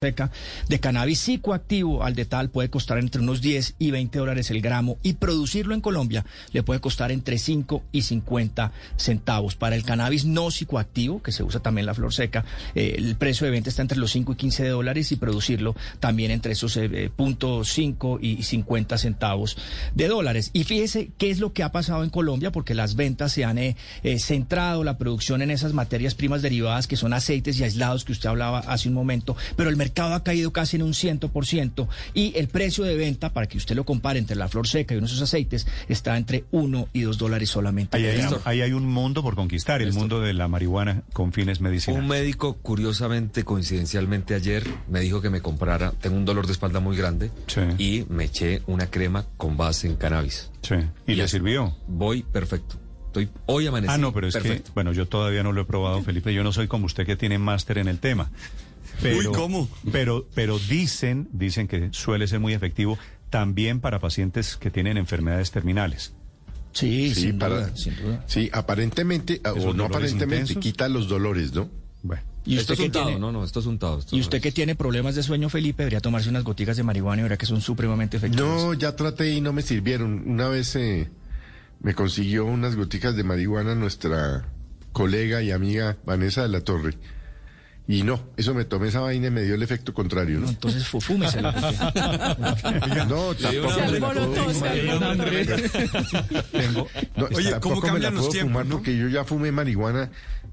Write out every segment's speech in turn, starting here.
de cannabis psicoactivo al detal puede costar entre unos 10 y 20 dólares el gramo y producirlo en Colombia le puede costar entre 5 y 50 centavos. Para el cannabis no psicoactivo, que se usa también la flor seca, eh, el precio de venta está entre los 5 y 15 dólares y producirlo también entre esos eh, puntos 5 y 50 centavos de dólares. Y fíjese qué es lo que ha pasado en Colombia, porque las ventas se han eh, centrado, la producción en esas materias primas derivadas que son aceites y aislados que usted hablaba hace un momento, pero el mercado ha caído casi en un 100% y el precio de venta, para que usted lo compare entre la flor seca y uno de esos aceites, está entre 1 y 2 dólares solamente. Ahí hay, ahí hay, un mundo por conquistar, el mundo de la marihuana con fines medicinales. Un médico, curiosamente, coincidencialmente ayer, me dijo que me comprara, tengo un dolor de espalda muy grande y me eché una crema con base en cannabis. Sí. ¿Y, le sirvió? Voy perfecto. Estoy hoy amanecí. Ah, no, pero es que, bueno, yo todavía no lo he probado, Felipe. Yo no soy como usted que tiene máster en el tema. Pero, ¿cómo? Pero, pero dicen, dicen que suele ser muy efectivo también para pacientes que tienen enfermedades terminales. Sí, sí, sin, duda, Sí, aparentemente, o no aparentemente, quita los dolores, ¿no? Bueno. ¿Y usted esto es untado, no, no, esto es untado. ¿Y usted que tiene problemas de sueño, Felipe, debería tomarse unas goticas de marihuana y verá que son supremamente efectivas? No, ya traté y no me sirvieron. Una vez eh, me consiguió unas goticas de marihuana nuestra colega y amiga Vanessa de la Torre. Y no, eso me tomé esa vaina y me dio el efecto contrario, ¿no? no entonces fúmese la No, tampoco me la puedo Tengo, no, Oye, ¿cómo cambian los tiempos, ¿no? Porque yo ya fumé marihuana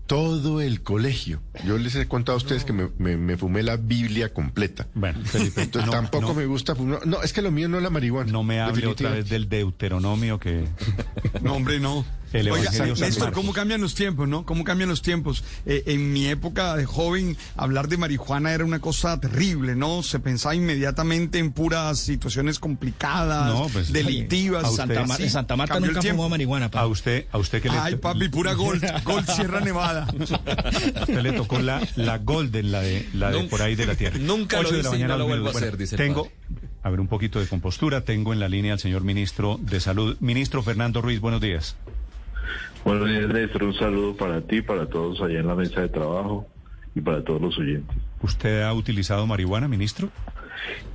todo el colegio. Yo les he contado a ustedes que me, me, fumé la Biblia completa. Bueno, Felipe, Entonces tampoco me gusta fumar. No, es que lo mío no es la marihuana. No me hable otra vez del deuteronomio que... no, hombre, no. Oiga, Néstor, ¿cómo cambian los tiempos, no? ¿Cómo cambian los tiempos? Eh, en mi época de joven, hablar de marihuana era una cosa terrible, ¿no? Se pensaba inmediatamente en puras situaciones complicadas, pues, delictivas. Santa, en Santa Marta nunca fumó marihuana, A usted, a usted que le... Ay, papi, pura Gold, Gold Sierra Nevada. a usted le tocó la, la Golden, la de, la de por ahí de la tierra. Nunca lo hice y no lo vuelvo a hacer, dice Tengo, a ver, un poquito de compostura. Tengo en la línea al señor ministro de Salud. Ministro Fernando Ruiz, buenos días. Buenos días, Néstor. Un saludo para ti, para todos allá en la mesa de trabajo y para todos los oyentes. ¿Usted ha utilizado marihuana, ministro?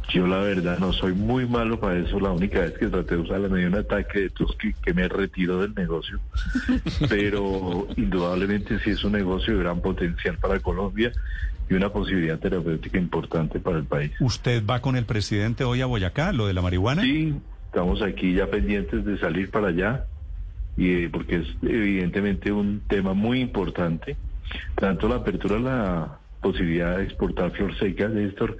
Yo la verdad no soy muy malo para eso. La única vez que traté de usarla me dio un ataque de tos que, me retiró del negocio. Pero indudablemente sí es un negocio de gran potencial para Colombia y una posibilidad terapéutica importante para el país. ¿Usted va con el presidente hoy a Boyacá, lo de la marihuana? Sí, estamos aquí ya pendientes de salir para allá y porque es evidentemente un tema muy importante, tanto la apertura a la posibilidad de exportar flor seca, Néstor,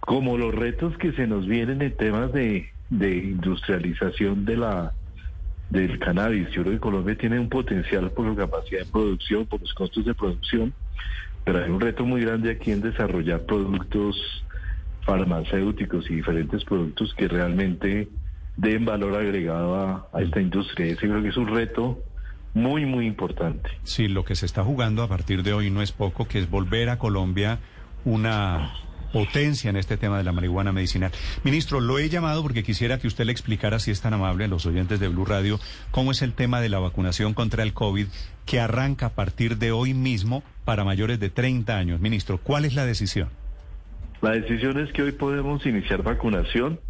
como los retos que se nos vienen en temas de, industrialización de la del cannabis. Yo creo que Colombia tiene un potencial por la capacidad de producción, por los costos de producción, pero hay un reto muy grande aquí en desarrollar productos farmacéuticos y diferentes productos que realmente den valor agregado a, esta industria. Ese creo que es un reto muy, muy importante. Sí, lo que se está jugando a partir de hoy no es poco, que es volver a Colombia una potencia en este tema de la marihuana medicinal. Ministro, lo he llamado porque quisiera que usted le explicara, si es tan amable, a los oyentes de Blue Radio, cómo es el tema de la vacunación contra el COVID que arranca a partir de hoy mismo para mayores de 30 años. Ministro, ¿cuál es la decisión? La decisión es que hoy podemos iniciar vacunación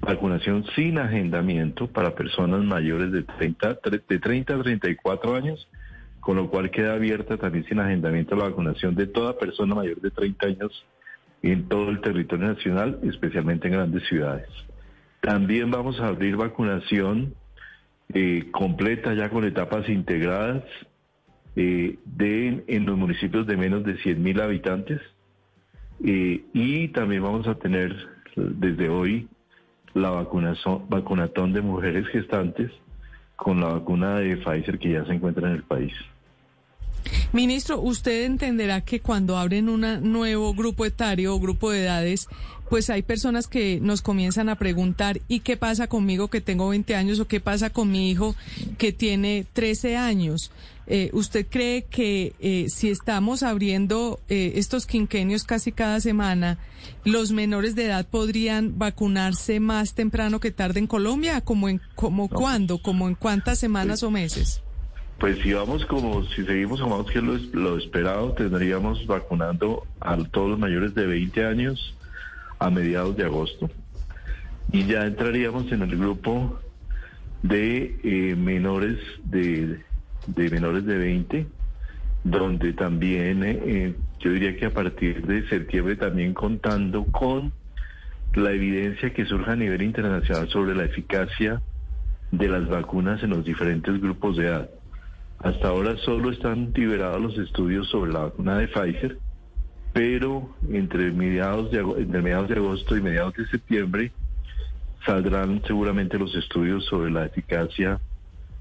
vacunación sin agendamiento para personas mayores de 30, de 30 a 34 años, con lo cual queda abierta también sin agendamiento la vacunación de toda persona mayor de 30 años en todo el territorio nacional, especialmente en grandes ciudades. También vamos a abrir vacunación eh, completa ya con etapas integradas eh, en los municipios de menos de 100 mil habitantes. Eh, y también vamos a tener desde hoy la vacunación, vacunatón de mujeres gestantes con la vacuna de Pfizer que ya se encuentra en el país. Ministro, usted entenderá que cuando abren un nuevo grupo etario o grupo de edades, pues hay personas que nos comienzan a preguntar, ¿y qué pasa conmigo que tengo 20 años o qué pasa con mi hijo que tiene 13 años? Eh, ¿Usted cree que eh, si estamos abriendo eh, estos quinquenios casi cada semana, los menores de edad podrían vacunarse más temprano que tarde en Colombia? ¿Como en como cuándo? ¿Como en cuántas semanas o meses? Pues si vamos como, si seguimos como que lo, lo esperado, tendríamos vacunando a todos los mayores de 20 años a mediados de agosto. Y ya entraríamos en el grupo de eh, menores de, de, menores de 20, donde también eh, yo diría que a partir de septiembre también contando con la evidencia que surja a nivel internacional sobre la eficacia de las vacunas en los diferentes grupos de edad. Hasta ahora solo están liberados los estudios sobre la vacuna de Pfizer, pero entre mediados de, entre mediados de agosto y mediados de septiembre saldrán seguramente los estudios sobre la eficacia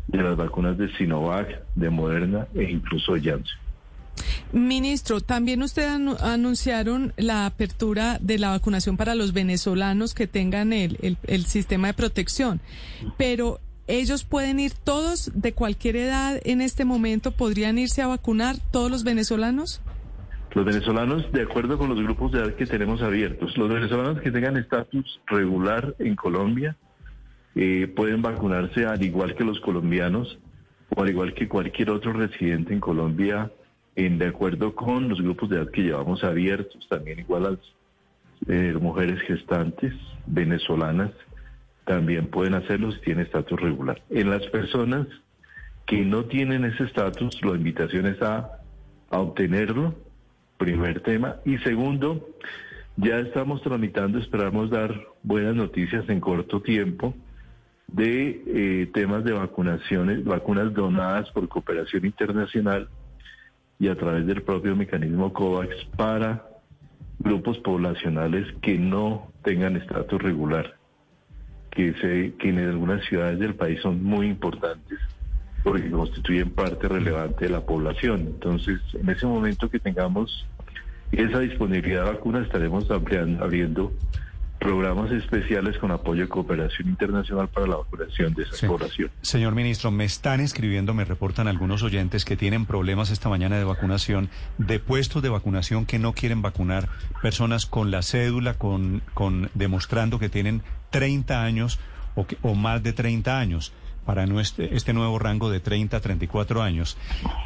de las vacunas de Sinovac, de Moderna e incluso de Janssen. Ministro, también ustedes anunciaron la apertura de la vacunación para los venezolanos que tengan el, el sistema de protección, pero ellos pueden ir todos de cualquier edad en este momento, podrían irse a vacunar todos los venezolanos. Los venezolanos, de acuerdo con los grupos de edad que tenemos abiertos, los venezolanos que tengan estatus regular en Colombia eh, pueden vacunarse al igual que los colombianos o al igual que cualquier otro residente en Colombia, en, de acuerdo con los grupos de edad que llevamos abiertos, también igual las eh, mujeres gestantes venezolanas también pueden hacerlo si tienen estatus regular. En las personas que no tienen ese estatus, la invitación es a, obtenerlo, primer tema. Y segundo, ya estamos tramitando, esperamos dar buenas noticias en corto tiempo de eh, temas de vacunaciones, vacunas donadas por cooperación internacional y a través del propio mecanismo COVAX para grupos poblacionales que no tengan estatus regular que, se, que en algunas ciudades del país son muy importantes porque constituyen parte relevante de la población. Entonces, en ese momento que tengamos esa disponibilidad de vacunas, estaremos ampliando, abriendo programas especiales con apoyo de cooperación internacional para la vacunación de esa población. Señor ministro, me están escribiendo, me reportan algunos oyentes que tienen problemas esta mañana de vacunación, de puestos de vacunación que no quieren vacunar, personas con la cédula, con, con demostrando que tienen 30 años o, o más de 30 años para este, este nuevo rango de 30 a 34 años.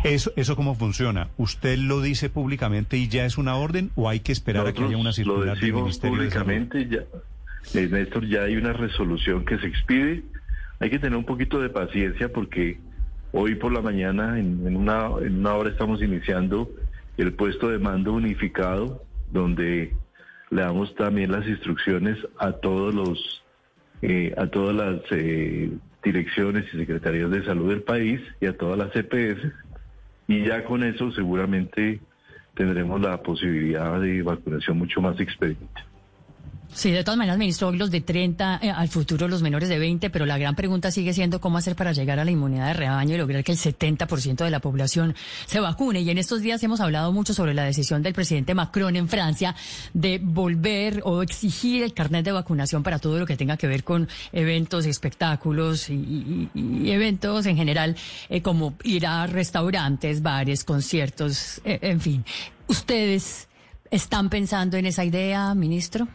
¿Eso, ¿Eso cómo funciona? ¿Usted lo dice públicamente y ya es una orden o hay que esperar a que haya una circular del Ministerio públicamente de Ya, eh, Néstor, ya hay una resolución que se expide. Hay que tener un poquito de paciencia porque hoy por la mañana, en, una, en una hora, estamos iniciando el puesto de mando unificado, donde le damos también las instrucciones a todos los eh, a todas las eh, direcciones y secretarías de salud del país y a todas las CPS e y ya con eso seguramente tendremos la posibilidad de vacunación mucho más expediente. Sí, de todas maneras, ministro, hoy los de 30, eh, al futuro los menores de 20, pero la gran pregunta sigue siendo cómo hacer para llegar a la inmunidad de rebaño y lograr que el 70% de la población se vacune. Y en estos días hemos hablado mucho sobre la decisión del presidente Macron en Francia de volver o exigir el carnet de vacunación para todo lo que tenga que ver con eventos, espectáculos y, eventos en general, eh, como ir a restaurantes, bares, conciertos, eh, en fin. ¿Ustedes están pensando en esa idea, ministro?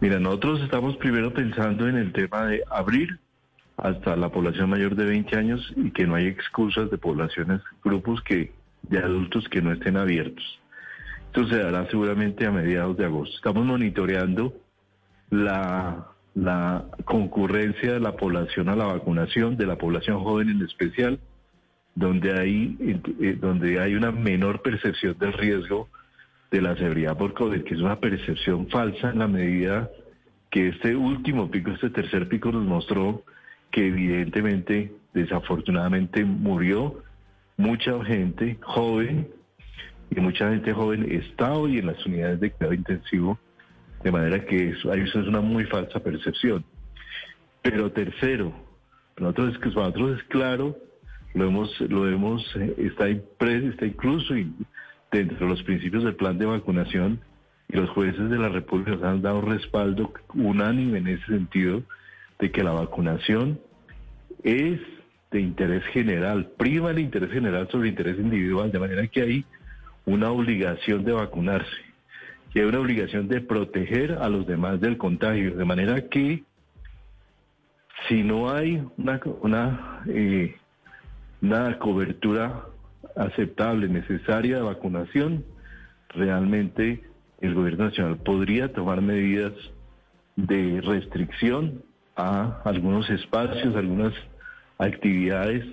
Mira, nosotros estamos primero pensando en el tema de abrir hasta la población mayor de 20 años y que no hay excusas de poblaciones, grupos que de adultos que no estén abiertos. Esto se dará seguramente a mediados de agosto. Estamos monitoreando la, la concurrencia de la población a la vacunación, de la población joven en especial, donde hay, eh, donde hay una menor percepción del riesgo de la severidad por COVID, que es una percepción falsa en la medida que este último pico, este tercer pico nos mostró que evidentemente, desafortunadamente, murió mucha gente joven y mucha gente joven está hoy en las unidades de cuidado intensivo, de manera que eso, eso es una muy falsa percepción. Pero tercero, nosotros nosotros es claro, lo hemos, lo hemos, eh, está impreso, está incluso dentro de los principios del plan de vacunación y los jueces de la República han dado respaldo unánime en ese sentido de que la vacunación es de interés general, prima el interés general sobre el interés individual, de manera que hay una obligación de vacunarse, que hay una obligación de proteger a los demás del contagio, de manera que si no hay una, una eh, una cobertura aceptable, necesaria de vacunación, realmente el gobierno nacional podría tomar medidas de restricción a algunos espacios, algunas actividades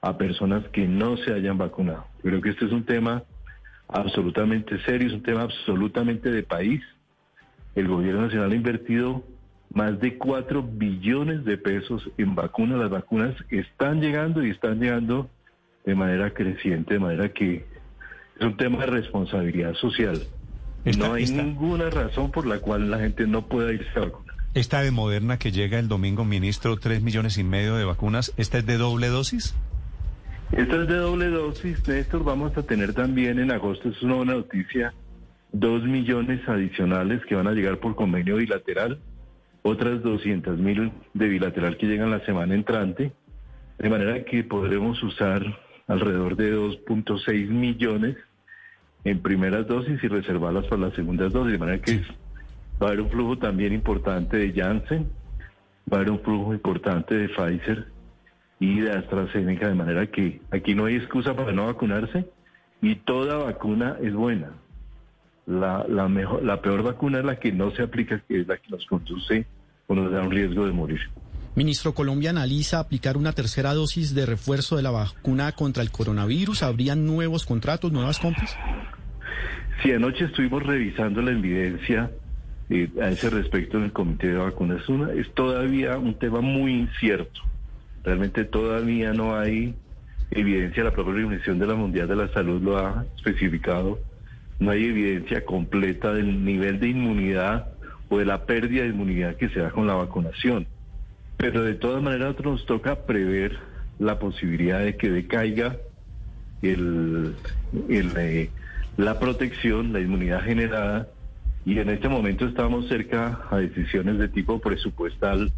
a personas que no se hayan vacunado. Creo que este es un tema absolutamente serio, es un tema absolutamente de país. El gobierno nacional ha invertido más de 4 billones de pesos en vacunas. Las vacunas están llegando y están llegando de manera creciente, de manera que es un tema de responsabilidad social. no hay ninguna razón por la cual la gente no pueda irse a vacunar. Esta de Moderna que llega el domingo, ministro, 3 millones y medio de vacunas, ¿esta es de doble dosis? Esta es de doble dosis, Néstor. Vamos a tener también en agosto, es una buena noticia, 2 millones adicionales que van a llegar por convenio bilateral, otras 200 mil de bilateral que llegan la semana entrante, de manera que podremos usar alrededor de 2.6 millones en primeras dosis y reservarlas para las segundas dosis, de manera que va a haber un flujo también importante de Janssen, va a haber un flujo importante de Pfizer y de AstraZeneca, de manera que aquí no hay excusa para no vacunarse y toda vacuna es buena. La, la, mejor, la peor vacuna es la que no se aplica, que es la que nos conduce o nos da un riesgo de morir. Ministro, Colombia analiza aplicar una tercera dosis de refuerzo de la vacuna contra el coronavirus. ¿Habrían nuevos contratos, nuevas compras? Sí, anoche estuvimos revisando la evidencia eh, a ese respecto en el Comité de Vacunas. es todavía un tema muy incierto. Realmente todavía no hay evidencia, la propia Organización de la Mundial de la Salud lo ha especificado, no hay evidencia completa del nivel de inmunidad o de la pérdida de inmunidad que se da con la vacunación. Pero de todas maneras nos toca prever la posibilidad de que decaiga el, eh, la protección, la inmunidad generada, y en este momento estamos cerca a decisiones de tipo presupuestal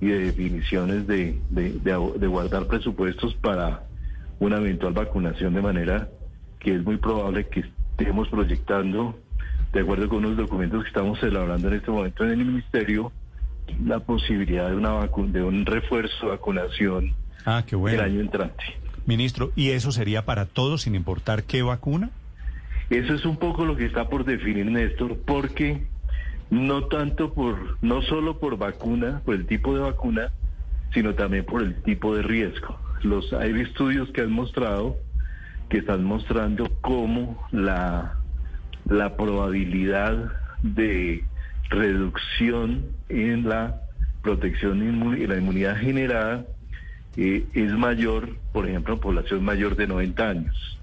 y de definiciones de, de guardar presupuestos para una eventual vacunación, de manera que es muy probable que estemos proyectando, de acuerdo con los documentos que estamos elaborando en este momento en el Ministerio, la posibilidad de una de un refuerzo de vacunación ah, qué bueno. el año entrante. Ministro, ¿y eso sería para todos sin importar qué vacuna? Eso es un poco lo que está por definir Néstor, porque no tanto por, no solo por vacuna, por el tipo de vacuna, sino también por el tipo de riesgo. Los hay estudios que han mostrado que están mostrando cómo la, la probabilidad de reducción en la protección y la inmunidad generada eh, es mayor, por ejemplo, en población mayor de 90 años.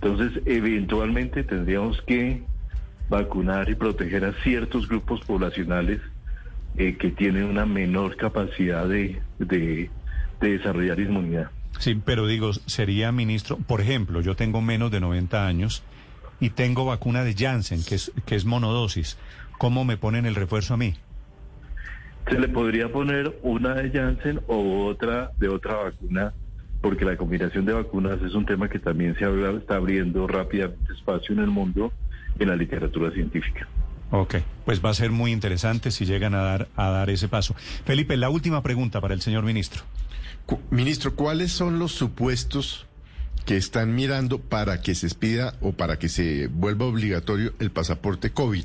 Entonces, eventualmente tendríamos que vacunar y proteger a ciertos grupos poblacionales eh, que tienen una menor capacidad de, de, desarrollar inmunidad. Sí, pero digo, sería ministro, por ejemplo, yo tengo menos de 90 años y tengo vacuna de Janssen, que es, que es monodosis. ¿Cómo me ponen el refuerzo a mí? Se le podría poner una de Janssen o otra de otra vacuna, porque la combinación de vacunas es un tema que también se está abriendo rápidamente espacio en el mundo en la literatura científica. Ok, pues va a ser muy interesante si llegan a dar, a dar ese paso. Felipe, la última pregunta para el señor ministro. Ministro, ¿cuáles son los supuestos que están mirando para que se expida o para que se vuelva obligatorio el pasaporte COVID?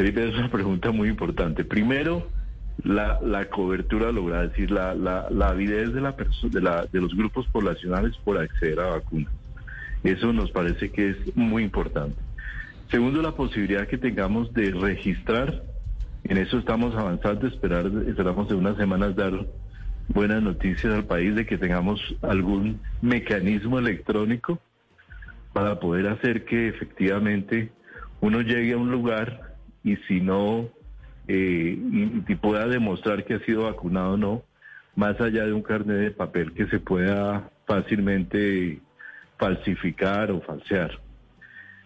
Felipe, es una pregunta muy importante. Primero, la, cobertura lograda, decir, la, la, avidez de, la de, de los grupos poblacionales por acceder a vacunas. Eso nos parece que es muy importante. Segundo, la posibilidad que tengamos de registrar. En eso estamos avanzando, esperar, esperamos en unas semanas dar buenas noticias al país de que tengamos algún mecanismo electrónico para poder hacer que efectivamente uno llegue a un lugar y si no, eh, y, pueda demostrar que ha sido vacunado o no, más allá de un carnet de papel que se pueda fácilmente falsificar o falsear.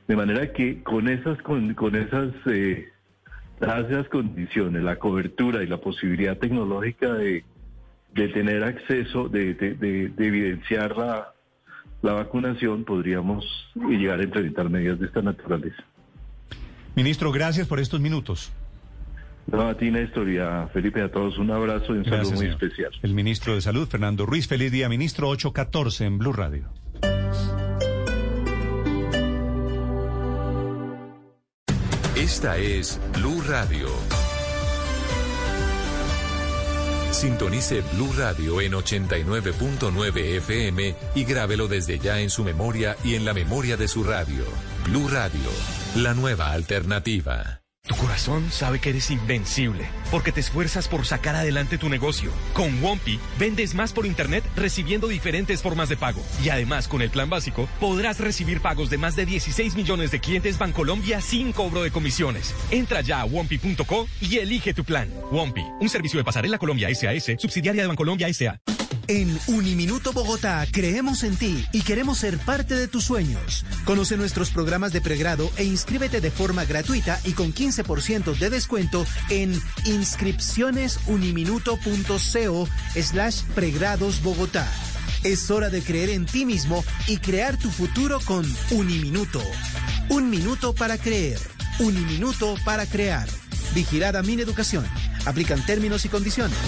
De manera que con esas, con, con esas, eh, esas condiciones, la cobertura y la posibilidad tecnológica de, de tener acceso, de, de, de, evidenciar la, la vacunación, podríamos llegar a implementar medidas de esta naturaleza. Ministro, gracias por estos minutos. No, a ti, Néstor, y a Felipe, a todos un abrazo y un saludo muy especial. El ministro de Salud, Fernando Ruiz. Feliz día, ministro 814 en Blue Radio. Esta es Blue Radio. Sintonice Blue Radio en 89.9 FM y grábelo desde ya en su memoria y en la memoria de su radio. Blue Radio, la nueva alternativa. Tu corazón sabe que eres invencible, porque te esfuerzas por sacar adelante tu negocio. Con Wompi, vendes más por internet recibiendo diferentes formas de pago. Y además, con el plan básico, podrás recibir pagos de más de 16 millones de clientes Bancolombia sin cobro de comisiones. Entra ya a wompi.co y elige tu plan. Wompi, un servicio de pasarela Colombia SAS, subsidiaria de Bancolombia SA. En Uniminuto Bogotá creemos en ti y queremos ser parte de tus sueños. Conoce nuestros programas de pregrado e inscríbete de forma gratuita y con 15% de descuento en inscripcionesuniminuto.co slash pregrados Bogotá. Es hora de creer en ti mismo y crear tu futuro con Uniminuto. Un minuto para creer. Uniminuto para crear. Vigilada Min Educación. Aplican términos y condiciones.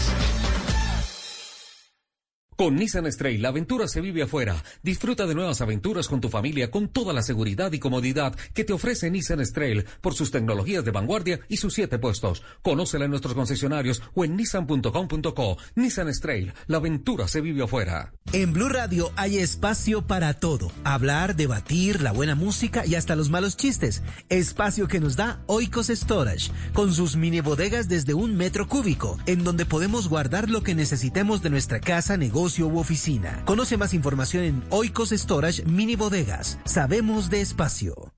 Con Nissan Stray, la aventura se vive afuera. Disfruta de nuevas aventuras con tu familia con toda la seguridad y comodidad que te ofrece Nissan Stray por sus tecnologías de vanguardia y sus siete puestos. Conócela en nuestros concesionarios o en nissan.com.co. Nissan Stray, la aventura se vive afuera. En Blue Radio hay espacio para todo. Hablar, debatir, la buena música y hasta los malos chistes. Espacio que nos da Oikos Storage, con sus mini bodegas desde un metro cúbico, en donde podemos guardar lo que necesitemos de nuestra casa, negocio, u oficina. Conoce más información en Oikos Storage Mini Bodegas. Sabemos de espacio.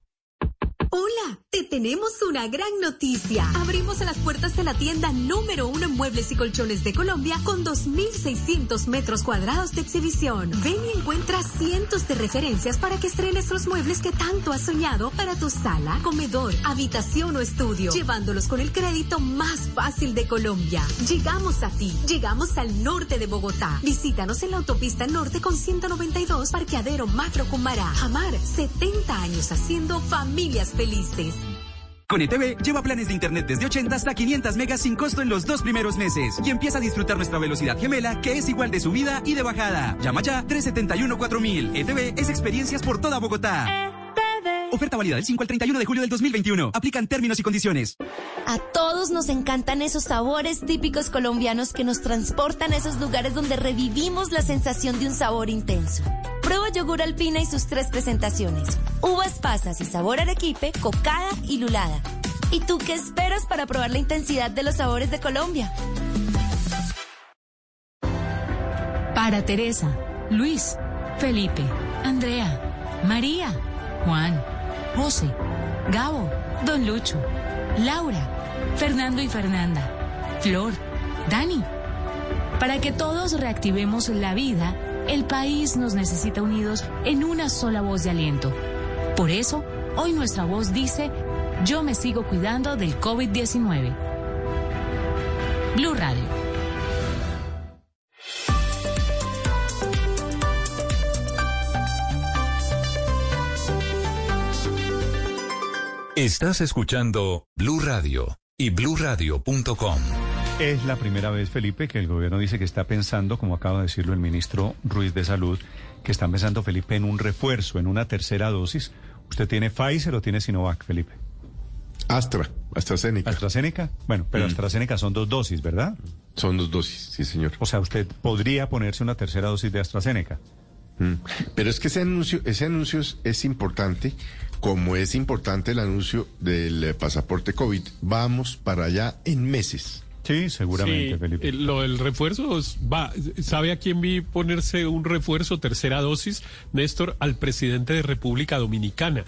Hola, te tenemos una gran noticia. Abrimos las puertas de la tienda número uno en muebles y colchones de Colombia con 2.600 metros cuadrados de exhibición. Ven y encuentra cientos de referencias para que estrenes los muebles que tanto has soñado para tu sala, comedor, habitación o estudio, llevándolos con el crédito más fácil de Colombia. Llegamos a ti, llegamos al norte de Bogotá. Visítanos en la autopista norte con 192 Parqueadero Macro Cumará. Amar, 70 años haciendo familias felices. Con ETV, lleva planes de internet desde 80 hasta 500 megas sin costo en los dos primeros meses y empieza a disfrutar nuestra velocidad gemela que es igual de subida y de bajada. Llama ya 371-4000. ETV es experiencias por toda Bogotá. Oferta válida del 5 al 31 de julio del 2021. Aplican términos y condiciones. A todos nos encantan esos sabores típicos colombianos que nos transportan a esos lugares donde revivimos la sensación de un sabor intenso. Prueba yogur alpina y sus tres presentaciones. Uvas pasas y sabor arequipe, cocada y lulada. ¿Y tú qué esperas para probar la intensidad de los sabores de Colombia? Para Teresa, Luis, Felipe, Andrea, María, Juan. José, Gabo, Don Lucho, Laura, Fernando y Fernanda, Flor, Dani. Para que todos reactivemos la vida, el país nos necesita unidos en una sola voz de aliento. Por eso, hoy nuestra voz dice, yo me sigo cuidando del COVID-19. Blue Radio. Estás escuchando Blue Radio y bluradio.com. Es la primera vez, Felipe, que el gobierno dice que está pensando, como acaba de decirlo el ministro Ruiz de Salud, que están pensando, Felipe, en un refuerzo, en una tercera dosis. ¿Usted tiene Pfizer o tiene Sinovac, Felipe? Astra, AstraZeneca. ¿AstraZeneca? Bueno, pero mm. AstraZeneca son dos dosis, ¿verdad? Son dos dosis, sí, señor. O sea, usted podría ponerse una tercera dosis de AstraZeneca. Mm. Pero es que ese anuncio, ese anuncio es importante como es importante el anuncio del eh, pasaporte COVID, vamos para allá en meses. Sí, seguramente, Felipe. Lo del refuerzo, va, ¿sabe a quién vi ponerse un refuerzo, tercera dosis, Néstor? Al presidente de República Dominicana.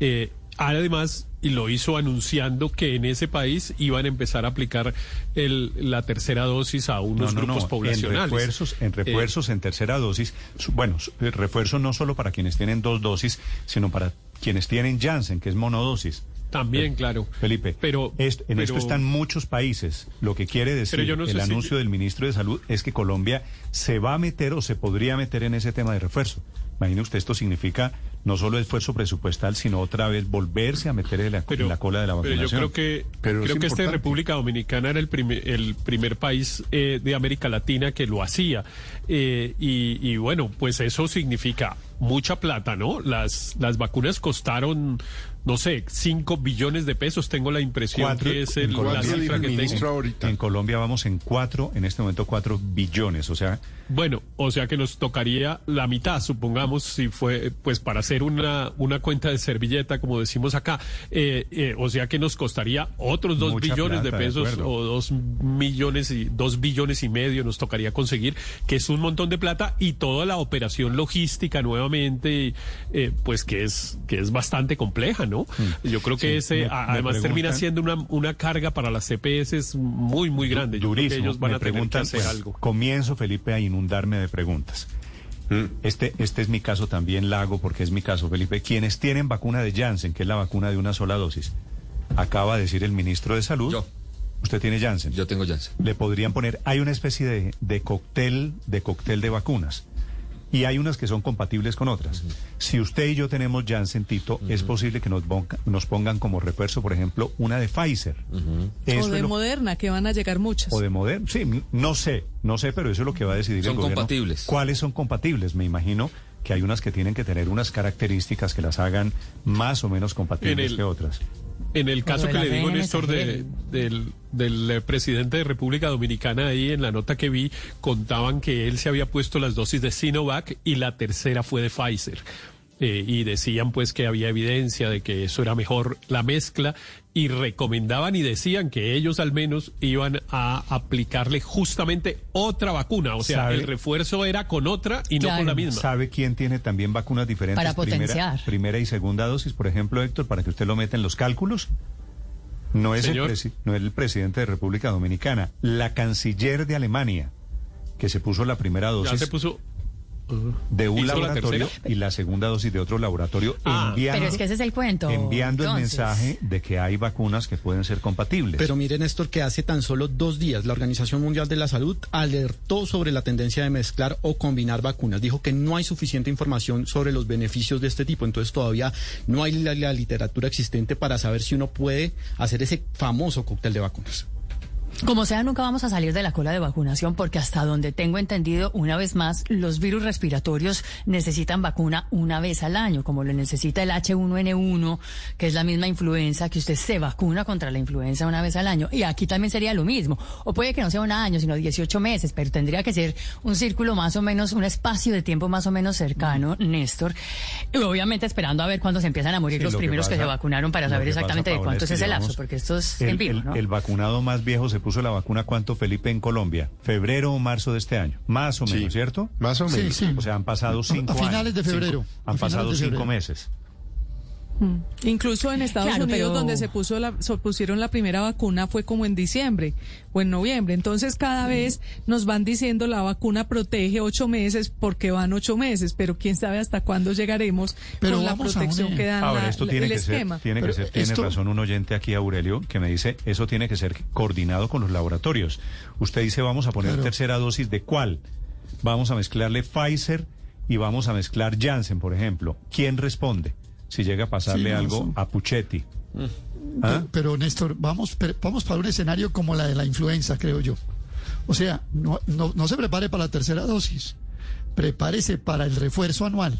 Eh, además, y lo hizo anunciando que en ese país iban a empezar a aplicar el, la tercera dosis a unos grupos poblacionales. En refuerzos, en, refuerzos en tercera dosis, bueno, refuerzo no solo para quienes tienen dos dosis, sino para quienes tienen Janssen, que es monodosis. También, claro. Felipe, pero en esto están muchos países. Lo que quiere decir el anuncio del ministro de Salud es que Colombia se va a meter o se podría meter en ese tema de refuerzo. Imagine usted, esto significa no solo esfuerzo presupuestal, sino otra vez volverse a meter en la, cola de la vacunación. Pero yo creo que, creo que esta República Dominicana era el primer, el primer país eh, de América Latina que lo hacía. Eh, y, bueno, pues eso significa mucha plata, ¿no? Las, las vacunas costaron no sé, 5 billones de pesos, tengo la impresión que es el, la cifra que tengo. En Colombia vamos en 4, en este momento 4 billones, o sea... Bueno, o sea que nos tocaría la mitad, supongamos, si fue, pues para hacer una, una cuenta de servilleta, como decimos acá, eh, eh, o sea que nos costaría otros 2 billones de pesos o 2 millones y 2 billones y medio nos tocaría conseguir, que es un montón de plata y toda la operación logística nuevamente, eh, pues que es, que es bastante compleja, ¿no? Mm. Yo creo que ese además termina siendo una, una carga para las CPS muy, muy grande. Yo creo que ellos van a tener que hacer algo. Comienzo, Felipe, a inundarme de preguntas. Mm. Este, este es mi caso también, Lago, porque es mi caso, Felipe. Quienes tienen vacuna de Janssen, que es la vacuna de una sola dosis, acaba de decir el ministro de Salud. Yo. Usted tiene Janssen. Yo tengo Janssen. Le podrían poner, hay una especie de, de cóctel, de cóctel de vacunas y hay unas que son compatibles con otras. Si usted y yo tenemos Janssen Tito, es posible que nos, nos pongan como refuerzo, por ejemplo, una de Pfizer. O de Moderna, que van a llegar muchas. O de Moderna, sí, no sé, no sé, pero eso es lo que va a decidir el gobierno. Son compatibles. ¿Cuáles son compatibles? Me imagino que hay unas que tienen que tener unas características que las hagan más o menos compatibles que otras. En el caso que le digo, Néstor, de, del, del eh, presidente de República Dominicana, ahí en la nota que vi, contaban que él se había puesto las dosis de Sinovac y la tercera fue de Pfizer. Eh, y decían pues que había evidencia de que eso era mejor la mezcla y recomendaban y decían que ellos al menos iban a aplicarle justamente otra vacuna, o sea, el refuerzo era con otra y no con la misma. ¿Sabe quién tiene también vacunas diferentes? Para primera, primera y segunda dosis, por ejemplo, Héctor, para que usted lo meta en los cálculos. No es, el no es el presidente de República Dominicana, la canciller de Alemania, que se puso la primera dosis. Ya se puso de un laboratorio y la segunda dosis de otro laboratorio ah, enviando, pero es que ese es el cuento. enviando el mensaje de que hay vacunas que pueden ser compatibles. Pero miren Néstor que hace tan solo dos días la Organización Mundial de la Salud alertó sobre la tendencia de mezclar o combinar vacunas. Dijo que no hay suficiente información sobre los beneficios de este tipo, entonces todavía no hay la literatura existente para saber si uno puede hacer ese famoso cóctel de vacunas. Como sea, nunca vamos a salir de la cola de vacunación porque hasta donde tengo entendido, una vez más, los virus respiratorios necesitan vacuna una vez al año, como lo necesita el H1N1, que es la misma influenza, que usted se vacuna contra la influenza una vez al año. Y aquí también sería lo mismo. O puede que no sea un año, sino 18 meses, pero tendría que ser un círculo más o menos, un espacio de tiempo más o menos cercano, Néstor. Y obviamente esperando a ver cuándo se empiezan a morir los primeros que, se vacunaron para saber exactamente de cuánto es, ese lapso, porque esto es el, en vivo, ¿no? el vacunado más viejo se puso la vacuna cuánto, Felipe, en Colombia? ¿Febrero o marzo de este año? Más o menos, ¿cierto? Más o menos. Sí, O sea, han pasado cinco A finales de febrero. han pasado cinco meses. Mm. Incluso en Estados Unidos, donde se puso la, pusieron la primera vacuna, fue como en diciembre o en noviembre. Entonces, cada vez nos van diciendo la vacuna protege ocho meses porque van ocho meses, pero quién sabe hasta cuándo llegaremos con la protección que dan Ahora, esto tiene que esquema. Ser, tiene que ser, tiene razón un oyente aquí, Aurelio, que me dice, eso tiene que ser coordinado con los laboratorios. Usted dice, vamos a poner tercera dosis de cuál? Vamos a mezclarle Pfizer y vamos a mezclar Janssen, por ejemplo. ¿Quién responde? Si llega a pasarle algo a Puchetti. Mm. ¿Ah? Pero, Néstor, vamos, vamos para un escenario como la de la influenza, creo yo. O sea, no, no, no se prepare para la tercera dosis, prepárese para el refuerzo anual.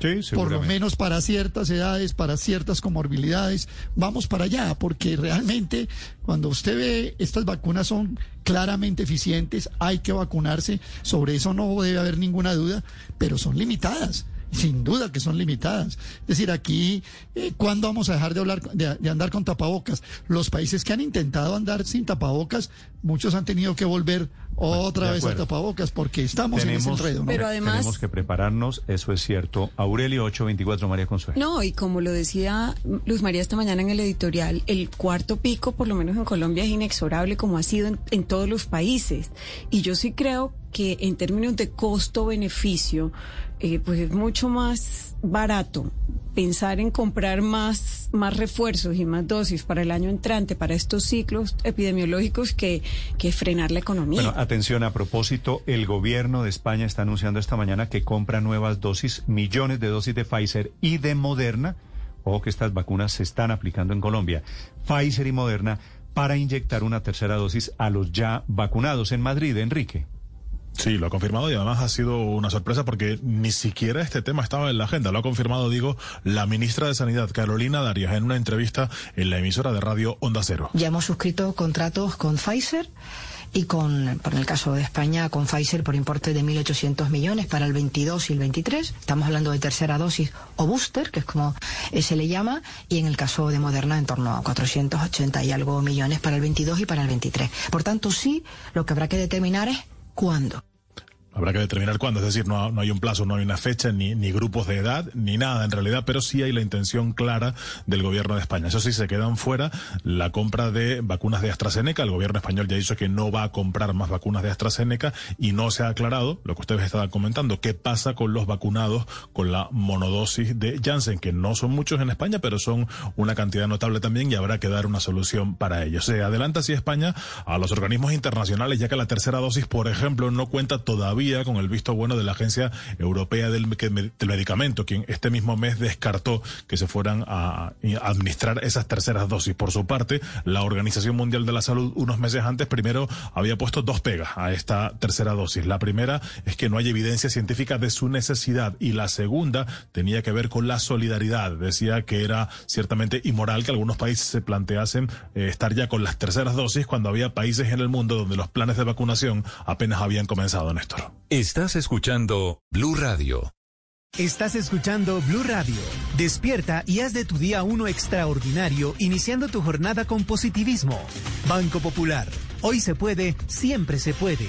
Sí, por lo menos para ciertas edades, para ciertas comorbilidades, vamos para allá, porque realmente cuando usted ve estas vacunas son claramente eficientes, hay que vacunarse, sobre eso no debe haber ninguna duda, pero son limitadas sin duda que son limitadas. Es decir, aquí, eh, ¿cuándo vamos a dejar de, hablar, de, andar con tapabocas? Los países que han intentado andar sin tapabocas, muchos han tenido que volver otra vez a tapabocas porque estamos en ese enredo. Pero además... Tenemos que prepararnos, eso es cierto. Aurelio 824, María Consuelo. No, y como lo decía Luz María esta mañana en el editorial, el cuarto pico, por lo menos en Colombia, es inexorable como ha sido en, en todos los países. Y yo sí creo que en términos de costo-beneficio, eh, pues es mucho más barato pensar en comprar más, más refuerzos y más dosis para el año entrante, para estos ciclos epidemiológicos, que, que frenar la economía. Bueno, atención, a propósito, el gobierno de España está anunciando esta mañana que compra nuevas dosis, millones de dosis de Pfizer y de Moderna. Ojo que estas vacunas se están aplicando en Colombia. Pfizer y Moderna para inyectar una tercera dosis a los ya vacunados en Madrid, Enrique. Sí, lo ha confirmado y además ha sido una sorpresa porque ni siquiera este tema estaba en la agenda. Lo ha confirmado, digo, la ministra de Sanidad, Carolina Darias, en una entrevista en la emisora de radio Onda Cero. Ya hemos suscrito contratos con Pfizer y con, por el caso de España, con Pfizer por importe de 1.800 millones para el 22 y el 23. Estamos hablando de tercera dosis o booster, que es como se le llama, y en el caso de Moderna en torno a 480 y algo millones para el 22 y para el 23. Por tanto, sí, lo que habrá que determinar es cuándo. Habrá que determinar cuándo, es decir, no, no hay un plazo, no hay una fecha, ni, ni, grupos de edad, ni nada en realidad, pero sí hay la intención clara del gobierno de España. Eso sí, se quedan fuera la compra de vacunas de AstraZeneca. El gobierno español ya ha dicho que no va a comprar más vacunas de AstraZeneca y no se ha aclarado, lo que ustedes estaban comentando, qué pasa con los vacunados con la monodosis de Janssen, que no son muchos en España, pero son una cantidad notable también y habrá que dar una solución para ellos. Se adelanta así España a los organismos internacionales, ya que la tercera dosis, por ejemplo, no cuenta todavía con el visto bueno de la Agencia Europea del, Medicamento, quien este mismo mes descartó que se fueran a, administrar esas terceras dosis. Por su parte, la Organización Mundial de la Salud unos meses antes primero había puesto dos pegas a esta tercera dosis. La primera es que no hay evidencia científica de su necesidad y la segunda tenía que ver con la solidaridad. Decía que era ciertamente inmoral que algunos países se planteasen eh, estar ya con las terceras dosis cuando había países en el mundo donde los planes de vacunación apenas habían comenzado, Néstor. Estás escuchando Blue Radio. Estás escuchando Blue Radio. Despierta y haz de tu día uno extraordinario, iniciando tu jornada con positivismo. Banco Popular. Hoy se puede, siempre se puede.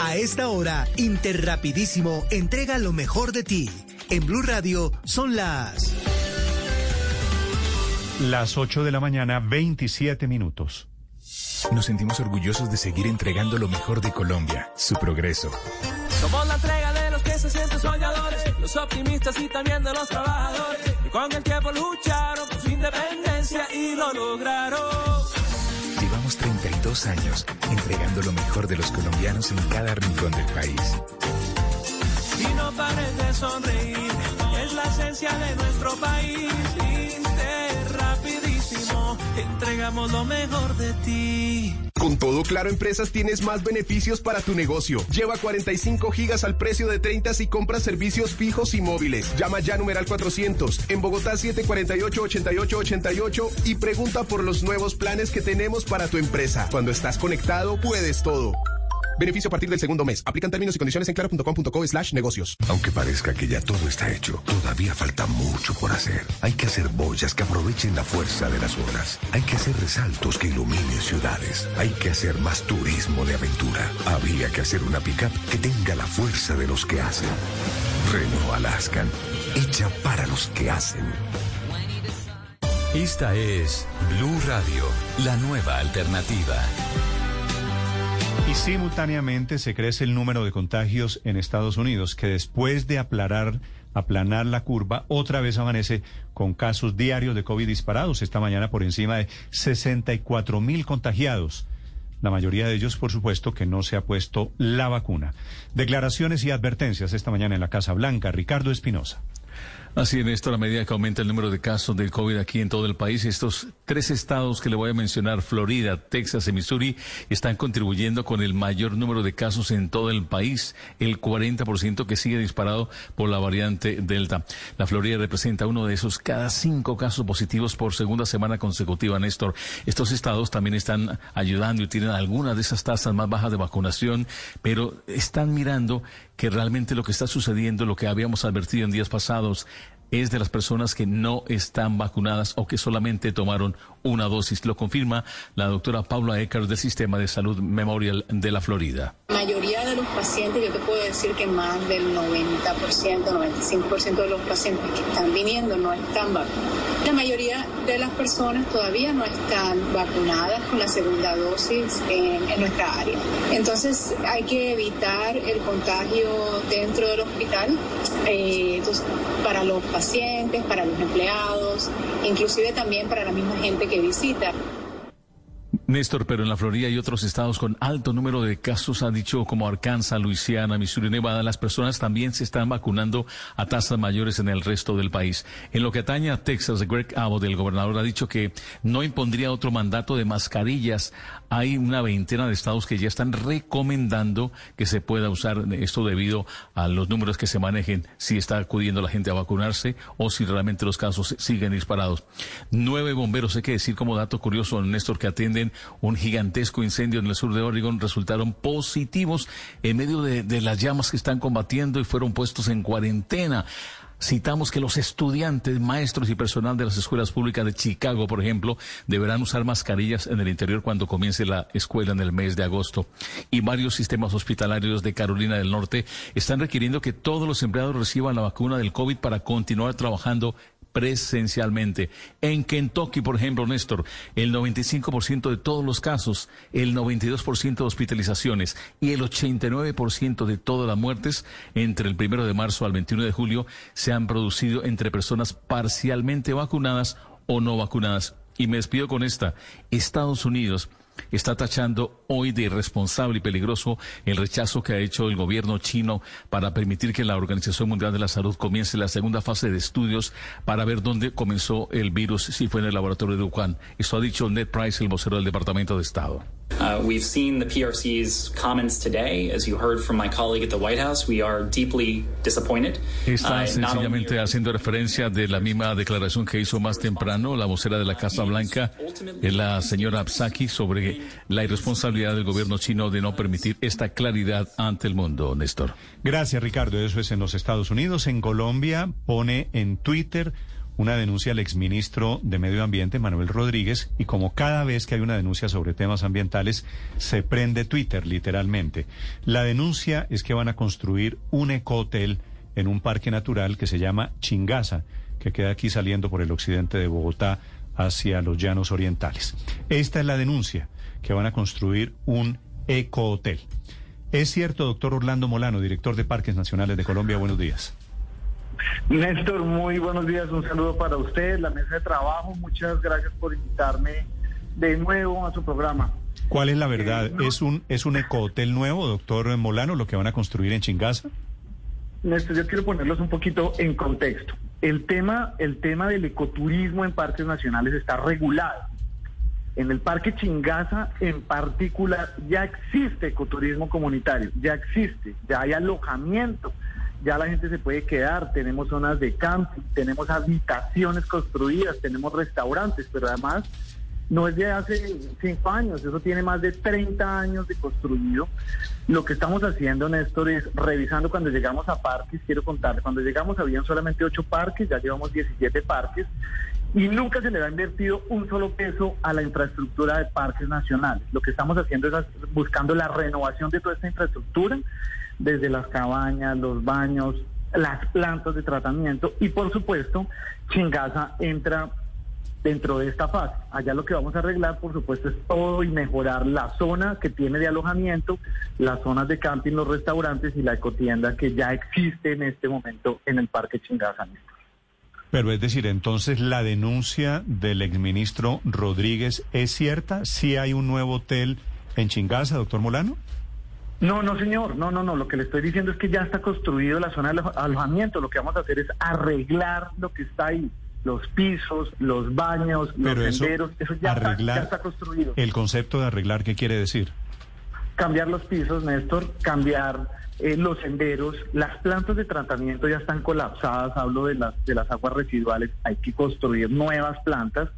A esta hora, Interrapidísimo entrega lo mejor de ti. En Blue Radio son las... Las 8 de la mañana, 27 minutos. Nos sentimos orgullosos de seguir entregando lo mejor de Colombia, su progreso. Somos la entrega de los que se sienten soñadores, los optimistas y también de los trabajadores, que con el tiempo lucharon por su independencia y lo lograron. Llevamos 32 años entregando lo mejor de los colombianos en cada rincón del país. Y no pares de sonreír, es la esencia de nuestro país. Entregamos lo mejor de ti. Con todo Claro Empresas tienes más beneficios para tu negocio. Lleva 45 gigas al precio de 30 si compras servicios fijos y móviles. Llama ya numeral 400 en Bogotá 748-8888 y pregunta por los nuevos planes que tenemos para tu empresa. Cuando estás conectado, puedes todo. Beneficio a partir del segundo mes. Aplican términos y condiciones en claro.com.co slash negocios. Aunque parezca que ya todo está hecho, todavía falta mucho por hacer. Hay que hacer boyas que aprovechen la fuerza de las olas. Hay que hacer resaltos que iluminen ciudades. Hay que hacer más turismo de aventura. Había que hacer una pickup que tenga la fuerza de los que hacen. Renault Alaskan, hecha para los que hacen. Esta es Blue Radio, la nueva alternativa. Y simultáneamente se crece el número de contagios en Estados Unidos, que después de aplanar, aplanar la curva, otra vez amanece con casos diarios de COVID disparados. Esta mañana por encima de 64 mil contagiados. La mayoría de ellos, por supuesto, que no se ha puesto la vacuna. Declaraciones y advertencias esta mañana en la Casa Blanca. Ricardo Espinosa. Así en esto, a medida que aumenta el número de casos del COVID aquí en todo el país, estos tres estados que le voy a mencionar, Florida, Texas y Missouri, están contribuyendo con el mayor número de casos en todo el país, el 40% que sigue disparado por la variante Delta. La Florida representa uno de esos cada cinco casos positivos por segunda semana consecutiva, Néstor. Estos estados también están ayudando y tienen algunas de esas tasas más bajas de vacunación, pero están mirando que realmente lo que está sucediendo, lo que habíamos advertido en días pasados, es de las personas que no están vacunadas o que solamente tomaron una dosis. Lo confirma la doctora Paula Eckert del Sistema de Salud Memorial de la Florida. La mayoría de los pacientes, yo te puedo decir que más del 90%, 95% de los pacientes que están viniendo no están vacunados. La mayoría de las personas todavía no están vacunadas con la segunda dosis en, nuestra área. Entonces hay que evitar el contagio dentro del hospital eh, para los pacientes, para los empleados, inclusive también para la misma gente que visita. Néstor, pero en la Florida y otros estados con alto número de casos, ha dicho como Arkansas, Luisiana, Missouri, Nevada, las personas también se están vacunando a tasas mayores en el resto del país. En lo que atañe a Texas, Greg Abbott, el gobernador, ha dicho que no impondría otro mandato de mascarillas. Hay una veintena de estados que ya están recomendando que se pueda usar esto debido a los números que se manejen, si está acudiendo la gente a vacunarse o si realmente los casos siguen disparados. Nueve bomberos, hay que decir como dato curioso, Néstor, que atienden un gigantesco incendio en el sur de Oregon, resultaron positivos en medio de, de las llamas que están combatiendo y fueron puestos en cuarentena. Citamos que los estudiantes, maestros y personal de las escuelas públicas de Chicago, por ejemplo, deberán usar mascarillas en el interior cuando comience la escuela en el mes de agosto. Y varios sistemas hospitalarios de Carolina del Norte están requiriendo que todos los empleados reciban la vacuna del COVID para continuar trabajando presencialmente. En Kentucky, por ejemplo, Néstor, el 95% de todos los casos, el 92% de hospitalizaciones y el 89% de todas las muertes entre el primero de marzo al 21 de julio se han producido entre personas parcialmente vacunadas o no vacunadas. Y me despido con esta. Estados Unidos está tachando hoy de irresponsable y peligroso el rechazo que ha hecho el gobierno chino para permitir que la Organización Mundial de la Salud comience la segunda fase de estudios para ver dónde comenzó el virus, si fue en el laboratorio de Wuhan. Esto ha dicho Ned Price, el vocero del Departamento de Estado. Uh, we've seen the PRC's comments today. As you heard from my colleague at the White House, we are deeply disappointed. Está uh, sencillamente haciendo referencia de la misma declaración que hizo más temprano la vocera de la Casa Blanca, la señora Psaki, sobre la irresponsabilidad del gobierno chino de no permitir esta claridad ante el mundo, Néstor. Gracias, Ricardo. Eso es en los Estados Unidos. En Colombia pone en Twitter una denuncia al exministro de Medio Ambiente, Manuel Rodríguez, y como cada vez que hay una denuncia sobre temas ambientales, se prende Twitter, literalmente. La denuncia es que van a construir un ecohotel en un parque natural que se llama Chingaza, que queda aquí saliendo por el occidente de Bogotá hacia los llanos orientales. Esta es la denuncia, que van a construir un ecohotel. Es cierto, doctor Orlando Molano, director de Parques Nacionales de Colombia, buenos días. Néstor, muy buenos días, un saludo para usted, la mesa de trabajo, muchas gracias por invitarme de nuevo a su programa. ¿Cuál es la verdad? Eh, ¿Es un es un ecohotel nuevo, doctor Molano, lo que van a construir en Chingaza? Néstor, yo quiero ponerlos un poquito en contexto. El tema, el tema del ecoturismo en parques nacionales está regulado. En el Parque Chingaza en particular ya existe ecoturismo comunitario, ya existe, ya hay alojamiento ya la gente se puede quedar, tenemos zonas de camping, tenemos habitaciones construidas, tenemos restaurantes, pero además no es de hace cinco años, eso tiene más de 30 años de construido. Lo que estamos haciendo, Néstor, es revisando cuando llegamos a parques, quiero contarle, cuando llegamos habían solamente ocho parques, ya llevamos 17 parques, y nunca se le ha invertido un solo peso a la infraestructura de parques nacionales. Lo que estamos haciendo es buscando la renovación de toda esta infraestructura desde las cabañas, los baños, las plantas de tratamiento y por supuesto Chingaza entra dentro de esta fase. Allá lo que vamos a arreglar, por supuesto, es todo y mejorar la zona que tiene de alojamiento, las zonas de camping, los restaurantes y la ecotienda que ya existe en este momento en el Parque Chingaza. Pero es decir, entonces la denuncia del exministro Rodríguez es cierta, si hay un nuevo hotel en Chingaza, doctor Molano. No, no, señor. No, no, no. Lo que le estoy diciendo es que ya está construido la zona de alojamiento. Lo que vamos a hacer es arreglar lo que está ahí. Los pisos, los baños, los senderos. Eso ya, está, construido. ¿El concepto de arreglar qué quiere decir? Cambiar los pisos, Néstor. Cambiar eh, los senderos. Las plantas de tratamiento ya están colapsadas. Hablo de las, de las aguas residuales. Hay que construir nuevas plantas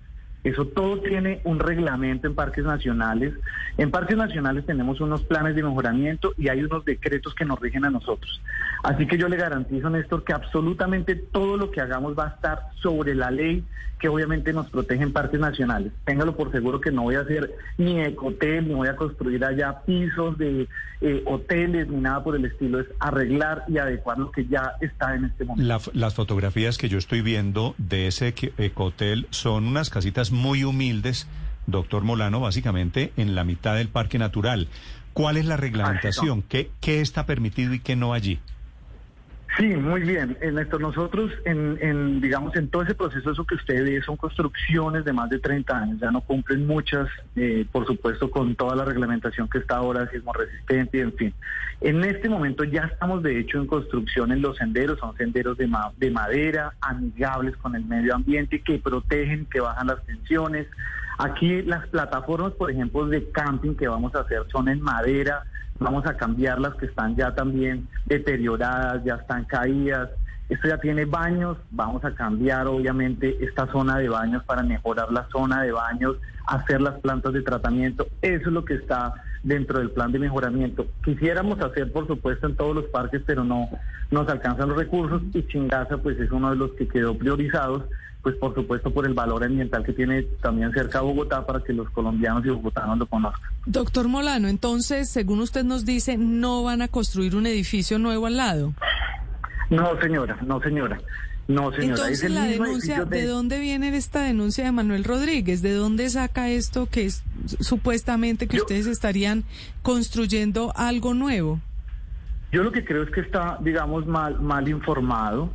Eso todo tiene un reglamento en parques nacionales. En parques nacionales tenemos unos planes de mejoramiento y hay unos decretos que nos rigen a nosotros. Así que yo le garantizo, Néstor, que absolutamente todo lo que hagamos va a estar sobre la ley que obviamente nos protege en parques nacionales. Téngalo por seguro que no voy a hacer ni ecotel, ni voy a construir allá pisos de eh, hoteles, ni nada por el estilo. Es arreglar y adecuar lo que ya está en este momento. las fotografías que yo estoy viendo de ese ecotel son unas casitas muy humildes, doctor Molano, básicamente en la mitad del parque natural. ¿Cuál es la reglamentación? ¿Qué, ¿Qué está permitido y qué no allí? Sí, muy bien. En esto nosotros, en, digamos, en todo ese proceso, eso que usted ve son construcciones de más de 30 años. Ya no cumplen muchas, eh, por supuesto, con toda la reglamentación que está ahora, sismo resistente, en fin. En este momento ya estamos, de hecho, en construcción en los senderos. Son senderos de, de madera, amigables con el medio ambiente, que protegen, que bajan las tensiones. Aquí las plataformas, por ejemplo, de camping que vamos a hacer son en madera vamos a cambiar las que están ya también deterioradas, ya están caídas. Esto ya tiene baños, vamos a cambiar obviamente esta zona de baños para mejorar la zona de baños, hacer las plantas de tratamiento. Eso es lo que está dentro del plan de mejoramiento. Quisiéramos hacer, por supuesto, en todos los parques, pero no nos alcanzan los recursos y Chingaza pues es uno de los que quedó priorizados pues por supuesto por el valor ambiental que tiene también cerca de Bogotá para que los colombianos y bogotanos lo conozcan. Doctor Molano, entonces, según usted nos dice, ¿no van a construir un edificio nuevo al lado? No, señora, no, señora. No, señora. Entonces, la denuncia, de... dónde viene esta denuncia de Manuel Rodríguez? ¿De dónde saca esto que es supuestamente que ustedes estarían construyendo algo nuevo? Yo lo que creo es que está, digamos, mal, mal informado.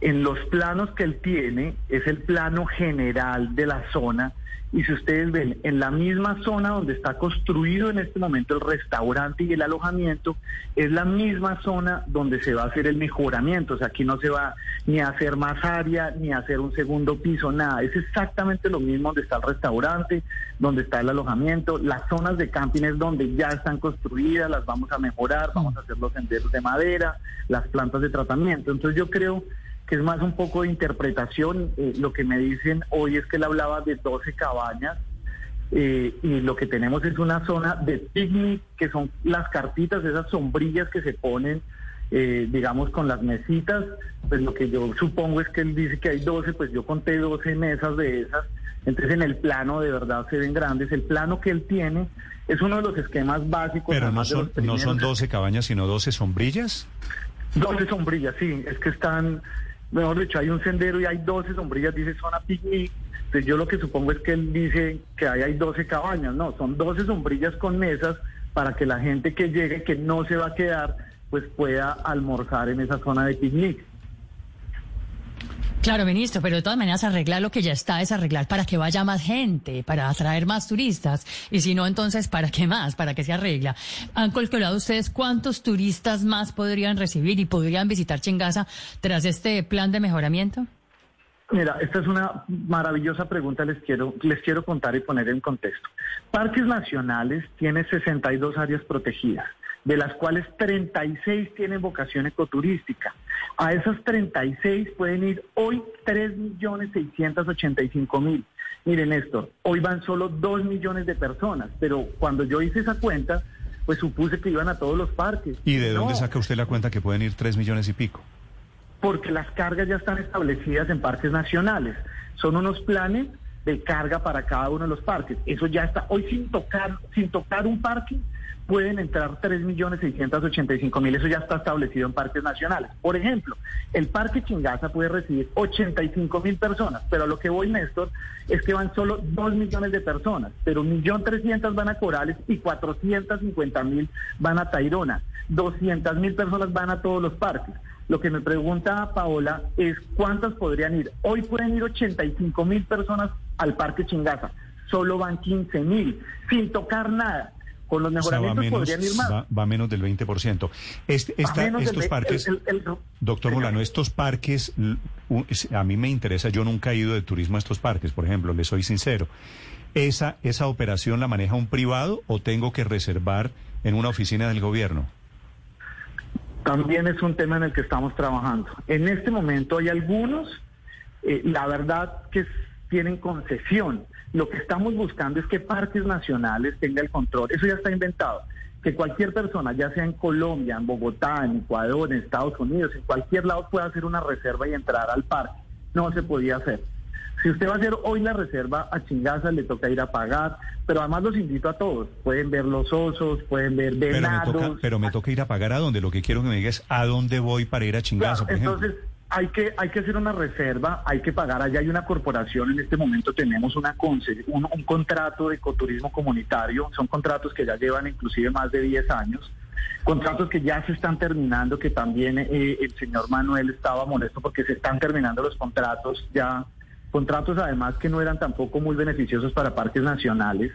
En los planos que él tiene, es el plano general de la zona y si ustedes ven, en la misma zona donde está construido en este momento el restaurante y el alojamiento, es la misma zona donde se va a hacer el mejoramiento. O sea, aquí no se va ni a hacer más área, ni a hacer un segundo piso, nada. Es exactamente lo mismo donde está el restaurante, donde está el alojamiento. Las zonas de camping es donde ya están construidas, las vamos a mejorar, vamos a hacer los senderos de madera, las plantas de tratamiento. Entonces yo creo que es más un poco de interpretación. Eh, lo que me dicen hoy es que él hablaba de 12 cabañas eh, y lo que tenemos es una zona de picnic, que son las cartitas, esas sombrillas que se ponen, eh, digamos, con las mesitas. Pues lo que yo supongo es que él dice que hay 12, pues yo conté 12 mesas de esas. Entonces en el plano de verdad se ven grandes. El plano que él tiene es uno de los esquemas básicos. Pero no son, no son 12 cabañas, sino 12 sombrillas. 12 sombrillas, sí, es que están mejor dicho, hay un sendero y hay 12 sombrillas, dice zona picnic. Entonces yo lo que supongo es que él dice que ahí hay 12 cabañas. No, son 12 sombrillas con mesas para que la gente que llegue, que no se va a quedar, pues pueda almorzar en esa zona de picnic. Claro, ministro, pero de todas maneras arreglar lo que ya está es arreglar para que vaya más gente, para atraer más turistas. Y si no, entonces, ¿para qué más? ¿Para qué se arregla? ¿Han calculado ustedes cuántos turistas más podrían recibir y podrían visitar Chingaza tras este plan de mejoramiento? Mira, esta es una maravillosa pregunta, les quiero, les quiero contar y poner en contexto. Parques Nacionales tiene 62 áreas protegidas de las cuales 36 tienen vocación ecoturística. A esas 36 pueden ir hoy 3.685.000. Miren, Néstor, hoy van solo 2 millones de personas, pero cuando yo hice esa cuenta, pues supuse que iban a todos los parques. ¿Y de dónde saca usted la cuenta que pueden ir 3 millones y pico? Porque las cargas ya están establecidas en parques nacionales. Son unos planes de carga para cada uno de los parques. Eso ya está. Hoy sin tocar, sin tocar un parque, pueden entrar 3.685.000. Eso ya está establecido en parques nacionales. Por ejemplo, el Parque Chingaza puede recibir 85.000 personas, pero a lo que voy, Néstor, es que van solo 2 millones de personas, pero 1.300.000 van a Corales y 450.000 van a Tairona. 200.000 personas van a todos los parques. Lo que me pregunta Paola es cuántas podrían ir. Hoy pueden ir 85.000 personas al Parque Chingaza, solo van 15.000, sin tocar nada con los mejoramientos podrían ir más. Va, menos del 20%. Este, estos parques, doctor Molano, estos parques, a mí me interesa, yo nunca he ido de turismo a estos parques, por ejemplo, le soy sincero. ¿Esa, ¿Esa operación la maneja un privado o tengo que reservar en una oficina del gobierno? También es un tema en el que estamos trabajando. En este momento hay algunos, eh, la verdad que tienen concesión. Lo que estamos buscando es que parques nacionales tengan el control. Eso ya está inventado. Que cualquier persona, ya sea en Colombia, en Bogotá, en Ecuador, en Estados Unidos, en cualquier lado pueda hacer una reserva y entrar al parque. No se podía hacer. Si usted va a hacer hoy la reserva a Chingaza, le toca ir a pagar, pero además los invito a todos. Pueden ver los osos, pueden ver venados. Pero me toca, pero me toca ir a pagar a dónde. Lo que quiero que me digas a dónde voy para ir a Chingaza, por entonces, hay que, hay que hacer una reserva, hay que pagar. Allá hay una corporación, en este momento tenemos una un, un contrato de ecoturismo comunitario, son contratos que ya llevan inclusive más de 10 años, contratos que ya se están terminando, que también eh, el señor Manuel estaba molesto porque se están terminando los contratos ya, contratos además que no eran tampoco muy beneficiosos para parques nacionales.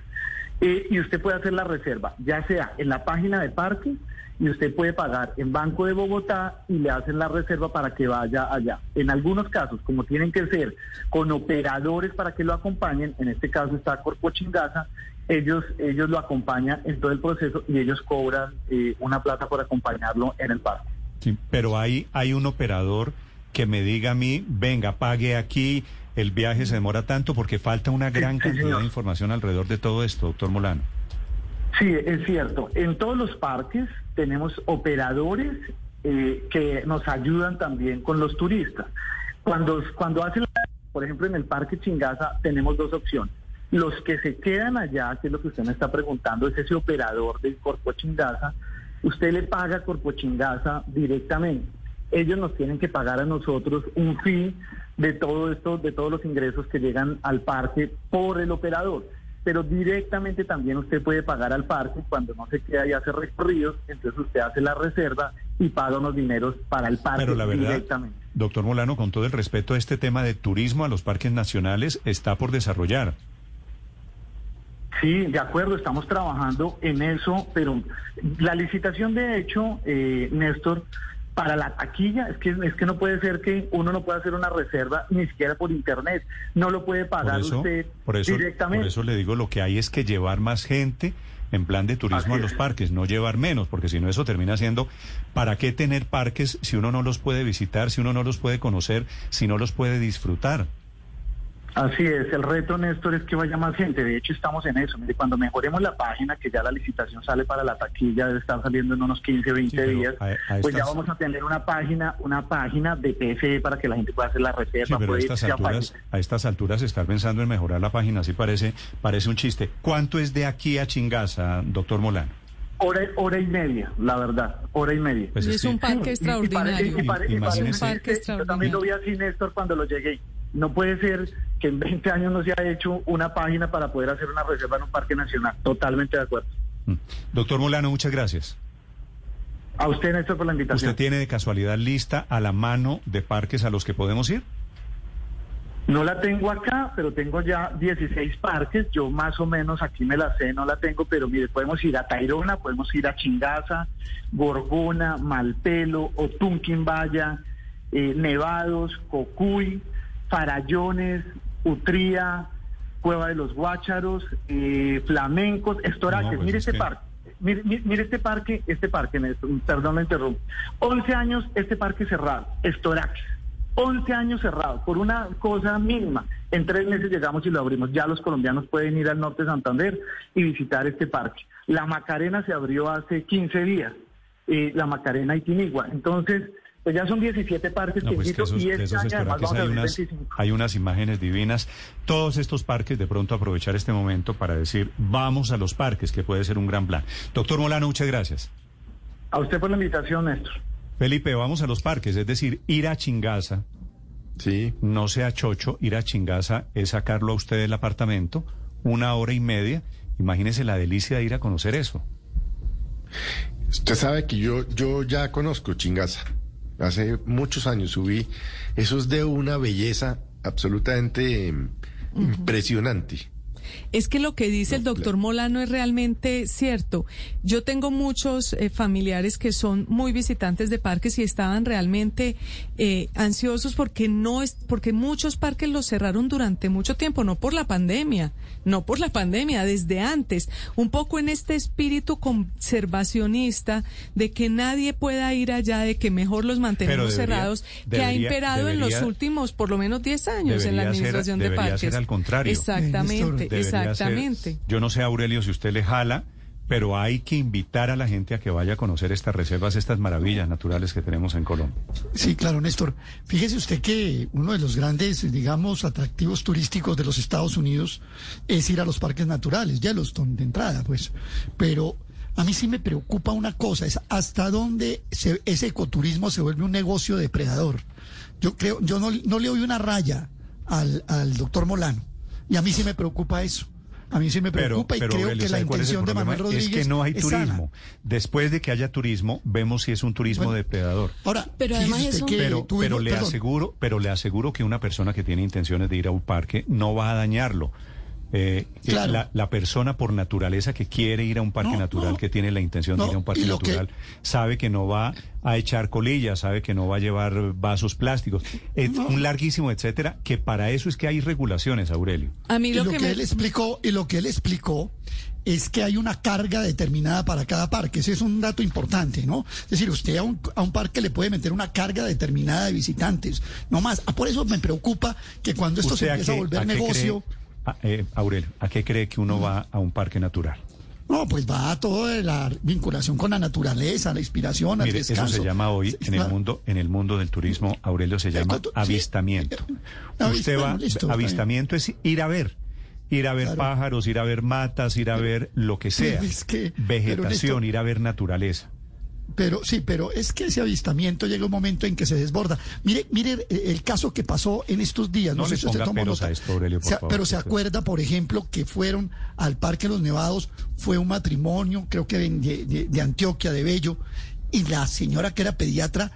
Eh, y usted puede hacer la reserva, ya sea en la página de parque, y usted puede pagar en Banco de Bogotá y le hacen la reserva para que vaya allá. En algunos casos, como tienen que ser con operadores para que lo acompañen, en este caso está Corpo Chingaza, ellos, ellos lo acompañan en todo el proceso y ellos cobran eh, una plata por acompañarlo en el parque. Sí, pero hay, hay un operador que me diga a mí, venga, pague aquí, el viaje se demora tanto porque falta una gran cantidad de información alrededor de todo esto, doctor Molano. Sí, es cierto. En todos los parques tenemos operadores eh, que nos ayudan también con los turistas. Cuando, cuando hacen, por ejemplo, en el Parque Chingaza tenemos dos opciones. Los que se quedan allá, que es lo que usted me está preguntando, es ese operador del Corpo Chingaza, usted le paga Corpo Chingaza directamente. Ellos nos tienen que pagar a nosotros un fee de todo esto, de todos los ingresos que llegan al parque por el operador pero directamente también usted puede pagar al parque cuando no se queda y hace recorridos, entonces usted hace la reserva y paga unos dineros para el parque pero la verdad, directamente. Doctor Molano, con todo el respeto, este tema de turismo a los parques nacionales está por desarrollar. Sí, de acuerdo, estamos trabajando en eso, pero la licitación de hecho, eh, Néstor, para la taquilla, es que, es que no puede ser que uno no pueda hacer una reserva ni siquiera por internet, no lo puede pagar usted directamente. Por eso le digo, lo que hay es que llevar más gente en plan de turismo a los parques, no llevar menos, porque si no eso termina siendo, ¿para qué tener parques si uno no los puede visitar, si uno no los puede conocer, si no los puede disfrutar? Así es, el reto, Néstor, es que vaya más gente. De hecho, estamos en eso. Mire, cuando mejoremos la página, que ya la licitación sale para la taquilla, debe estar saliendo en unos 15, 20 días, pues ya vamos a tener una página una página de PSE para que la gente pueda hacer la reserva. pero a estas, alturas, a estas alturas estar pensando en mejorar la página, así parece, parece un chiste. ¿Cuánto es de aquí a Chingaza, doctor Molano? Hora, hora y media, la verdad, hora y media. Pues es, un parque extraordinario. Yo también lo vi así, Néstor, cuando lo llegué. No puede ser que en 20 años no se ha hecho una página para poder hacer una reserva en un parque nacional. Totalmente de acuerdo. Mm. Doctor Molano, muchas gracias. A usted, Néstor, por la invitación. ¿Usted tiene de casualidad lista a la mano de parques a los que podemos ir? No la tengo acá, pero tengo ya 16 parques. Yo más o menos aquí me la sé, no la tengo, pero mire, podemos ir a Tairona, podemos ir a Chingaza, Gorgona, Malpelo, Otunquimbaya, eh, Nevados, Cocuy, Farallones, Utría, Cueva de los Guácharos, eh, Flamencos, Estoraques. Pues mire este parque. Mire, este parque, este parque, perdón, me interrumpo. 11 años este parque cerrado, Estoraques. 11 años cerrado, por una cosa mínima. En tres meses llegamos y lo abrimos. Ya los colombianos pueden ir al norte de Santander y visitar este parque. La Macarena se abrió hace 15 días, eh, la Macarena y Tinigua. Entonces, pues ya son 17 parques que pues y este año vamos hay, a unas, hay unas imágenes divinas. Todos estos parques, de pronto aprovechar este momento para decir, vamos a los parques, que puede ser un gran plan. Doctor Molano, muchas gracias. A usted por la invitación, Néstor. Felipe, vamos a los parques, es decir, ir a Chingaza. Sí. No sea chocho, ir a Chingaza es sacarlo a usted del apartamento, una hora y media. Imagínese la delicia de ir a conocer eso. Usted sabe que yo, yo ya conozco Chingaza. Hace muchos años subí. Eso es de una belleza absolutamente impresionante. Es que lo que dice el doctor Molano es realmente cierto. Yo tengo muchos eh, familiares que son muy visitantes de parques y estaban realmente eh, ansiosos porque no es, porque muchos parques los cerraron durante mucho tiempo, no por la pandemia, no por la pandemia, desde antes, un poco en este espíritu conservacionista de que nadie pueda ir allá, de que mejor los mantenemos cerrados, que ha imperado en los últimos por lo menos 10 años en la administración de parques. Ser al contrario. Exactamente, exactamente. yo no sé, Aurelio, si usted le jala pero hay que invitar a la gente a que vaya a conocer estas reservas, estas maravillas naturales que tenemos en Colombia. Sí, claro, Néstor. Fíjese usted que uno de los grandes, digamos, atractivos turísticos de los Estados Unidos es ir a los parques naturales, ya los de entrada, pues. Pero a mí sí me preocupa una cosa, es hasta dónde ese ecoturismo se vuelve un negocio depredador. Yo creo, yo no, no le doy una raya al, al doctor Molano. Y a mí sí me preocupa eso. A mí sí me preocupa y creo que la intención de Manuel Rodríguez es que no hay turismo. Después de que haya turismo, vemos si es un turismo depredador. Ahora, pero además eso... pero, pero le aseguro, pero le aseguro que una persona que tiene intenciones de ir a un parque no va a dañarlo. Eh, la, persona por naturaleza que quiere ir a un parque natural, que tiene la intención de ir a un parque natural, sabe que no va a echar colillas, sabe que no va a llevar vasos plásticos, un larguísimo etcétera, que para eso es que hay regulaciones, Aurelio. A mí lo, que, él explicó, y lo que él explicó es que hay una carga determinada para cada parque. Ese es un dato importante, ¿no? Es decir, usted a un, a un parque le puede meter una carga determinada de visitantes, no más. Ah, por eso me preocupa que cuando esto se empieza a, volver negocio... eh, Aurelio, ¿a qué cree que uno va a un parque natural? No, pues va a todo de la vinculación con la naturaleza, la inspiración, al descanso. Eso se llama hoy en el mundo, en el mundo del turismo, Aurelio se llama avistamiento. Usted va, avistamiento es ir a ver, ir a ver pájaros, ir a ver matas, ir a ver lo que sea, vegetación, ir a ver naturaleza. Pero sí, pero es que ese avistamiento llega un momento en que se desborda. Mire, mire eh, el caso que pasó en estos días. No, sé si usted tomó nota. pero se acuerda, por ejemplo, que fueron al Parque Los Nevados, fue un matrimonio, creo que de, de Antioquia, de Bello, y la señora que era pediatra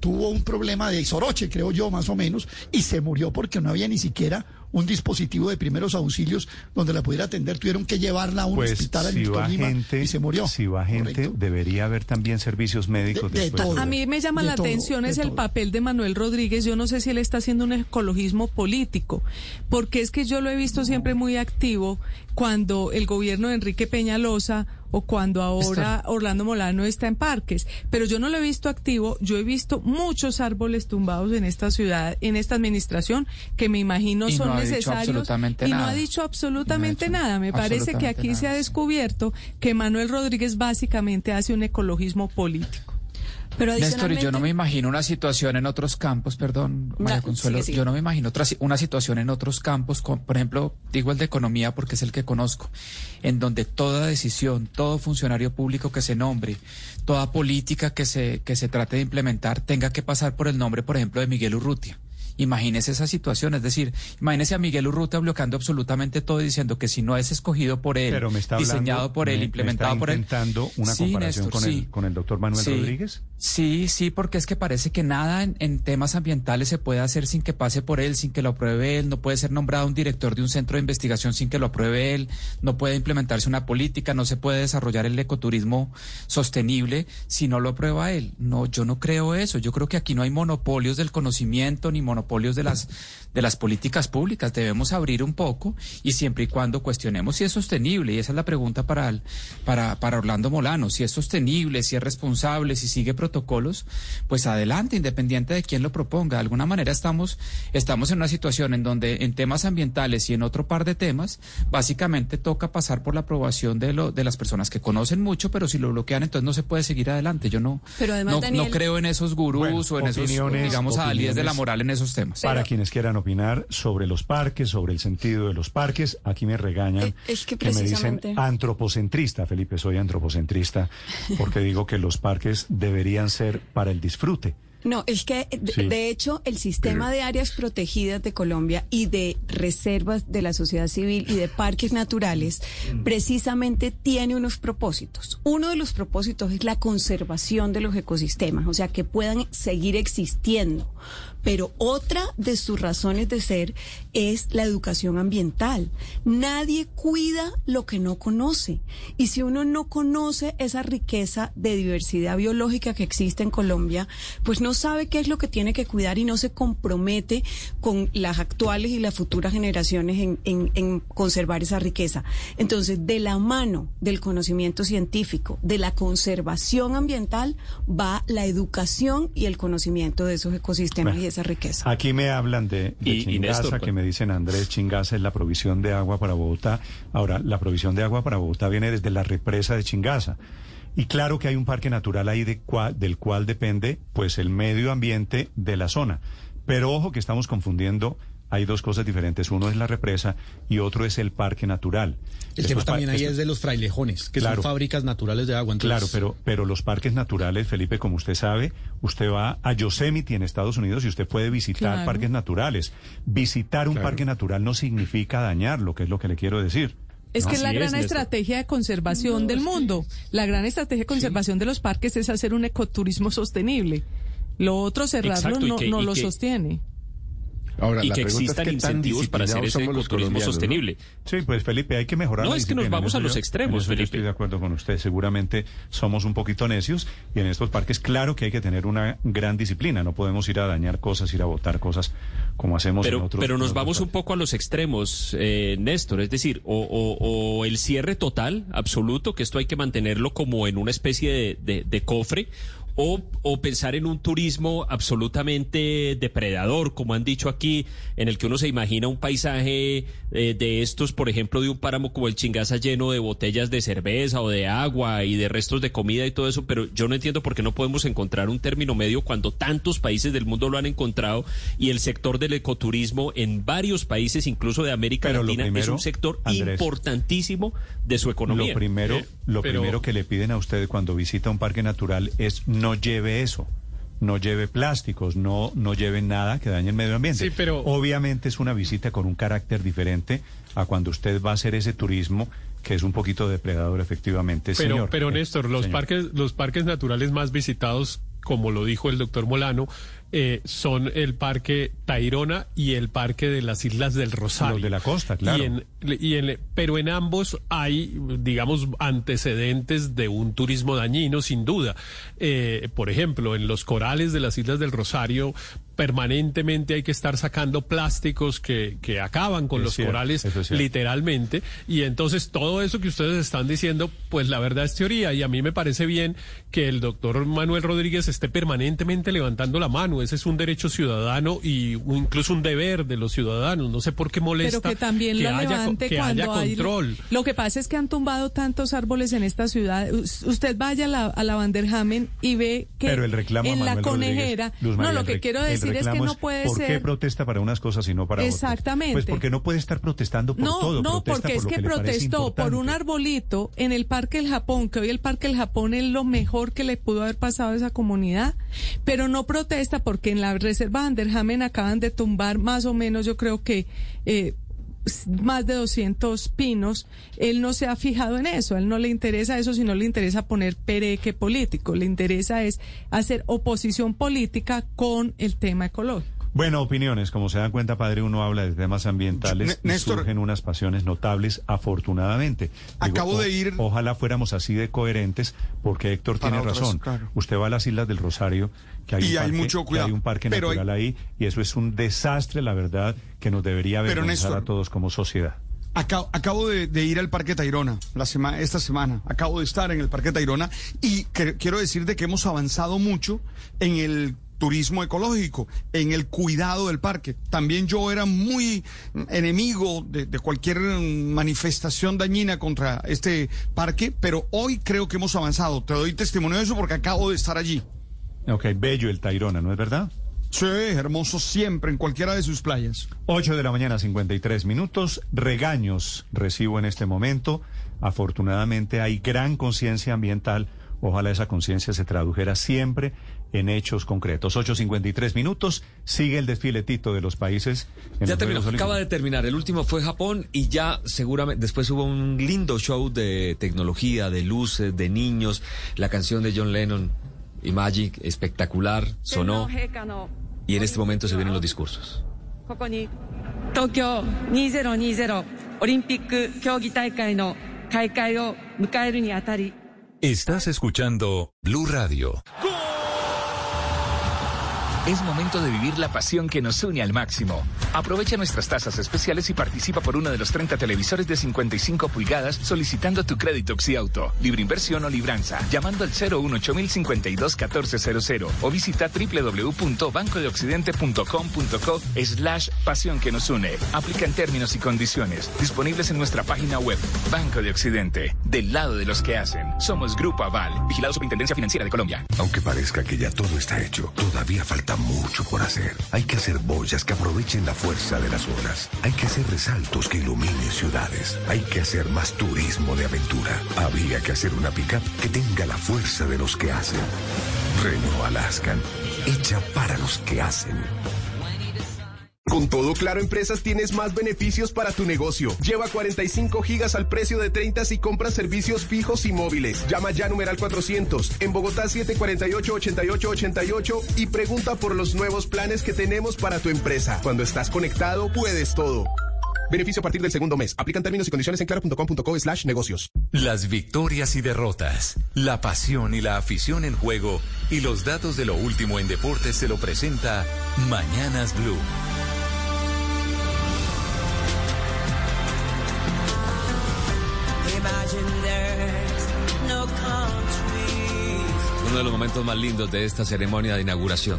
tuvo un problema de soroche, creo yo, más o menos, y se murió porque no había ni siquiera un dispositivo de primeros auxilios donde la pudiera atender. Tuvieron que llevarla a un pues, hospital en si y se murió. Si va gente, debería haber también servicios médicos. De, todo, a mí me llama la atención es el papel de Manuel Rodríguez. Yo no sé si él está haciendo un ecologismo político, porque es que yo lo he visto siempre muy activo cuando el gobierno de Enrique Peñalosa o cuando ahora Orlando Molano está en parques. Pero yo no lo he visto activo, yo he visto muchos árboles tumbados en esta ciudad, en esta administración, que me imagino son necesarios. y no ha dicho absolutamente nada. Me parece que aquí se ha descubierto que Manuel Rodríguez básicamente hace un ecologismo político. Pero Néstor, yo no me imagino una situación en otros campos, perdón, María Consuelo, yo no me imagino otra, una situación en otros campos, por ejemplo, digo el de economía porque es el que conozco, en donde toda decisión, todo funcionario público que se nombre, toda política que se, que se trate de implementar tenga que pasar por el nombre, por ejemplo, de Miguel Urrutia. Imagínese esa situación, es decir, imagínese a Miguel Urrutia bloqueando absolutamente todo y diciendo que si no es escogido por él, diseñado por él, implementado por él. una comparación con, el, con el doctor Manuel Rodríguez? Sí, sí, porque es que parece que nada en, temas ambientales se puede hacer sin que pase por él, sin que lo apruebe él, no puede ser nombrado un director de un centro de investigación sin que lo apruebe él, no puede implementarse una política, no se puede desarrollar el ecoturismo sostenible si no lo aprueba él. No, yo no creo eso, yo creo que aquí no hay monopolios del conocimiento ni monopolios de las, de las políticas públicas. Debemos abrir un poco y siempre y cuando cuestionemos si es sostenible, y esa es la pregunta para, para, para Orlando Molano, si es sostenible, si es responsable, si sigue protocolos, pues adelante, independiente de quién lo proponga. De alguna manera estamos, estamos en una situación en donde en temas ambientales y en otro par de temas, básicamente toca pasar por la aprobación de, lo, de las personas que conocen mucho, pero si lo bloquean, entonces no se puede seguir adelante. Yo no, no, creo en esos gurús o en esos, digamos, adalides de la moral en esos temas. Para quienes quieran opinar sobre los parques, sobre el sentido de los parques, aquí me regañan eh, que, me dicen antropocentrista. Felipe, soy antropocentrista porque digo que los parques deberían ser para el disfrute No, es que de hecho el sistema de áreas protegidas de Colombia y de reservas de la sociedad civil y de parques naturales precisamente tiene unos propósitos. Uno de los propósitos es la conservación de los ecosistemas, o sea, que puedan seguir existiendo. Pero otra de sus razones de ser es la educación ambiental. Nadie cuida lo que no conoce. Y si uno no conoce esa riqueza de diversidad biológica que existe en Colombia, pues no sabe qué es lo que tiene que cuidar y no se compromete con las actuales y las futuras generaciones en, conservar esa riqueza. Entonces, de la mano del conocimiento científico, de la conservación ambiental, va la educación y el conocimiento de esos ecosistemas y esa riqueza. Aquí me hablan de, Chingaza, que me dicen Andrés Chingaza es la provisión de agua para Bogotá. Ahora, la provisión de agua para Bogotá viene desde la represa de Chingaza. Y claro que hay un parque natural ahí de del cual depende pues el medio ambiente de la zona. Pero ojo que estamos confundiendo hay dos cosas diferentes. Uno es la represa y otro es el parque natural. El tema también ahí es de los frailejones, que son fábricas naturales de agua. Claro, pero, pero los parques naturales, Felipe, como usted sabe, usted va a Yosemite en Estados Unidos y usted puede visitar parques naturales. Visitar un parque natural no significa dañarlo, que es lo que le quiero decir. Es que es la gran estrategia de conservación del mundo. La gran estrategia de conservación de los parques es hacer un ecoturismo sostenible. Lo otro, cerrarlo, no, lo sostiene y que existan incentivos para hacer ese ecoturismo sostenible. Sí, pues Felipe, hay que mejorar. No es que nos vamos a los extremos, Felipe. estoy de acuerdo con usted. Seguramente somos un poquito necios y en estos parques, claro que hay que tener una gran disciplina. No podemos ir a dañar cosas, ir a botar cosas como hacemos pero, en otros. Pero nos vamos un poco a los extremos, eh, Néstor. Es decir, o, el cierre total, absoluto, que esto hay que mantenerlo como en una especie de cofre o, pensar en un turismo absolutamente depredador, como han dicho aquí, en el que uno se imagina un paisaje eh, de estos, por ejemplo, de un páramo como el Chingaza lleno de botellas de cerveza o de agua y de restos de comida y todo eso, pero yo no entiendo por qué no podemos encontrar un término medio cuando tantos países del mundo lo han encontrado y el sector del ecoturismo en varios países, incluso de América Latina, es un sector importantísimo de su economía. Lo primero, eh, lo primero que le piden a usted cuando visita un parque natural es no lleve eso no lleve plásticos, no, no lleve nada que dañe el medio ambiente. Sí, pero... Obviamente es una visita con un carácter diferente a cuando usted va a hacer ese turismo que es un poquito depredador efectivamente, pero, señor. Pero Néstor, los parques los parques naturales más visitados, como lo dijo el doctor Molano, eh, son el Parque Tairona y el Parque de las Islas del Rosario. Los de la costa, claro. Y en, pero en ambos hay, digamos, antecedentes de un turismo dañino, sin duda. Eh, por ejemplo, en los corales de las Islas del Rosario, permanentemente hay que estar sacando plásticos que, que acaban con los corales literalmente. Y entonces todo eso que ustedes están diciendo, pues la verdad es teoría. Y a mí me parece bien que el doctor Manuel Rodríguez esté permanentemente levantando la mano. Ese es un derecho ciudadano y incluso un deber de los ciudadanos. No sé por qué molesta Pero que, también haya, haya control. lo que pasa es que han tumbado tantos árboles en esta ciudad. Usted vaya a la, a la Vanderhamen y ve que en la conejera. no, lo que quiero decir es que no puede ¿por ser. ¿Por qué protesta para unas cosas y no para otras? Exactamente. Pues porque no puede estar protestando por todo. No, porque es que, protestó por un arbolito en el Parque del Japón, que hoy el Parque del Japón es lo mejor que le pudo haber pasado a esa comunidad, pero no protesta porque en la reserva Anderhamen acaban de tumbar más o menos, yo creo que. Eh, más de 200 pinos, él no se ha fijado en eso, a él no le interesa eso, sino le interesa poner pereque político, le interesa es hacer oposición política con el tema ecológico. Bueno, opiniones. Como se dan cuenta, padre, uno habla de temas ambientales y surgen unas pasiones notables, afortunadamente. acabo de ir. Ojalá fuéramos así de coherentes, porque Héctor tiene razón. Usted va a las Islas del Rosario, que hay, un, parque, mucho hay un parque natural ahí, y eso es un desastre, la verdad, que nos debería avergonzar a todos como sociedad. Acabo, de, ir al Parque Tayrona la semana, esta semana. Acabo de estar en el Parque Tayrona y quiero decir de que hemos avanzado mucho en el turismo ecológico, en el cuidado del parque. También yo era muy enemigo de, cualquier manifestación dañina contra este parque, pero hoy creo que hemos avanzado. Te doy testimonio de eso porque acabo de estar allí. Ok, bello el Tayrona, ¿no es verdad? Sí, hermoso siempre en cualquiera de sus playas. 8 de la mañana, 53 minutos. Regaños recibo en este momento. Afortunadamente hay gran conciencia ambiental. Ojalá esa conciencia se tradujera siempre en hechos concretos. 8.53 minutos, sigue el desfiletito de los países. ya terminó, acaba de terminar. El último fue Japón y ya seguramente después hubo un lindo show de tecnología, de luces, de niños, la canción de John Lennon y Magic, espectacular, sonó. Y en este momento se vienen los discursos. Tokio 2020 Estás escuchando Blue Radio. Es momento de vivir la pasión que nos une al máximo. Aprovecha nuestras tasas especiales y participa por uno de los 30 televisores de 55 pulgadas solicitando tu crédito Auto, libre inversión o libranza, llamando al 018 1400 o visita www.bancodeoccidente.com.co slash pasión que nos une. Aplica en términos y condiciones, disponibles en nuestra página web. Banco de Occidente, del lado de los que hacen. Somos Grupo Aval, vigilado Superintendencia Financiera de Colombia. Aunque parezca que ya todo está hecho, todavía falta mucho por hacer. Hay que hacer boyas que aprovechen la fuerza de las olas. Hay que hacer resaltos que iluminen ciudades. Hay que hacer más turismo de aventura. Había que hacer una pickup que tenga la fuerza de los que hacen. Renault Alaskan, hecha para los que hacen. Con todo Claro Empresas tienes más beneficios para tu negocio. Lleva 45 gigas al precio de 30 si compras servicios fijos y móviles. Llama ya numeral 400 en Bogotá 748-8888 y pregunta por los nuevos planes que tenemos para tu empresa. Cuando estás conectado, puedes todo. Beneficio a partir del segundo mes. Aplican términos y condiciones en claro.com.co slash negocios. Las victorias y derrotas, la pasión y la afición en juego y los datos de lo último en deportes se lo presenta Mañanas Blue. Uno de los momentos más lindos de esta ceremonia de inauguración.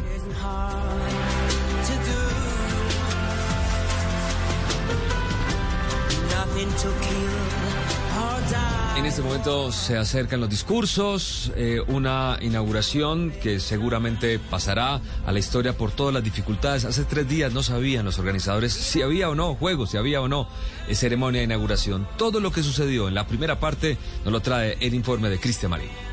En este momento se acercan los discursos, eh, una inauguración que seguramente pasará a la historia por todas las dificultades. Hace tres días no sabían los organizadores si había o no juegos, si había o no eh, ceremonia de inauguración. Todo lo que sucedió en la primera parte nos lo trae el informe de Cristian Marín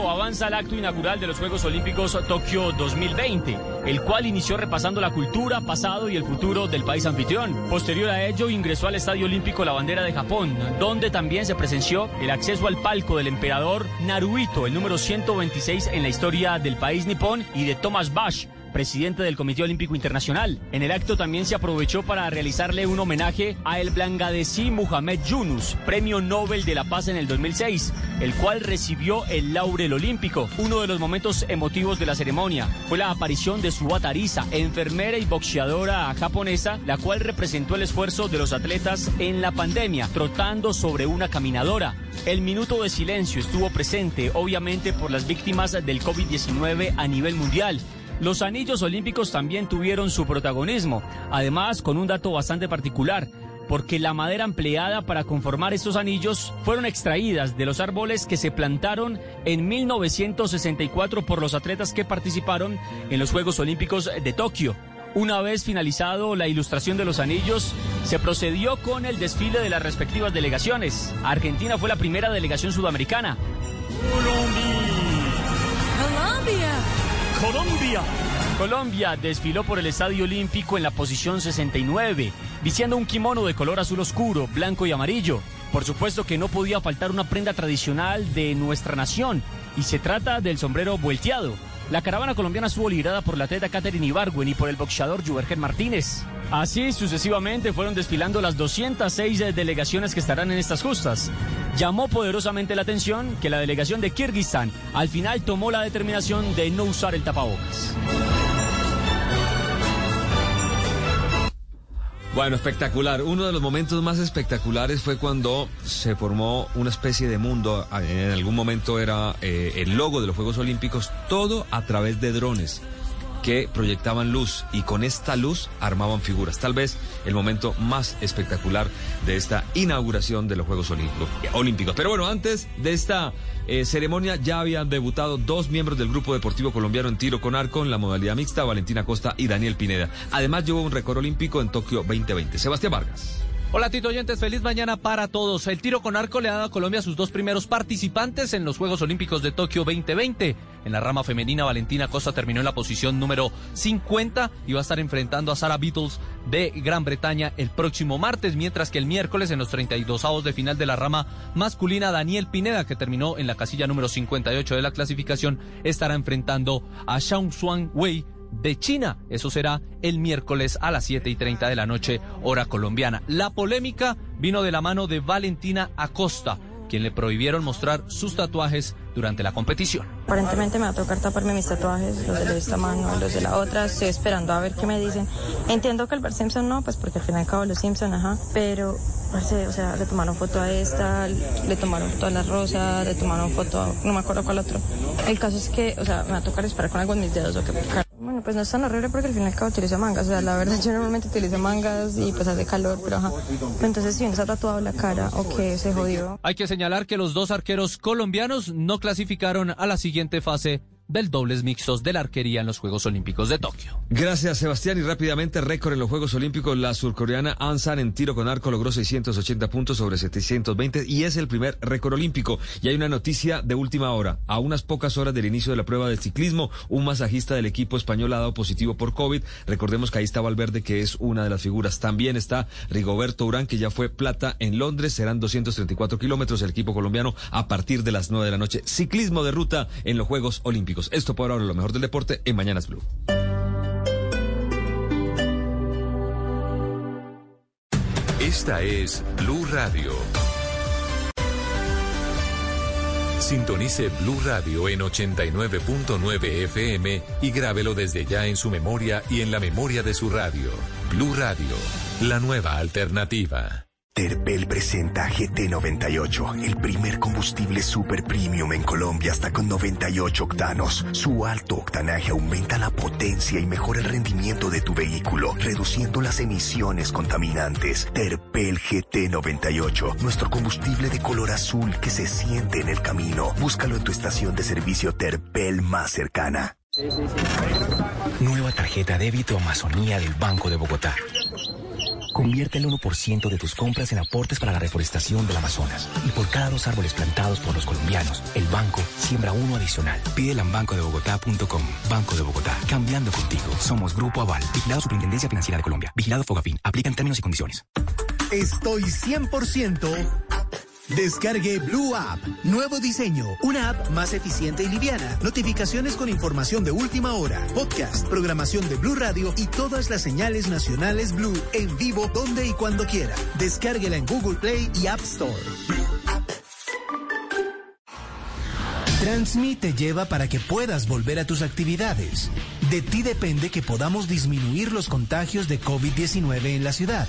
avanza el acto inaugural de los Juegos Olímpicos Tokio 2020, el cual inició repasando la cultura, pasado y el futuro del país anfitrión. Posterior a ello ingresó al Estadio Olímpico la bandera de Japón, donde también se presenció el acceso al palco del emperador Naruhito, el número 126 en la historia del país nipón, y de Thomas Bach, presidente del Comité Olímpico Internacional. En el acto también se aprovechó para realizarle un homenaje a el Blangadesí Muhammad Yunus, Premio Nobel de la Paz en el 2006, el cual recibió el laurel olímpico. Uno de los momentos emotivos de la ceremonia fue la aparición de su Arisa, enfermera y boxeadora japonesa, la cual representó el esfuerzo de los atletas en la pandemia, trotando sobre una caminadora. El minuto de silencio estuvo presente, obviamente, por las víctimas del COVID-19 a nivel mundial. Los anillos olímpicos también tuvieron su protagonismo, además con un dato bastante particular porque la madera empleada para conformar estos anillos fueron extraídas de los árboles que se plantaron en 1964 por los atletas que participaron en los Juegos Olímpicos de Tokio. Una vez finalizado la ilustración de los anillos, se procedió con el desfile de las respectivas delegaciones. Argentina fue la primera delegación sudamericana. Colombia. Colombia. Colombia desfiló por el Estadio Olímpico en la posición 69, vistiendo un kimono de color azul oscuro, blanco y amarillo. Por supuesto que no podía faltar una prenda tradicional de nuestra nación, y se trata del sombrero volteado. La caravana colombiana estuvo liderada por la atleta Catherine Ibargüen y por el boxeador Juergen Martínez. Así sucesivamente fueron desfilando las 206 delegaciones que estarán en estas justas. Llamó poderosamente la atención que la delegación de Kirguistán al final tomó la determinación de no usar el tapabocas. Bueno, espectacular. Uno de los momentos más espectaculares fue cuando se formó una especie de mundo. En algún momento era eh, el logo de los Juegos Olímpicos, todo a través de drones que proyectaban luz y con esta luz armaban figuras. Tal vez el momento más espectacular de esta inauguración de los Juegos Olímpicos. Pero bueno, antes de esta eh, ceremonia ya habían debutado dos miembros del Grupo Deportivo Colombiano en tiro con arco en la modalidad mixta, Valentina Costa y Daniel Pineda. Además llevó un récord olímpico en Tokio 2020. Sebastián Vargas. Hola Tito Oyentes, feliz mañana para todos. El tiro con arco le ha dado a Colombia sus dos primeros participantes en los Juegos Olímpicos de Tokio 2020. En la rama femenina, Valentina Costa terminó en la posición número 50 y va a estar enfrentando a Sara Beatles de Gran Bretaña el próximo martes, mientras que el miércoles en los 32 avos de final de la rama masculina, Daniel Pineda, que terminó en la casilla número 58 de la clasificación, estará enfrentando a Xiao Xuan Wei de China. Eso será el miércoles a las 7 y 30 de la noche, hora colombiana. La polémica vino de la mano de Valentina Acosta, quien le prohibieron mostrar sus tatuajes durante la competición. Aparentemente me va a tocar taparme mis tatuajes, los de esta mano, los de la otra. Estoy esperando a ver qué me dicen. Entiendo que el Bar Simpson no, pues porque al fin y al cabo los Simpson, ajá. Pero, o sea, le tomaron foto a esta, le tomaron foto a la rosa, le tomaron foto a, no me acuerdo cuál otro. El caso es que, o sea, me va a tocar esperar con algo en mis dedos o que bueno, pues no es tan horrible porque al fin y al cabo utilizo mangas. O sea, la verdad yo normalmente utilizo mangas y pues hace calor, pero ajá. Entonces si uno ha tatuado la cara o que se jodió. Hay que señalar que los dos arqueros colombianos no clasificaron a la siguiente fase del dobles mixtos de la arquería en los Juegos Olímpicos de Tokio. Gracias, Sebastián. Y rápidamente, récord en los Juegos Olímpicos. La surcoreana Ansan en tiro con arco logró 680 puntos sobre 720 y es el primer récord olímpico. Y hay una noticia de última hora. A unas pocas horas del inicio de la prueba de ciclismo, un masajista del equipo español ha dado positivo por COVID. Recordemos que ahí está Valverde, que es una de las figuras. También está Rigoberto Urán, que ya fue plata en Londres. Serán 234 kilómetros el equipo colombiano a partir de las 9 de la noche. Ciclismo de ruta en los Juegos Olímpicos. Esto por ahora lo mejor del deporte en Mañanas Blue. Esta es Blue Radio. Sintonice Blue Radio en 89.9 FM y grábelo desde ya en su memoria y en la memoria de su radio. Blue Radio, la nueva alternativa. Terpel presenta GT98, el primer combustible super premium en Colombia hasta con 98 octanos. Su alto octanaje aumenta la potencia y mejora el rendimiento de tu vehículo, reduciendo las emisiones contaminantes. Terpel GT98, nuestro combustible de color azul que se siente en el camino. Búscalo en tu estación de servicio Terpel más cercana. Nueva tarjeta débito Amazonía del Banco de Bogotá. Convierte el 1% de tus compras en aportes para la reforestación del Amazonas. Y por cada dos árboles plantados por los colombianos, el banco siembra uno adicional. Pídela en bancodebogotá.com. Banco de Bogotá. Cambiando contigo. Somos Grupo Aval. Vigilado Superintendencia Financiera de Colombia. Vigilado Fogafín. Aplica en términos y condiciones. Estoy 100% Descargue Blue App. Nuevo diseño. Una app más eficiente y liviana. Notificaciones con información de última hora. Podcast, programación de Blue Radio y todas las señales nacionales Blue en vivo donde y cuando quiera. Descárguela en Google Play y App Store. Transmite lleva para que puedas volver a tus actividades. De ti depende que podamos disminuir los contagios de COVID-19 en la ciudad.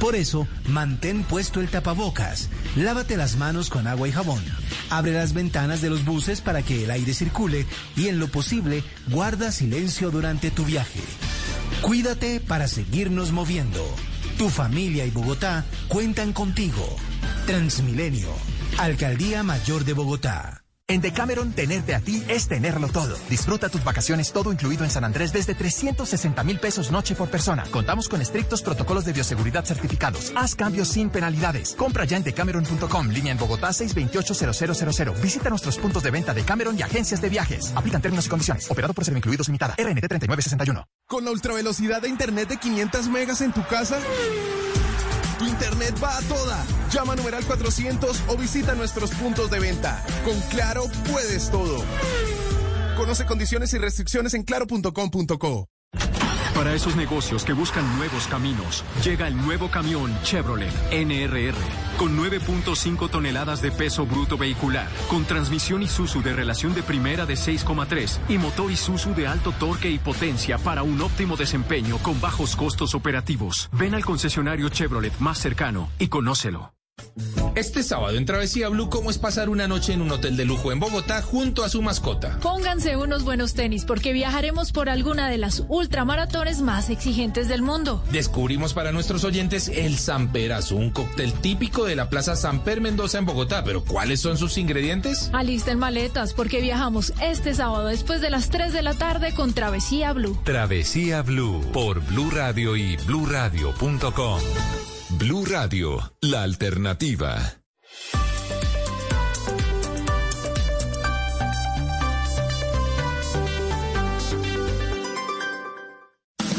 Por eso, mantén puesto el tapabocas, lávate las manos con agua y jabón, abre las ventanas de los buses para que el aire circule y en lo posible guarda silencio durante tu viaje. Cuídate para seguirnos moviendo. Tu familia y Bogotá cuentan contigo. Transmilenio, Alcaldía Mayor de Bogotá. En Decameron, tenerte a ti es tenerlo todo. Disfruta tus vacaciones todo incluido en San Andrés desde 360 mil pesos noche por persona. Contamos con estrictos protocolos de bioseguridad certificados. Haz cambios sin penalidades. Compra ya en decameron.com, línea en Bogotá 628-0000. Visita nuestros puntos de venta de Cameron y agencias de viajes. Aplican términos y condiciones. Operado por Incluidos Limitada. RNT 3961. Con la ultravelocidad de internet de 500 megas en tu casa. Internet va a toda. Llama a numeral 400 o visita nuestros puntos de venta. Con Claro puedes todo. Conoce condiciones y restricciones en claro.com.co. Para esos negocios que buscan nuevos caminos, llega el nuevo camión Chevrolet NRR, con 9.5 toneladas de peso bruto vehicular, con transmisión Isuzu de relación de primera de 6,3 y motor Isuzu de alto torque y potencia para un óptimo desempeño con bajos costos operativos. Ven al concesionario Chevrolet más cercano y conócelo. Este sábado en Travesía Blue, ¿cómo es pasar una noche en un hotel de lujo en Bogotá junto a su mascota? Pónganse unos buenos tenis porque viajaremos por alguna de las ultramaratones más exigentes del mundo. Descubrimos para nuestros oyentes el Samperazo, un cóctel típico de la Plaza Samper Mendoza en Bogotá. ¿Pero cuáles son sus ingredientes? Alisten maletas porque viajamos este sábado después de las 3 de la tarde con Travesía Blue. Travesía Blue por Blue Radio y bluradio.com. Blue Radio, la alternativa.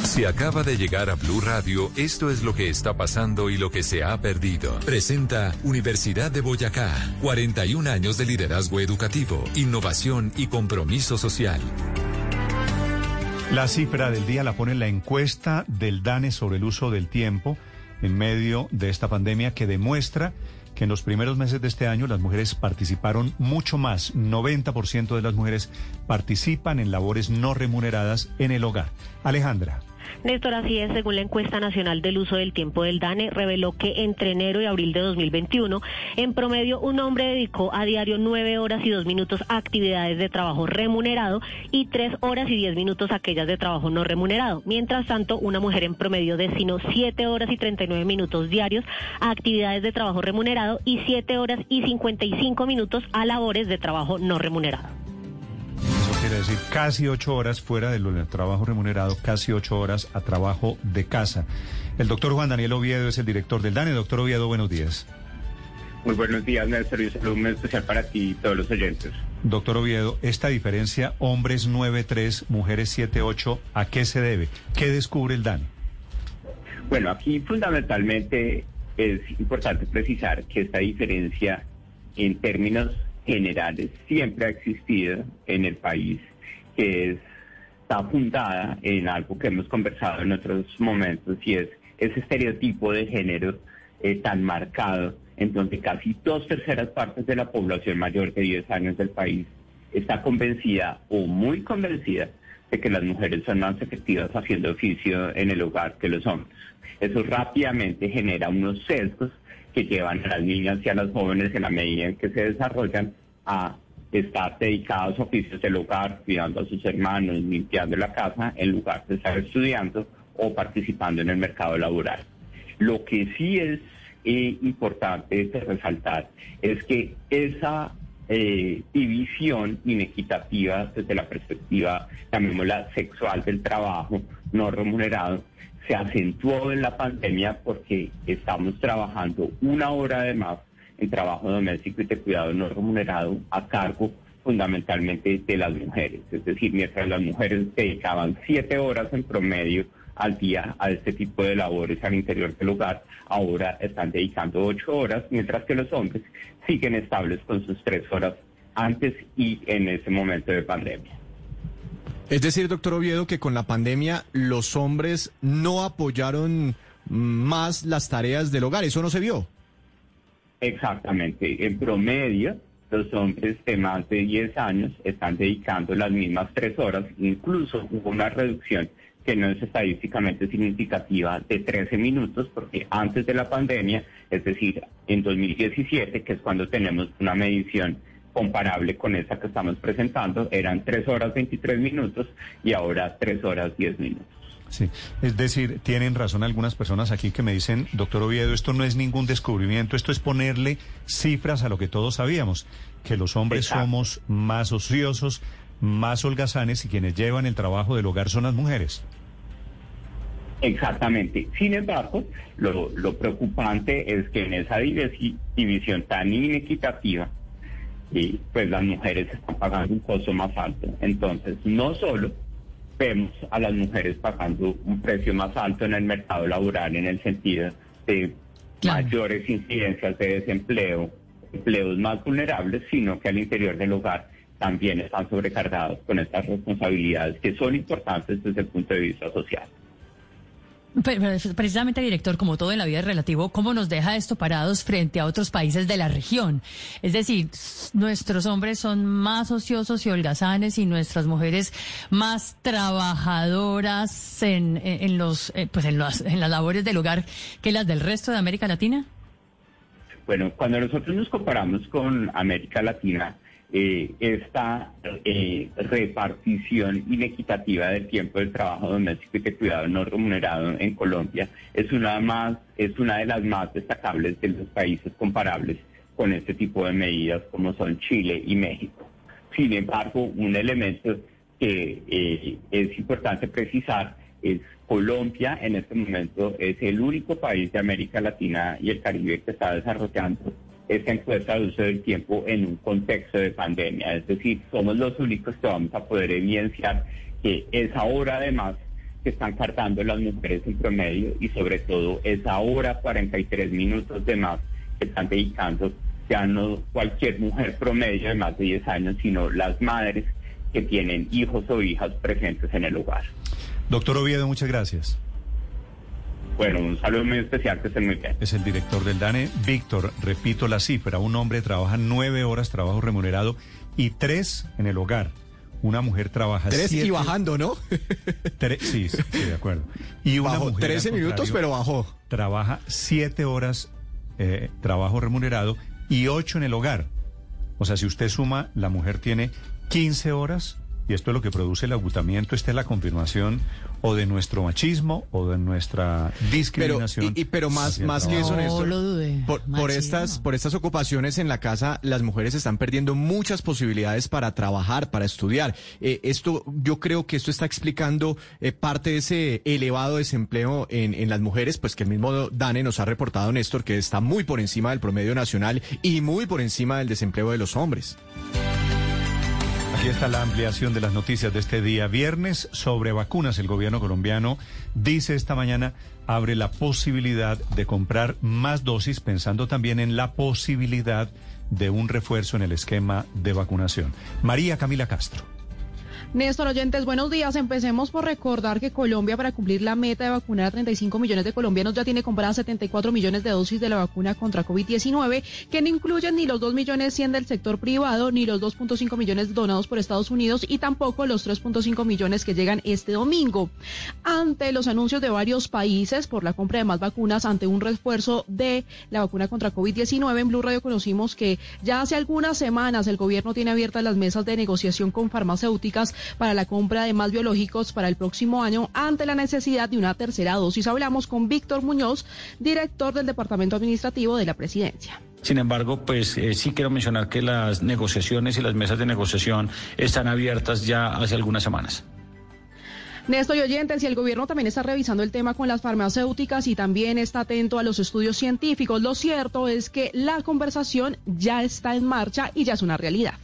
Si acaba de llegar a Blue Radio, esto es lo que está pasando y lo que se ha perdido. Presenta Universidad de Boyacá, 41 años de liderazgo educativo, innovación y compromiso social. La cifra del día la pone la encuesta del DANE sobre el uso del tiempo en medio de esta pandemia que demuestra que en los primeros meses de este año las mujeres participaron mucho más. 90% de las mujeres participan en labores no remuneradas en el hogar. Alejandra. Néstor, así es, según la encuesta nacional del uso del tiempo del DANE, reveló que entre enero y abril de 2021, en promedio, un hombre dedicó a diario nueve horas y dos minutos a actividades de trabajo remunerado y tres horas y diez minutos a aquellas de trabajo no remunerado. Mientras tanto, una mujer en promedio destinó siete horas y treinta y nueve minutos diarios a actividades de trabajo remunerado y siete horas y cincuenta y cinco minutos a labores de trabajo no remunerado quiere decir casi ocho horas fuera del trabajo remunerado, casi ocho horas a trabajo de casa. El doctor Juan Daniel Oviedo es el director del DANE. Doctor Oviedo, buenos días. Muy buenos días, Néstor, un saludo especial para ti y todos los oyentes. Doctor Oviedo, esta diferencia, hombres 9-3, mujeres 7-8, ¿a qué se debe? ¿Qué descubre el DANE? Bueno, aquí fundamentalmente es importante precisar que esta diferencia en términos generales siempre ha existido en el país, que es, está fundada en algo que hemos conversado en otros momentos y es ese estereotipo de género eh, tan marcado en donde casi dos terceras partes de la población mayor de 10 años del país está convencida o muy convencida de que las mujeres son más efectivas haciendo oficio en el hogar que los hombres. Eso rápidamente genera unos sesgos que llevan a las niñas y a las jóvenes en la medida en que se desarrollan a estar dedicados a oficios del hogar, cuidando a sus hermanos, limpiando la casa, en lugar de estar estudiando o participando en el mercado laboral. Lo que sí es eh, importante resaltar es que esa eh, división inequitativa desde la perspectiva, llamémosla sexual del trabajo no remunerado, se acentuó en la pandemia porque estamos trabajando una hora de más en trabajo doméstico y de cuidado no remunerado a cargo fundamentalmente de las mujeres. Es decir, mientras las mujeres dedicaban siete horas en promedio al día a este tipo de labores al interior del hogar, ahora están dedicando ocho horas, mientras que los hombres siguen estables con sus tres horas antes y en ese momento de pandemia. Es decir, doctor Oviedo, que con la pandemia los hombres no apoyaron más las tareas del hogar. ¿Eso no se vio? Exactamente. En promedio, los hombres de más de 10 años están dedicando las mismas tres horas. Incluso hubo una reducción que no es estadísticamente significativa de 13 minutos, porque antes de la pandemia, es decir, en 2017, que es cuando tenemos una medición comparable con esa que estamos presentando, eran 3 horas 23 minutos y ahora 3 horas 10 minutos. Sí, es decir, tienen razón algunas personas aquí que me dicen, doctor Oviedo, esto no es ningún descubrimiento, esto es ponerle cifras a lo que todos sabíamos, que los hombres somos más ociosos, más holgazanes y quienes llevan el trabajo del hogar son las mujeres. Exactamente. Sin embargo, lo, lo preocupante es que en esa división tan inequitativa, y pues las mujeres están pagando un costo más alto. Entonces, no solo vemos a las mujeres pagando un precio más alto en el mercado laboral en el sentido de mayores incidencias de desempleo, empleos más vulnerables, sino que al interior del hogar también están sobrecargados con estas responsabilidades que son importantes desde el punto de vista social. Precisamente, director, como todo en la vida es relativo, ¿cómo nos deja esto parados frente a otros países de la región? Es decir, nuestros hombres son más ociosos y holgazanes y nuestras mujeres más trabajadoras en, en los, eh, pues en, en las labores del hogar que las del resto de América Latina. Bueno, cuando nosotros nos comparamos con América Latina, eh, esta eh, repartición inequitativa del tiempo de trabajo doméstico y de cuidado no remunerado en Colombia es una más es una de las más destacables de los países comparables con este tipo de medidas como son Chile y México. Sin embargo, un elemento que eh, es importante precisar es Colombia en este momento es el único país de América Latina y el Caribe que está desarrollando esta encuesta de uso del tiempo en un contexto de pandemia. Es decir, somos los únicos que vamos a poder evidenciar que esa hora además que están cartando las mujeres en promedio y sobre todo esa hora 43 minutos de más que están dedicando ya no cualquier mujer promedio de más de 10 años, sino las madres que tienen hijos o hijas presentes en el hogar. Doctor Oviedo, muchas gracias. Bueno, un saludo muy especial, que estén muy bien. Es el director del DANE. Víctor, repito la cifra, un hombre trabaja nueve horas trabajo remunerado y tres en el hogar. Una mujer trabaja Tres y bajando, ¿no? sí, sí, de acuerdo. Y una bajó mujer, 13 al minutos, pero bajó. Trabaja siete horas eh, trabajo remunerado y ocho en el hogar. O sea, si usted suma, la mujer tiene 15 horas y esto es lo que produce el agotamiento. Esta es la confirmación o de nuestro machismo o de nuestra Pero, discriminación. y, y- pero más, más que eso, No Néstor, lo dude. por, por estas, por estas ocupaciones en la casa, las mujeres están perdiendo muchas posibilidades para trabajar, para estudiar. Eh, esto, yo creo que esto está explicando eh, parte de ese elevado desempleo en, en las mujeres, pues que el mismo DANE nos ha reportado, Néstor, que está muy por encima del promedio nacional y muy por encima del desempleo de los hombres. Aquí está la ampliación de las noticias de este día viernes sobre vacunas. El gobierno colombiano dice esta mañana abre la posibilidad de comprar más dosis pensando también en la posibilidad de un refuerzo en el esquema de vacunación. María Camila Castro. Néstor Oyentes, buenos días. Empecemos por recordar que Colombia, para cumplir la meta de vacunar a 35 millones de colombianos, ya tiene compradas 74 millones de dosis de la vacuna contra COVID-19, que no incluyen ni los 2 millones 100 del sector privado, ni los 2.5 millones donados por Estados Unidos y tampoco los 3.5 millones que llegan este domingo. Ante los anuncios de varios países por la compra de más vacunas ante un refuerzo de la vacuna contra COVID-19, en Blue Radio conocimos que ya hace algunas semanas el gobierno tiene abiertas las mesas de negociación con farmacéuticas para la compra de más biológicos para el próximo año ante la necesidad de una tercera dosis. Hablamos con Víctor Muñoz, director del Departamento Administrativo de la Presidencia. Sin embargo, pues eh, sí quiero mencionar que las negociaciones y las mesas de negociación están abiertas ya hace algunas semanas. Néstor y oyentes, y el gobierno también está revisando el tema con las farmacéuticas y también está atento a los estudios científicos. Lo cierto es que la conversación ya está en marcha y ya es una realidad.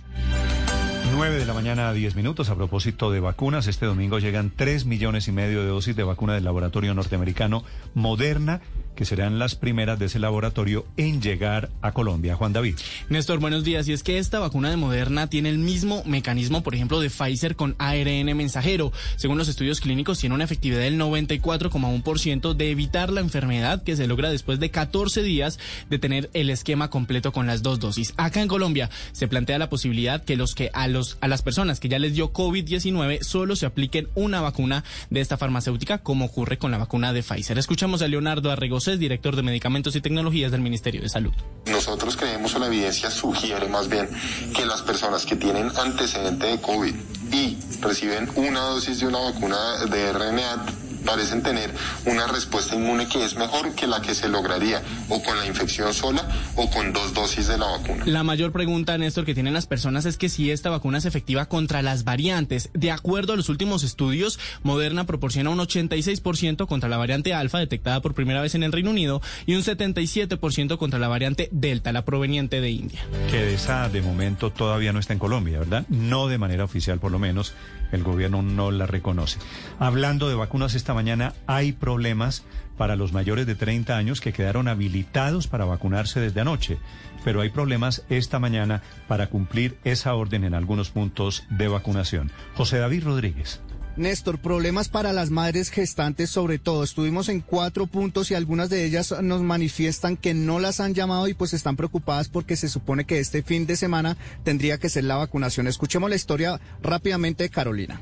9 de la mañana a 10 minutos. A propósito de vacunas, este domingo llegan 3 millones y medio de dosis de vacuna del laboratorio norteamericano Moderna, que serán las primeras de ese laboratorio en llegar a Colombia. Juan David. Néstor, buenos días. Y es que esta vacuna de Moderna tiene el mismo mecanismo, por ejemplo, de Pfizer con ARN mensajero. Según los estudios clínicos, tiene una efectividad del 94,1% de evitar la enfermedad que se logra después de 14 días de tener el esquema completo con las dos dosis. Acá en Colombia se plantea la posibilidad que los que a los a las personas que ya les dio COVID-19 solo se apliquen una vacuna de esta farmacéutica, como ocurre con la vacuna de Pfizer. Escuchamos a Leonardo Arregocés, director de Medicamentos y Tecnologías del Ministerio de Salud. Nosotros creemos o la evidencia sugiere más bien que las personas que tienen antecedente de COVID y reciben una dosis de una vacuna de RNA parecen tener una respuesta inmune que es mejor que la que se lograría o con la infección sola o con dos dosis de la vacuna. La mayor pregunta, Néstor, que tienen las personas es que si esta vacuna es efectiva contra las variantes. De acuerdo a los últimos estudios, Moderna proporciona un 86% contra la variante alfa detectada por primera vez en el Reino Unido y un 77% contra la variante delta, la proveniente de India. Que esa de momento todavía no está en Colombia, ¿verdad? No de manera oficial, por lo menos. El gobierno no la reconoce. Hablando de vacunas esta mañana, hay problemas para los mayores de 30 años que quedaron habilitados para vacunarse desde anoche. Pero hay problemas esta mañana para cumplir esa orden en algunos puntos de vacunación. José David Rodríguez. Néstor, problemas para las madres gestantes sobre todo. Estuvimos en cuatro puntos y algunas de ellas nos manifiestan que no las han llamado y pues están preocupadas porque se supone que este fin de semana tendría que ser la vacunación. Escuchemos la historia rápidamente de Carolina.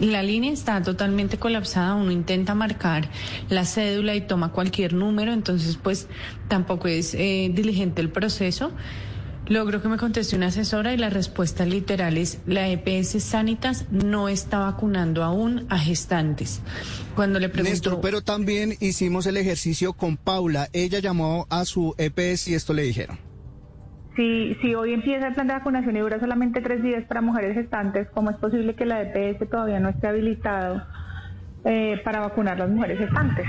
La línea está totalmente colapsada, uno intenta marcar la cédula y toma cualquier número, entonces pues tampoco es eh, diligente el proceso. Logro que me conteste una asesora y la respuesta literal es la EPS Sanitas no está vacunando aún a gestantes. Cuando le pregunto... Néstor, pero también hicimos el ejercicio con Paula. Ella llamó a su EPS y esto le dijeron. Si, si hoy empieza el plan de vacunación y dura solamente tres días para mujeres gestantes, ¿cómo es posible que la EPS todavía no esté habilitado eh, para vacunar las mujeres gestantes.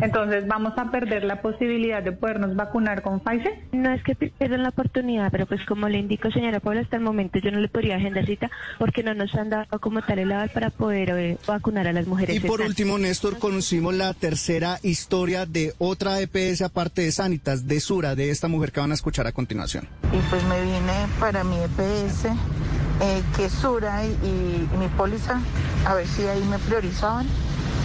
Entonces, ¿vamos a perder la posibilidad de podernos vacunar con Pfizer? No es que pierdan la oportunidad, pero pues como le indico, señora Paula, hasta el momento yo no le podría agendar cita porque no nos han dado como tal el aval para poder eh, vacunar a las mujeres. Y por último, Néstor, conocimos la tercera historia de otra EPS aparte de Sanitas, de Sura, de esta mujer que van a escuchar a continuación. y pues me vine para mi EPS, eh, que es Sura y, y mi póliza, a ver si ahí me priorizaban,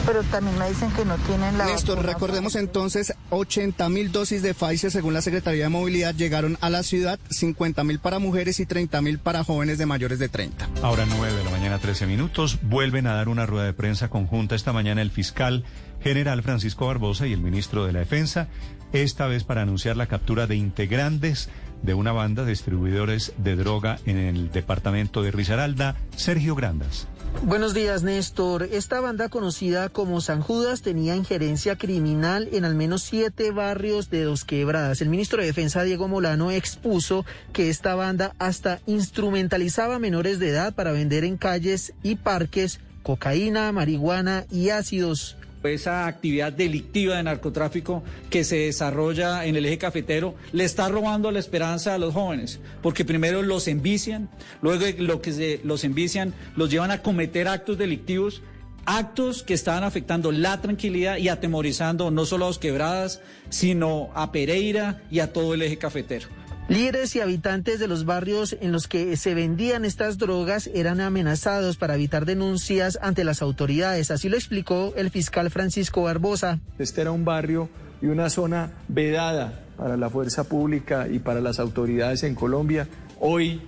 pero también me dicen que no tienen la Néstor, vacuna. recordemos entonces 80 mil dosis de Pfizer según la Secretaría de Movilidad llegaron a la ciudad, 50 mil para mujeres y 30 mil para jóvenes de mayores de 30. Ahora 9 de la mañana, 13 minutos. Vuelven a dar una rueda de prensa conjunta esta mañana el fiscal general Francisco Barbosa y el ministro de la Defensa, esta vez para anunciar la captura de integrantes de una banda de distribuidores de droga en el departamento de Risaralda, Sergio Grandas. Buenos días, Néstor. Esta banda conocida como San Judas tenía injerencia criminal en al menos siete barrios de Dos Quebradas. El ministro de Defensa, Diego Molano, expuso que esta banda hasta instrumentalizaba menores de edad para vender en calles y parques cocaína, marihuana y ácidos. Esa actividad delictiva de narcotráfico que se desarrolla en el eje cafetero le está robando la esperanza a los jóvenes, porque primero los envician, luego lo que se, los envician los llevan a cometer actos delictivos, actos que estaban afectando la tranquilidad y atemorizando no solo a los quebradas, sino a Pereira y a todo el eje cafetero. Líderes y habitantes de los barrios en los que se vendían estas drogas eran amenazados para evitar denuncias ante las autoridades. Así lo explicó el fiscal Francisco Barbosa. Este era un barrio y una zona vedada para la fuerza pública y para las autoridades en Colombia. Hoy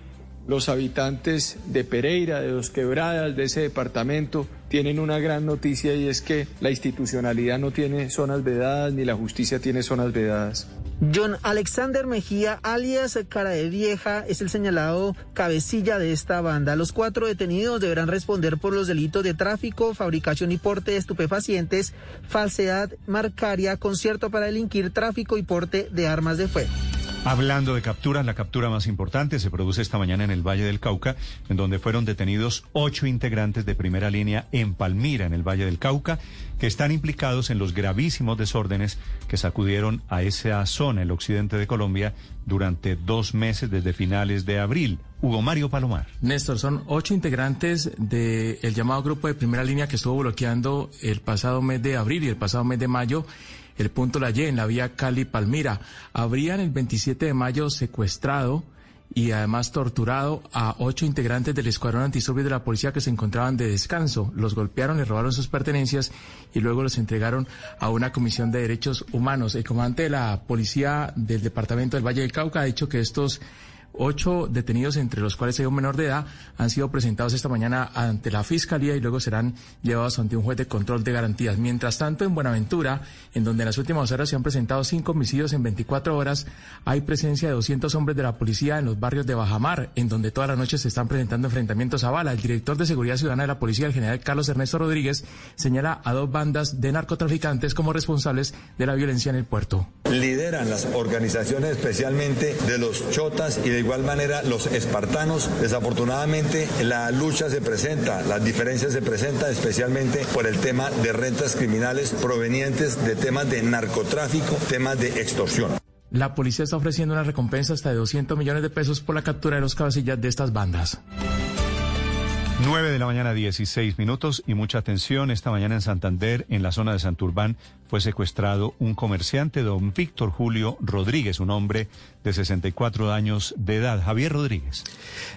los habitantes de Pereira, de Dos Quebradas, de ese departamento, tienen una gran noticia y es que la institucionalidad no tiene zonas vedadas ni la justicia tiene zonas vedadas. John Alexander Mejía, alias Cara de Vieja, es el señalado cabecilla de esta banda. Los cuatro detenidos deberán responder por los delitos de tráfico, fabricación y porte de estupefacientes, falsedad marcaria, concierto para delinquir, tráfico y porte de armas de fuego. Hablando de capturas, la captura más importante se produce esta mañana en el Valle del Cauca, en donde fueron detenidos ocho integrantes de primera línea en Palmira, en el Valle del Cauca, que están implicados en los gravísimos desórdenes que sacudieron a esa zona, el occidente de Colombia, durante dos meses desde finales de abril. Hugo Mario Palomar. Néstor, son ocho integrantes del llamado grupo de primera línea que estuvo bloqueando el pasado mes de abril y el pasado mes de mayo el punto La Y en la vía Cali-Palmira. Habrían el 27 de mayo secuestrado y además torturado a ocho integrantes del escuadrón antidisturbios de la policía que se encontraban de descanso. Los golpearon, les robaron sus pertenencias y luego los entregaron a una comisión de derechos humanos. El comandante de la policía del departamento del Valle del Cauca ha dicho que estos Ocho detenidos, entre los cuales hay un menor de edad, han sido presentados esta mañana ante la Fiscalía y luego serán llevados ante un juez de control de garantías. Mientras tanto, en Buenaventura, en donde en las últimas horas se han presentado cinco homicidios en 24 horas, hay presencia de 200 hombres de la policía en los barrios de Bajamar, en donde todas las noches se están presentando enfrentamientos a bala. El director de Seguridad Ciudadana de la Policía, el general Carlos Ernesto Rodríguez, señala a dos bandas de narcotraficantes como responsables de la violencia en el puerto. Lideran las organizaciones especialmente de los chotas y de igual manera los espartanos. Desafortunadamente la lucha se presenta, las diferencias se presentan especialmente por el tema de rentas criminales provenientes de temas de narcotráfico, temas de extorsión. La policía está ofreciendo una recompensa hasta de 200 millones de pesos por la captura de los cabecillas de estas bandas. 9 de la mañana, 16 minutos y mucha atención. Esta mañana en Santander, en la zona de Santurbán, fue secuestrado un comerciante, don Víctor Julio Rodríguez, un hombre de 64 años de edad. Javier Rodríguez.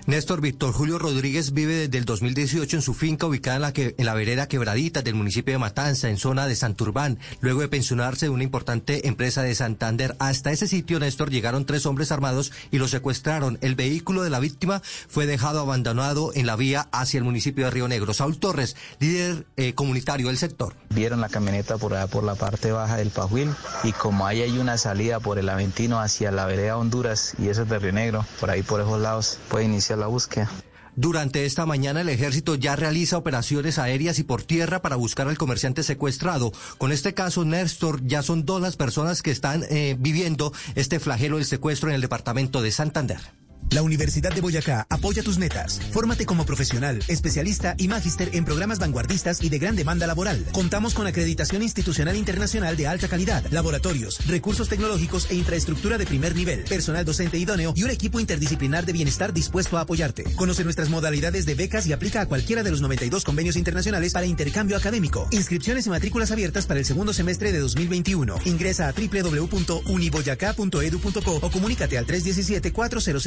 Néstor Víctor Julio Rodríguez vive desde el 2018 en su finca ubicada en la, que, en la vereda Quebradita del municipio de Matanza, en zona de Santurbán. Luego de pensionarse de una importante empresa de Santander, hasta ese sitio, Néstor, llegaron tres hombres armados y lo secuestraron. El vehículo de la víctima fue dejado abandonado en la vía hacia el municipio de Río Negro. Saúl Torres, líder eh, comunitario del sector. Vieron la camioneta por allá por la parte baja del Pajuil y como ahí hay una salida por el Aventino hacia la vereda Honduras y eso es de Río Negro, por ahí por esos lados puede iniciar la búsqueda. Durante esta mañana el ejército ya realiza operaciones aéreas y por tierra para buscar al comerciante secuestrado. Con este caso, Néstor, ya son dos las personas que están eh, viviendo este flagelo del secuestro en el departamento de Santander. La Universidad de Boyacá apoya tus metas. Fórmate como profesional, especialista y magíster en programas vanguardistas y de gran demanda laboral. Contamos con acreditación institucional internacional de alta calidad, laboratorios, recursos tecnológicos e infraestructura de primer nivel, personal docente idóneo y un equipo interdisciplinar de bienestar dispuesto a apoyarte. Conoce nuestras modalidades de becas y aplica a cualquiera de los 92 convenios internacionales para intercambio académico. Inscripciones y matrículas abiertas para el segundo semestre de 2021. Ingresa a www.uniboyacá.edu.co o comunícate al 317 400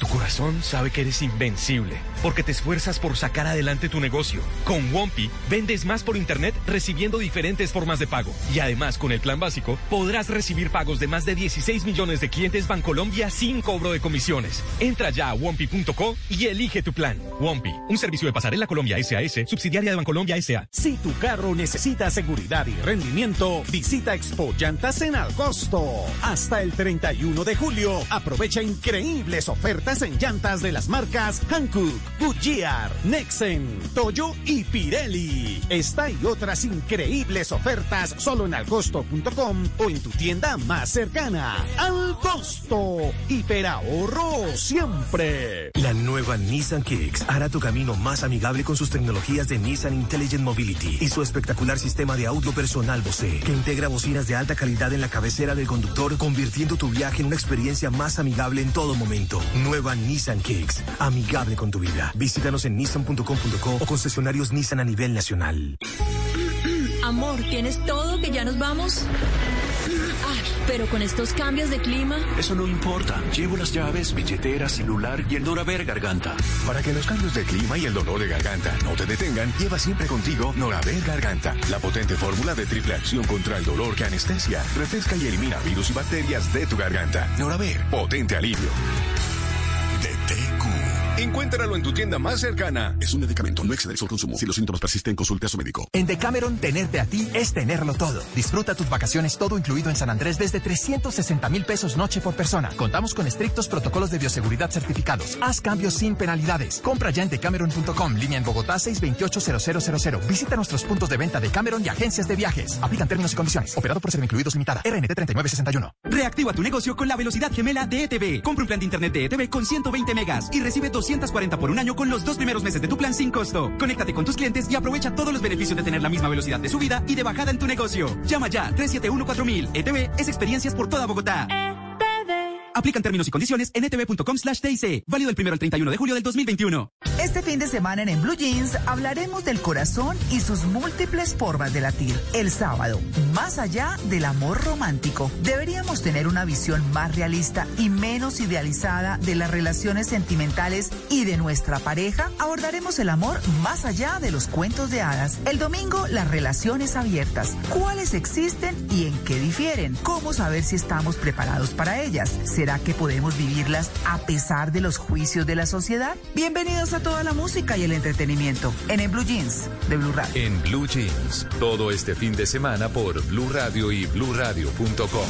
Tu corazón sabe que eres invencible porque te esfuerzas por sacar adelante tu negocio. Con Wompi vendes más por internet recibiendo diferentes formas de pago. Y además con el plan básico podrás recibir pagos de más de 16 millones de clientes Bancolombia sin cobro de comisiones. Entra ya a wompi.co y elige tu plan. Wompi, un servicio de pasarela Colombia SAS, subsidiaria de Bancolombia SA. Si tu carro necesita seguridad y rendimiento, visita Expo Llantas en Alcosto. Hasta el 31 de julio, aprovecha increíbles ofertas en llantas de las marcas Hankook, Goodyear, Nexen, Toyo y Pirelli. Esta y otras increíbles ofertas solo en alcosto.com o en tu tienda más cercana. Al costo, hiperahorro siempre. La nueva Nissan Kicks hará tu camino más amigable con sus tecnologías de Nissan Intelligent Mobility y su espectacular sistema de audio personal Bose, que integra bocinas de alta calidad en la cabecera del conductor, convirtiendo tu viaje en una experiencia más amigable en todo momento. Nueva Nissan Kicks, amigable con tu vida. Visítanos en nissan.com.co o concesionarios Nissan a nivel nacional. Amor, ¿tienes todo que ya nos vamos? Ay, pero con estos cambios de clima. Eso no importa. Llevo las llaves, billetera, celular y el Noraver Garganta. Para que los cambios de clima y el dolor de garganta no te detengan, lleva siempre contigo Noraver Garganta, la potente fórmula de triple acción contra el dolor que anestesia, refresca y elimina virus y bacterias de tu garganta. Noraver, potente alivio de TQ. Encuéntralo en tu tienda más cercana. Es un medicamento, no excede el consumo. Si los síntomas persisten, consulte a su médico. En Decameron, tenerte a ti es tenerlo todo. Disfruta tus vacaciones todo incluido en San Andrés desde 360 mil pesos noche por persona. Contamos con estrictos protocolos de bioseguridad certificados. Haz cambios sin penalidades. Compra ya en decameron.com, línea en Bogotá 628-0000. Visita nuestros puntos de venta de Cameron y agencias de viajes. Aplican términos y condiciones. Operado por ser incluidos limitada. RNT 3961. Reactiva tu negocio con la velocidad gemela de ETV. Compra un plan de internet de ETV con 120 megas y recibe 240 por un año con los dos primeros meses de tu plan sin costo. Conéctate con tus clientes y aprovecha todos los beneficios de tener la misma velocidad de subida y de bajada en tu negocio. Llama ya 371-4000. ETV es experiencias por toda Bogotá. Aplican términos y condiciones en etv.com slash. Válido el primero al 31 de julio del 2021. Este fin de semana en Blue Jeans hablaremos del corazón y sus múltiples formas de latir. El sábado, más allá del amor romántico, deberíamos tener una visión más realista y menos idealizada de las relaciones sentimentales y de nuestra pareja. Abordaremos el amor más allá de los cuentos de hadas. El domingo, las relaciones abiertas. ¿Cuáles existen y en qué difieren? ¿Cómo saber si estamos preparados para ellas? ¿Será que podemos vivirlas a pesar de los juicios de la sociedad? Bienvenidos a toda la música y el entretenimiento en, en Blue Jeans de Blue Radio. En Blue Jeans, todo este fin de semana por Blue Radio y BlueRadio.com.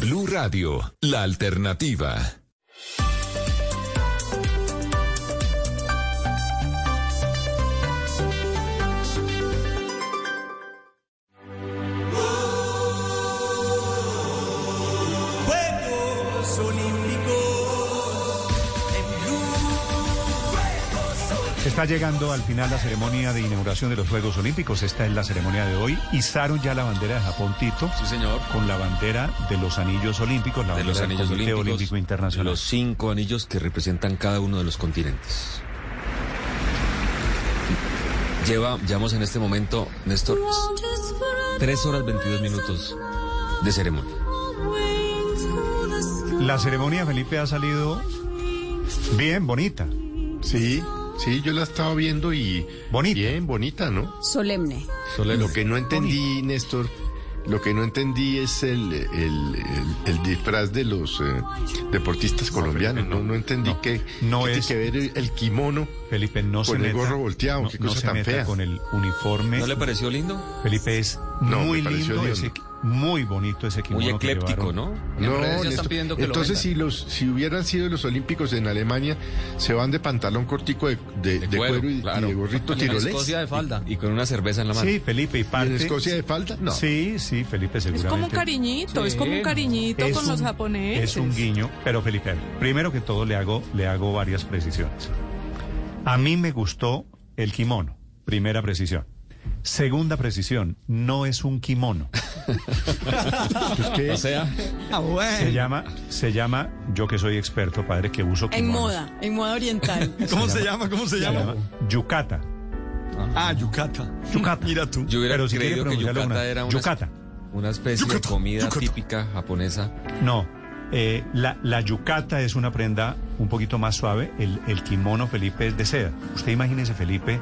Blue Radio, la alternativa. Está llegando al final la ceremonia de inauguración de los Juegos Olímpicos. Esta es la ceremonia de hoy. Izaron ya la bandera de Japón, Tito. Sí, señor. Con la bandera de los anillos olímpicos, la de bandera los del Comité olímpicos, Olímpico Internacional. los cinco anillos que representan cada uno de los continentes. Lleva, llevamos en este momento, Néstor, tres horas 22 minutos de ceremonia. La ceremonia, Felipe, ha salido bien, bonita. Sí, sí, yo la estaba viendo y bonita. bien bonita, ¿no? Solemne. Lo que no entendí, Néstor, lo que no entendí es el, el, el- el disfraz de los eh, deportistas colombianos. No, no entendí qué, no es- tiene que ver el, el kimono Felipe, no con se el meta. gorro volteado. no, qué no cosa se tan meta fea. con el uniforme. ¿No le pareció lindo? Felipe es No, muy lindo. ese, muy bonito ese kimono. Muy ecléptico. ¿no? No, están pidiendo que entonces si los si hubieran sido los olímpicos en Alemania se van de pantalón cortico de, de- de cuero, y, y claro. de gorrito Y en tirolés Escocia de falda. Y, y con una cerveza en la mano. Sí, Felipe, y parte. en Escocia de falda no Sí, sí, Felipe, Es seguramente. como un cariñito, es como un cariñito Es con los japoneses. Es un guiño, pero Felipe, primero que todo le hago, le hago varias precisiones. A mí me gustó el kimono, primera precisión. Segunda precisión, no es un kimono. O sea, Se llama, se llama, yo que soy experto, padre, que uso En kimonos. moda, en moda oriental. ¿Cómo se llama? ¿Cómo se llama? Yukata. Ah, yucata. Yukata. Mira tú. yo hubiera Pero si creído que yucata una- era una, yucata. una especie de comida típica japonesa. No, eh, la, la yucata es una prenda un poquito más suave, el, el kimono Felipe es de seda. Usted imagínese Felipe,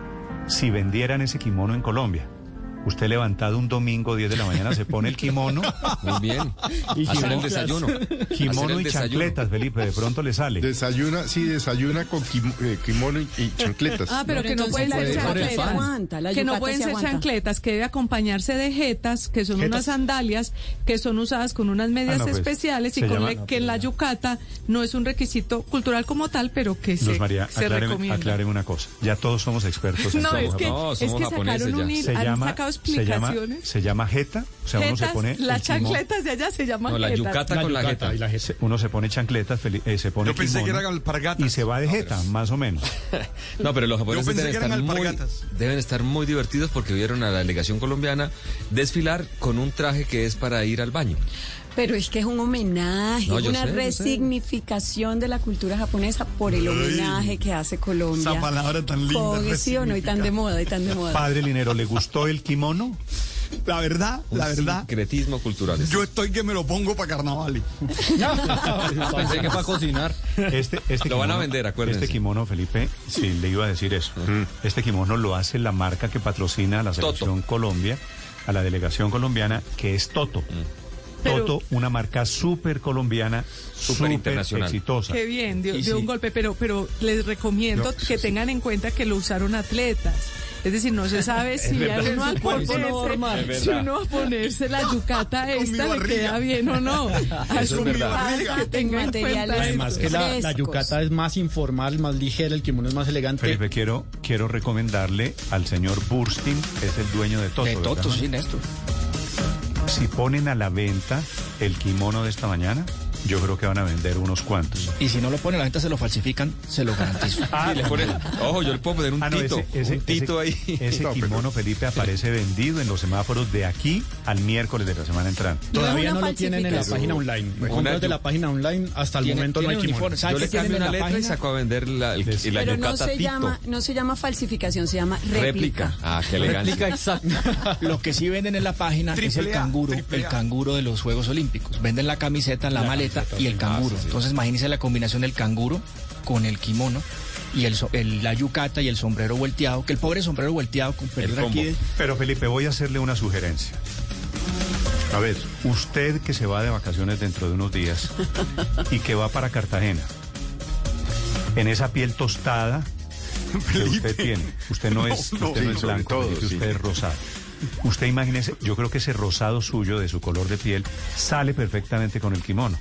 si vendieran ese kimono en Colombia. Usted levantado un domingo 10 de la mañana se pone el kimono. Muy bien. Y Hacer el kimono- desayuno. Kimono el y desayuno. chancletas, Felipe, de pronto le sale. desayuna sí desayuna con kim- eh, kimono y, y chancletas Ah, pero Pero que no pueden ser se chancletas. aguanta, la que no pueden se ser aguanta. chancletas, que debe acompañarse de jetas, que son Jetas. unas sandalias, que son usadas con unas medias Ah, no, pues, especiales y se con llama- le- que en la yucata no es un requisito cultural como tal, pero que se, Luz María, se aclaren, recomienda. aclaren una cosa. Ya todos somos expertos en No, todo es que, No, es somos que japoneses sacaron un ya. se han sacado se llama, explicaciones. se llama jeta, o sea, uno se pone las chancletas de allá se llaman No, la jetas. yucata con la jeta. Se- Uno se pone chancletas, feli- eh, se pone Yo pensé que eran alpargatas. y se va de jeta, más o menos. No, pero los japoneses Yo pensé deben que eran estar, muy, deben estar muy divertidos porque vieron a la delegación colombiana desfilar con un traje que es para ir al baño. Pero es que es un homenaje, No, una sé, resignificación de la cultura japonesa por el homenaje que hace Colombia. Esa palabra tan linda, Con- sí o no, y tan de moda, y tan de moda. Padre Linero, ¿le gustó el kimono? La verdad, Un la verdad. sincretismo cultural. Yo estoy que me lo pongo para carnaval. Pensé que para cocinar. Este, este Lo van a vender, acuérdense. Este kimono, Felipe, sí, le iba a decir eso. Este kimono lo hace la marca que patrocina a la Toto. selección Colombia, a la delegación colombiana, que es Toto. Pero- Toto, una marca súper colombiana, Súper internacional. exitosa. Qué bien, dio, dio sí. un golpe, pero, pero les recomiendo No, que tengan en cuenta que lo usaron atletas. Es decir, no se sabe si uno cuerpo ponerse, si uno a ponerse la yucata esta le queda bien o no. A Eso es que tenga en Materiales Además que la, la yucata es más informal, más ligera, el kimono es más elegante. Felipe, quiero, quiero recomendarle al señor Burstin, es el dueño de Toto. de ¿verdad? Toto, sí, Néstor. Si ponen a la venta el kimono de esta mañana, yo creo que van a vender unos cuantos. Y si no lo ponen a la gente, se lo falsifican, se lo garantizo. Ah, le ponen, ojo, yo le puedo poner un Ah, no, tito, ese, ese- un tito ese- ahí. Ese No, kimono, Felipe, aparece vendido en los semáforos de aquí al miércoles de la semana entrante. Todavía no lo tienen en la página online. Una Compras de la página online, hasta el Tiene- momento no hay tiene kimono. uniforme. ¿Sabe Yo le cambio en una la letra y saco a vender la, el, la Pero no se, tito. llama, no se llama falsificación, se llama réplica. Ah, qué elegancia. Réplica exacta. Lo que sí venden en la página es el canguro, el canguro de los Juegos Olímpicos. Venden la camiseta, la, maleta y el canguro. Entonces imagínense la combinación del canguro con el kimono y el, la yucata y el sombrero volteado, que el pobre sombrero volteado con de- Pero Felipe, voy a hacerle una sugerencia. a ver Usted que se va de vacaciones dentro de unos días y que va para Cartagena, en esa piel tostada que usted tiene, usted no es, No, no. usted no Sí, es sobre blanco, todo, Felipe, sí. usted es rosado. Usted imagínese, yo creo que ese rosado suyo de su color de piel sale perfectamente con el kimono.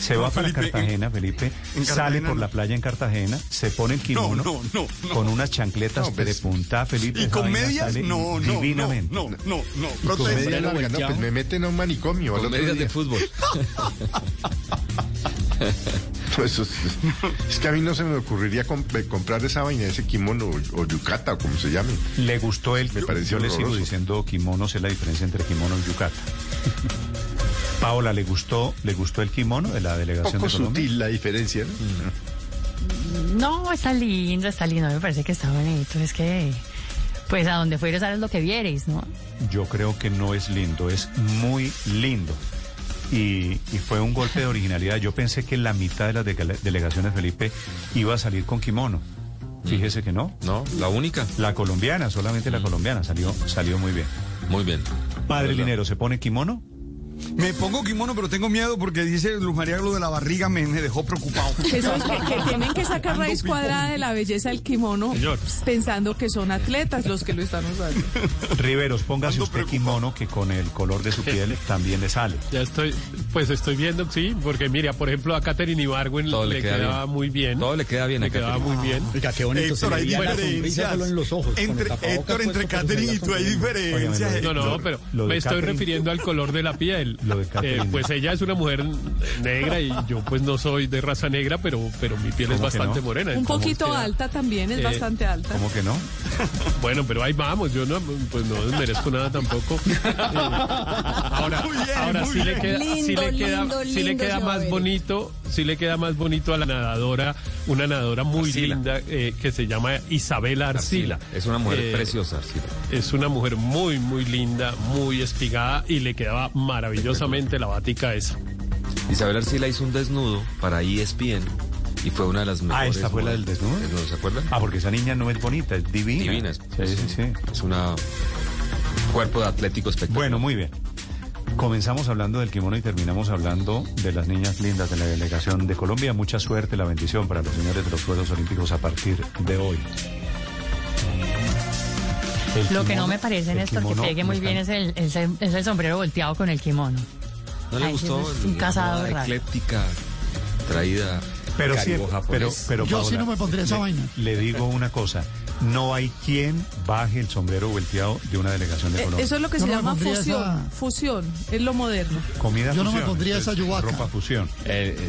Se No, va para Felipe, Cartagena, Felipe, en sale por no. la playa en Cartagena, se pone el kimono no, no, no. con unas chancletas No, pero de punta, Felipe. ¿Y con medias? sale No, no, no, divinamente. no, no, no. y con Protesta. media larga, no, pues me meten a un manicomio al Con medias de fútbol. No, eso es, es que a mí no se me ocurriría comp- eh, comprar esa vaina, ese kimono o, o yucata o como se llame. Le gustó el Me pareció Yo le sigo diciendo kimono, sé la diferencia entre kimono y yucata. Paola, ¿le gustó, ¿le gustó el kimono de la delegación poco de Colombia? sutil la diferencia, ¿no? No, está lindo, está lindo, me parece que está bonito. Es que, pues a donde fueres sabes lo que vieres, ¿no? Yo creo que no es lindo, es muy lindo. Y, y fue un golpe de originalidad. Yo pensé que la mitad de las de- delegaciones, Felipe, iba a salir con kimono. Fíjese que no. No, la única. La colombiana, solamente la colombiana salió, salió muy bien. Muy bien. Padre. Linero, ¿se pone kimono? Me pongo kimono, pero tengo miedo porque dice Luz María lo de la barriga me, me dejó preocupado. Eso es que, que tienen que sacar raíz cuadrada de la belleza del kimono Señor. pensando que son atletas los que lo están usando. Riveros, póngase usted kimono que con el color de su piel también le sale. Ya estoy, pues estoy viendo, sí, porque mira, por ejemplo, a Katherine Ibargüen Todo le, le queda quedaba bien. muy bien. Todo le queda bien Le a quedaba Katherine. muy bien. Oiga, qué bonito Héctor, se hay le veía la diferencias. sonrisa solo en los ojos. con Entre, Héctor, puesto entre Catherine y tú hay diferencias. No, no, pero me estoy Katherine- refiriendo al color de la piel. Lo de Eh, pues ella es una mujer negra y yo pues no soy de raza negra, pero, pero mi piel es ¿Cómo que bastante no? morena. Un poquito queda- alta también, es Eh, bastante alta. ¿Cómo que no? Bueno, pero ahí vamos, yo no, pues no desmerezco nada tampoco. Eh, ahora, bien, ahora sí le queda, sí le queda, lindo, sí le más bonito, sí le queda más bonito a la nadadora, una nadadora muy Arcila. linda eh, que se llama Isabela Arcila. Es una mujer Eh, preciosa, Arcila. Es una mujer muy, muy linda, muy espigada y le quedaba maravillosamente la batica esa. Isabel Arcila hizo un desnudo para ESPN y fue una de las mejores. Ah, ¿esta fue la del desnudo? Desnudo, ¿Se acuerdan? Ah, porque esa niña no es bonita, es divina. Divina. Es, Sí, sí, sí. es una cuerpo de atlético espectacular. Bueno, muy bien. Comenzamos hablando del kimono y terminamos hablando de las niñas lindas de la delegación de Colombia. Mucha suerte, la bendición para los señores de los Juegos Olímpicos a partir de hoy. El Lo que no me parece, Néstor, que kimono pegue muy bien es el, es el- es el sombrero volteado con el kimono. ¿No le Ay, gustó? es un casado raro. ecléctica traída Pero sí, pero, japonés. pero Yo sí Paola, no me pondría esa le- vaina. Le digo una cosa, no hay quien baje el sombrero volteado de una delegación de Eh, Colombia. Eso es lo que Yo se no llama fusión. esa- Fusión, es lo moderno. Comida Yo no me pondría esa yubaca. Ropa fusión.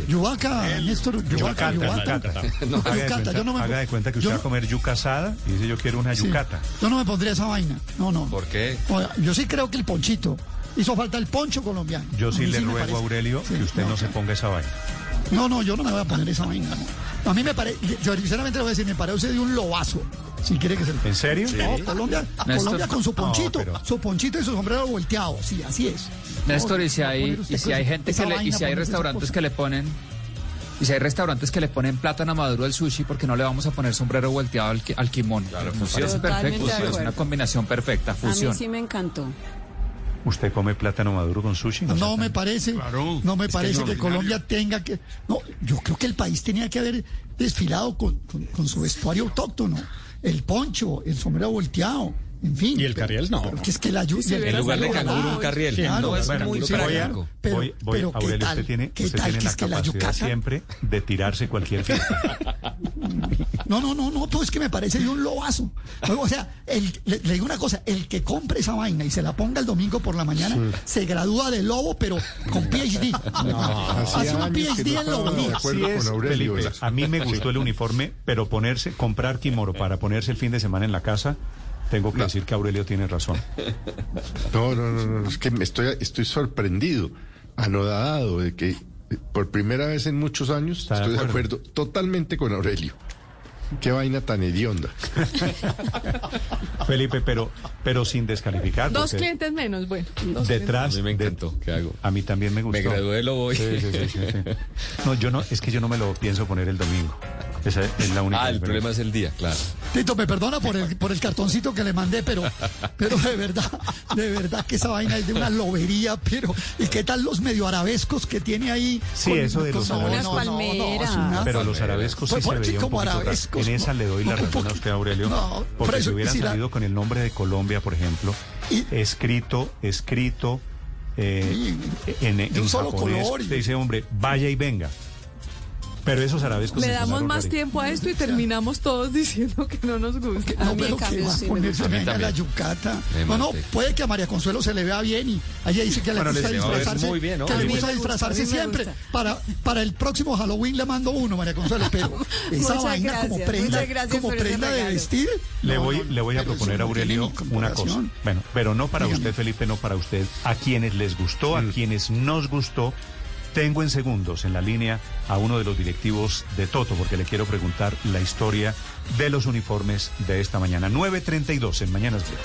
Yubaca, Néstor, yubaca, Yucata, yubaca. yucata. No, haga, de yucata, cuenta, yo no me haga de cuenta que yo usted va no- a comer yuca asada y dice yo quiero una sí. yucata. Yo no me pondría esa vaina. No, no. ¿Por qué? Yo sí creo que el ponchito. Hizo falta el poncho colombiano. Yo sí le me ruego Aurelio Sí, que usted no, se ponga esa vaina. No, no, yo no me voy a poner esa vaina. no. A mí me parece, yo sinceramente le voy a decir, me parece de un lobazo. Si quiere que se ¿En serio? No, Colombia, Néstor. Colombia con su No, ponchito, pero- su ponchito y su sombrero volteado. Sí, así es. Néstor, y si hay, y si hay gente que le, y si hay restaurantes que le ponen, y si hay restaurantes que le ponen plátano maduro al sushi, porque no le vamos a poner sombrero volteado al, al kimono? Fusión. sí, es una combinación perfecta, A mí fusión. sí me encantó. ¿Usted come plátano maduro con sushi? No, me parece, Claro. no me que parece que, Colombia tenga que. No, yo creo que el país tenía que haber desfilado con, con- con su vestuario autóctono, el poncho, el sombrero volteado, en fin. Y el carriel no. Pero que es que la el- En lugar de canguro, un carriel. claro, no, es bueno, muy voy Voy a, práctico. Pero- voy, voy- pero ¿qué Aurelio, tal? usted tiene, ¿Qué usted tal tiene que la es que la capacidad yucata? siempre de tirarse cualquier fiesta. No, no, no, no, pues es que me parece de un lobazo. O sea, el- le, le digo una cosa, el que compre esa vaina y se la ponga el domingo por la mañana, se gradúa de lobo, pero con PhD. Hace hacía un años que PhD no en con Aurelio. Felipe. A mí me gustó el uniforme, pero ponerse, comprar kimono para ponerse el fin de semana en la casa, tengo que decir que Aurelio tiene razón. No, no, no, no, es que me estoy, estoy sorprendido, anodado de que eh, por primera vez en muchos años ¿Está de estoy de acuerdo? acuerdo totalmente con Aurelio. Qué vaina tan hedionda. Felipe, pero, pero sin descalificar. Dos clientes menos, bueno. dos Detrás. A mí me de- encantó. ¿Qué hago? a mí también me gustó. Me gradué. Sí, sí, sí, sí, sí. No, yo no, es que yo no me lo pienso poner el domingo. Esa es la única. Ah, el diferencia. problema es el día, claro. Tito, me perdona por el, por el cartoncito que le mandé, pero, pero de verdad, de verdad que esa vaina es de una lobería, pero ¿y qué tal los medio arabescos que tiene ahí? Sí, eso de los no, arabescos. no, no, es una- Pero los arabescos sí Pues, se ¿por qué veía un como arabescos? En esa le doy la razón a usted, Aurelio. No, por porque eso, si hubiera si la- salido con el nombre de Colombia, por ejemplo, Y- escrito, escrito eh, en, en de un solo japonés, color y- te dice, hombre, vaya y venga. Pero esos arabescos Le se damos más tiempo a esto y terminamos todos diciendo que no nos gusta. A No, mí, pero cambio, a sí. A mí la yucata. No, no, puede que a María Consuelo se le vea bien y a ella dice que le gusta a disfrazarse. muy bien, ¿no? Que A le gusta disfrazarse a siempre. Para, para el próximo Halloween le mando uno, María Consuelo, pero esa Muchas vaina como prenda, gracias como prenda de vestir. Le voy, no, le voy a proponer a Aurelio una cosa. Bueno, pero no para Dígame. usted, Felipe, no para usted. A quienes les gustó, a quienes nos gustó, tengo en segundos en la línea a uno de los directivos de Toto, porque le quiero preguntar la historia de los uniformes de esta mañana. 9.32 en Mañanas Blue.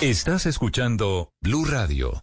Estás escuchando Blue Radio.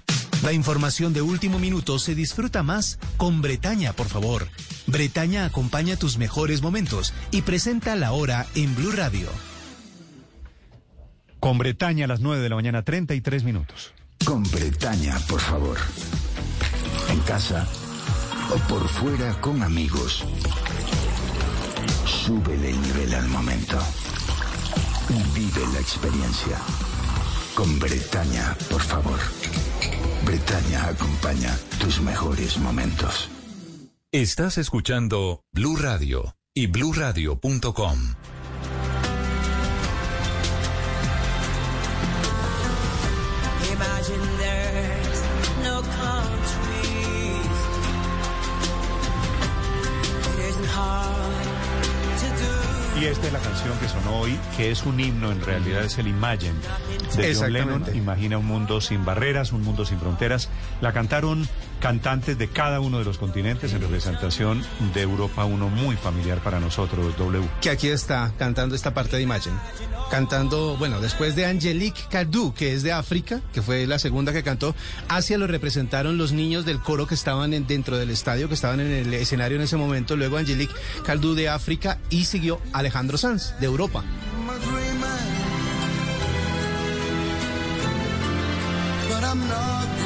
La información de último minuto se disfruta más con Bretaña, por favor. Bretaña acompaña tus mejores momentos y presenta la hora en Blue Radio. Con Bretaña a las 9 de la mañana, 33 minutos. Con Bretaña, por favor. En casa o por fuera con amigos. Súbele el nivel al momento. Y vive la experiencia. Con Bretaña, por favor. Bretaña acompaña tus mejores momentos. Estás escuchando Blue Radio y bluradio.com. esta es la canción que sonó hoy, que es un himno, en realidad es el Imagine de John Lennon. Imagina un mundo sin barreras, un mundo sin fronteras. La cantaron cantantes de cada uno de los continentes en representación de Europa, uno muy familiar para nosotros, W. Que aquí está cantando esta parte de Imagine. Cantando, bueno, después de Angelique Cardou, que es de África, que fue la segunda que cantó, Asia lo representaron los niños del coro que estaban en- dentro del estadio, que estaban en el escenario en ese momento. Luego Angelique Cardou de África y siguió Alejandro Sanz de Europa. But I'm not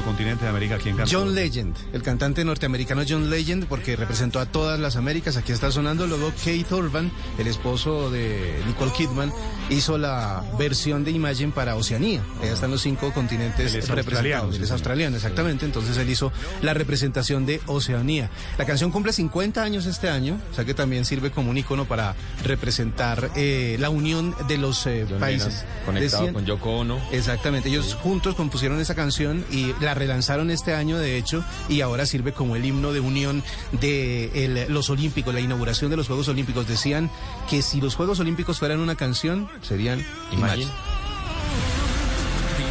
nuestro continente de América, ¿quién cantó? John Legend, el cantante norteamericano John Legend, porque representó a todas las Américas, aquí está sonando. Luego Keith Urban, el esposo de Nicole Kidman, hizo la versión de Imagine para Oceanía. Allá están los cinco continentes Él es representados. australiano, Él sí, es australiano, exactamente. Entonces él hizo la representación de Oceanía. La canción cumple 50 años este año, o sea que también sirve como un icono para representar eh, la unión de los eh, países. Conectado con Yoko Ono. Exactamente, ellos juntos compusieron esa canción y la relanzaron este año, de hecho, y ahora sirve como el himno de unión de los Olímpicos, la inauguración de los Juegos Olímpicos. Decían que si los Juegos Olímpicos fueran una canción, serían Imagine.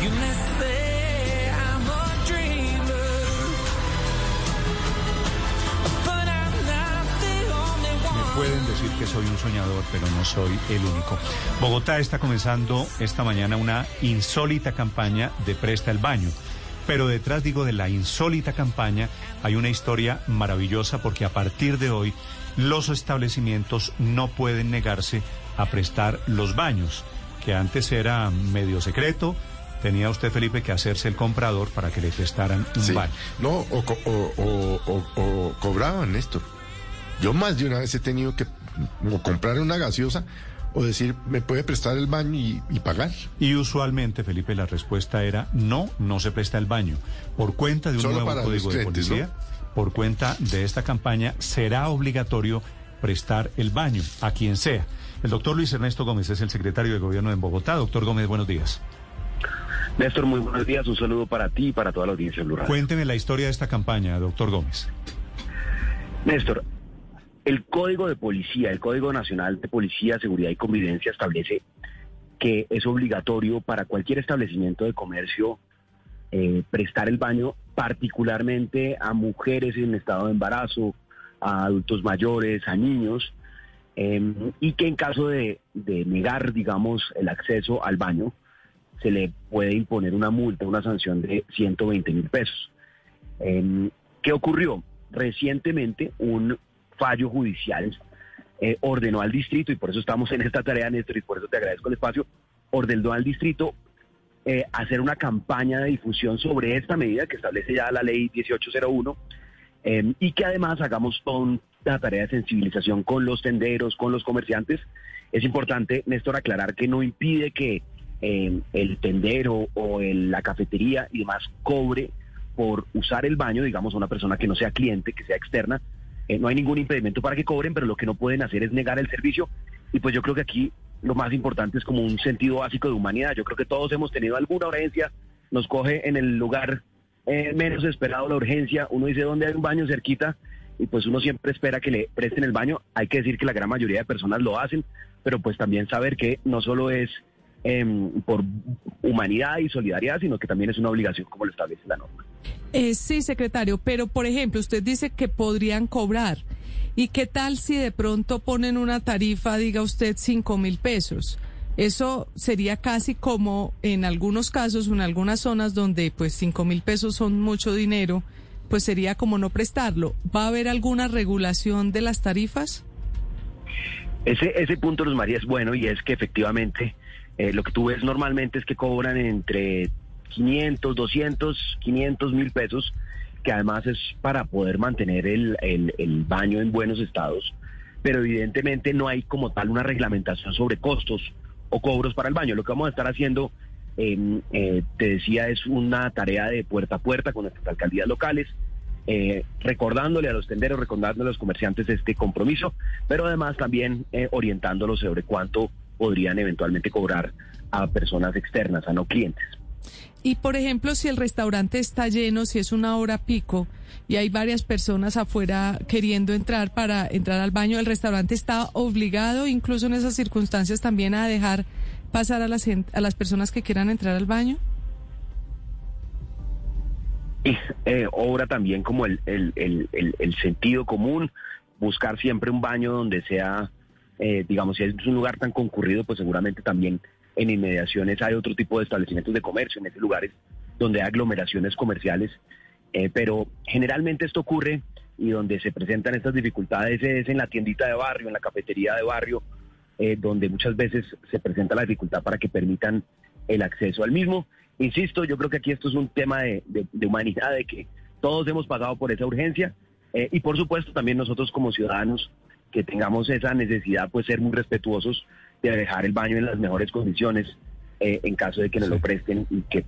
You may say I'm a dreamer, but I'm not the only one. Me pueden decir que soy un soñador, pero no soy el único. Bogotá está comenzando esta mañana una insólita campaña de Presta el Baño. Pero detrás, digo, de la insólita campaña hay una historia maravillosa porque a partir de hoy los establecimientos no pueden negarse a prestar los baños, que antes era medio secreto. Tenía usted, Felipe, que hacerse el comprador para que le prestaran un Sí. baño. No, o, co- o- o- o- o cobraban esto. Yo más de una vez he tenido que o comprar una gaseosa o decir, me puede prestar el baño y, y pagar. Y usualmente, Felipe, la respuesta era no, no se presta el baño. Por cuenta de un Solo nuevo para código de policía, por cuenta de esta campaña, será obligatorio prestar el baño a quien sea. El doctor Luis Ernesto Gómez es el secretario de Gobierno en Bogotá. Doctor Gómez, buenos días. Néstor, muy buenos días. Un saludo para ti y para toda la audiencia Radio. Cuénteme la historia de esta campaña, doctor Gómez. Néstor, el Código de Policía, el Código Nacional de Policía, Seguridad y Convivencia establece que es obligatorio para cualquier establecimiento de comercio eh, prestar el baño, particularmente a mujeres en estado de embarazo, a adultos mayores, a niños, eh, y que en caso de, negar, digamos, el acceso al baño, se le puede imponer una multa, una sanción de 120 mil pesos. Eh, ¿Qué ocurrió? Recientemente un fallo judicial eh, ordenó al distrito, y por eso estamos en esta tarea, Néstor, y por eso te agradezco el espacio, ordenó al distrito eh, hacer una campaña de difusión sobre esta medida que establece ya la ley 1801 eh, y que además hagamos toda una tarea de sensibilización con los tenderos, con los comerciantes. Es importante, Néstor, aclarar que no impide que eh, el tendero o la cafetería y demás cobre por usar el baño, digamos, a una persona que no sea cliente, que sea externa. Eh, no hay ningún impedimento para que cobren, pero lo que no pueden hacer es negar el servicio. Y pues yo creo que aquí lo más importante es como un sentido básico de humanidad. Yo creo que todos hemos tenido alguna urgencia, nos coge en el lugar eh, menos esperado la urgencia, uno dice dónde hay un baño cerquita y pues uno siempre espera que le presten el baño. Hay que decir que la gran mayoría de personas lo hacen, pero pues también saber que no solo es em, por humanidad y solidaridad, sino que también es una obligación como lo establece la norma. Eh, sí, secretario, pero por ejemplo, usted dice que podrían cobrar. ¿Y qué tal si de pronto ponen una tarifa, diga usted, cinco mil pesos? Eso sería casi como en algunos casos, en algunas zonas donde pues cinco mil pesos son mucho dinero, pues sería como no prestarlo. ¿Va a haber alguna regulación de las tarifas? Ese, ese punto, Luz María, es bueno y es que efectivamente eh, lo que tú ves normalmente es que cobran entre 500, 200, 500 mil pesos, que además es para poder mantener el, el- el baño en buenos estados, pero evidentemente no hay como tal una reglamentación sobre costos o cobros para el baño. Lo que vamos a estar haciendo, eh, eh, te decía, es una tarea de puerta a puerta con nuestras alcaldías locales, eh, recordándole a los tenderos, recordándole a los comerciantes este compromiso, pero además también orientándolos sobre cuánto podrían eventualmente cobrar a personas externas, a no clientes. Y por ejemplo, si el restaurante está lleno, si es una hora pico y hay varias personas afuera queriendo entrar para entrar al baño, el restaurante está obligado, incluso en esas circunstancias, también a dejar pasar a las, a las personas que quieran entrar al baño. Y eh, obra también como el, el- el sentido común, buscar siempre un baño donde sea, eh, digamos, si es un lugar tan concurrido, pues seguramente también en inmediaciones hay otro tipo de establecimientos de comercio, en esos lugares donde hay aglomeraciones comerciales, eh, pero generalmente esto ocurre y donde se presentan estas dificultades es en la tiendita de barrio, en la cafetería de barrio, eh, donde muchas veces se presenta la dificultad para que permitan el acceso al mismo. Insisto, yo creo que aquí esto es un tema de, de- humanidad, de que todos hemos pasado por esa urgencia y por supuesto también nosotros como ciudadanos que tengamos esa necesidad, pues ser muy respetuosos de dejar el baño en las mejores condiciones eh, en caso de que nos lo presten y que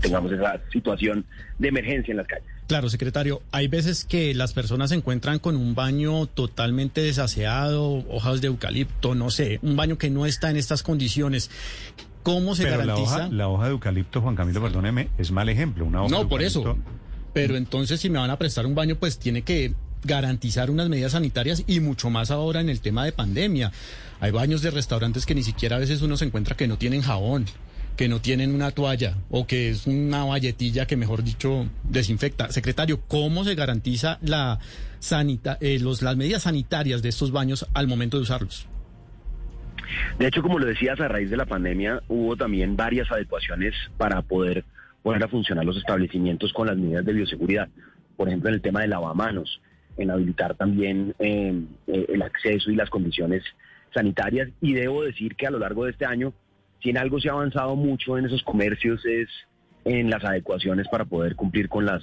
tengamos esa situación de emergencia en las calles. Claro, secretario, hay veces que las personas se encuentran con un baño totalmente desaseado, hojas de eucalipto, no sé, un baño que no está en estas condiciones. ¿Cómo se Pero la garantiza? hoja, la hoja de eucalipto, Juan Camilo, perdóneme, es mal ejemplo. Una hoja de No, por eso. Pero entonces si me van a prestar un baño, pues tiene que garantizar unas medidas sanitarias y mucho más ahora en el tema de pandemia. Hay baños de restaurantes que ni siquiera a veces uno se encuentra que no tienen jabón, que no tienen una toalla o que es una valletilla que mejor dicho desinfecta. Secretario, ¿cómo se garantiza la sanita, eh, los, las medidas sanitarias de estos baños al momento de usarlos? De hecho, como lo decías, a raíz de la pandemia hubo también varias adecuaciones para poder poner a funcionar los establecimientos con las medidas de bioseguridad. Por ejemplo, en el tema de lavamanos, en habilitar también eh, eh, el acceso y las condiciones sanitarias. Y debo decir que a lo largo de este año, si en algo se ha avanzado mucho en esos comercios es en las adecuaciones para poder cumplir con las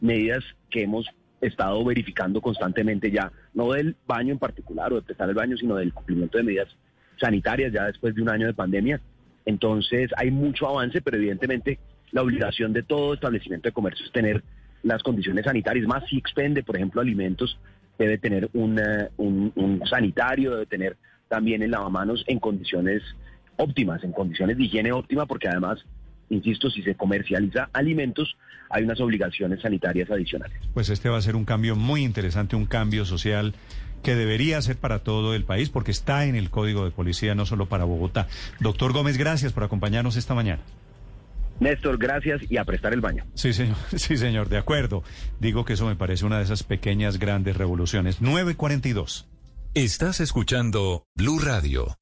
medidas que hemos estado verificando constantemente ya, no del baño en particular o de prestar el baño, sino del cumplimiento de medidas sanitarias ya después de un año de pandemia. Entonces hay mucho avance, pero evidentemente la obligación de todo establecimiento de comercio es tener las condiciones sanitarias, más si expende, por ejemplo, alimentos, debe tener una- un, un sanitario, debe tener también el lavamanos en condiciones óptimas, en condiciones de higiene óptima, porque además, insisto, si se comercializa alimentos, hay unas obligaciones sanitarias adicionales. Pues este va a ser un cambio muy interesante, un cambio social que debería ser para todo el país porque está en el Código de Policía, no solo para Bogotá. Doctor Gómez, gracias por acompañarnos esta mañana. Néstor, gracias y a prestar el baño. Sí, señor, sí, señor, de acuerdo. Digo que eso me parece una de esas pequeñas grandes revoluciones. 942. Estás escuchando Blue Radio.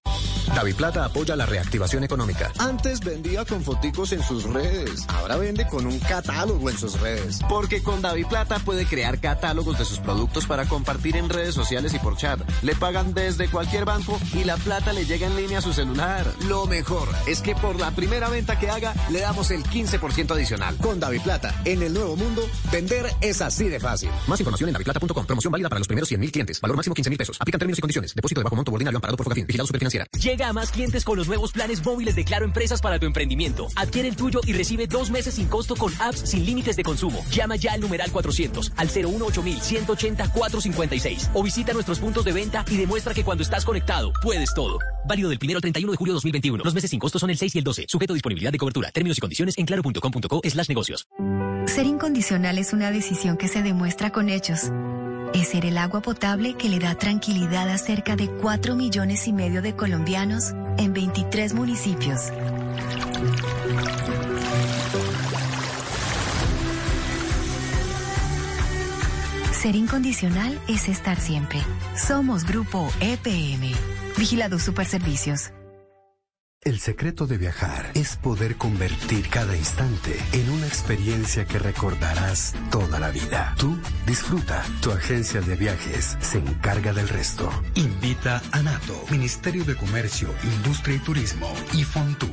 David Plata apoya la reactivación económica. Antes vendía con foticos en sus redes. Ahora vende con un catálogo en sus redes. Porque con David Plata puede crear catálogos de sus productos para compartir en redes sociales y por chat. Le pagan desde cualquier banco y la plata le llega en línea a su celular. Lo mejor es que por la primera venta que haga le damos el 15% adicional. Con David Plata, en el nuevo mundo, vender es así de fácil. Más información en davidplata.com. Promoción válida para los primeros 100.000 clientes. Valor máximo 15.000 pesos. Aplican términos y condiciones. Depósito de bajo monto ordinario amparado por Fogafín. Vigilado Superfinanciera. Llega a más clientes con los nuevos planes móviles de Claro Empresas para tu emprendimiento. Adquiere el tuyo y recibe dos meses sin costo con apps sin límites de consumo. Llama ya al numeral 400 al 018 180 456 o visita nuestros puntos de venta y demuestra que cuando estás conectado puedes todo. Válido del 1 al 31 de julio 2021. Los meses sin costo son el 6 y el 12. Sujeto a disponibilidad de cobertura. Términos y condiciones en claro.com.co slash negocios. Ser incondicional es una decisión que se demuestra con hechos. Es ser el agua potable que le da tranquilidad a cerca de 4 millones y medio de colombianos en 23 municipios. Ser incondicional es estar siempre. Somos Grupo EPM. Vigilado Superservicios. El secreto de viajar es poder convertir cada instante en una experiencia que recordarás toda la vida. Tú disfruta. Tu agencia de viajes se encarga del resto. Invita a NATO, Ministerio de Comercio, Industria y Turismo y Fontur.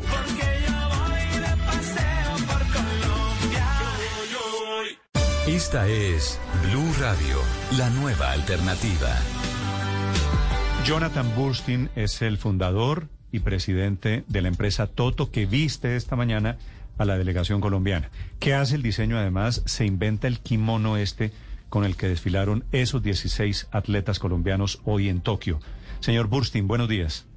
Esta es Blue Radio, la nueva alternativa. Jonathan Burstein es el fundador y presidente de la empresa Toto que viste esta mañana a la delegación colombiana. ¿Qué hace el diseño? Además, se inventa el kimono este con el que desfilaron esos 16 atletas colombianos hoy en Tokio. Señor Burstein, buenos días.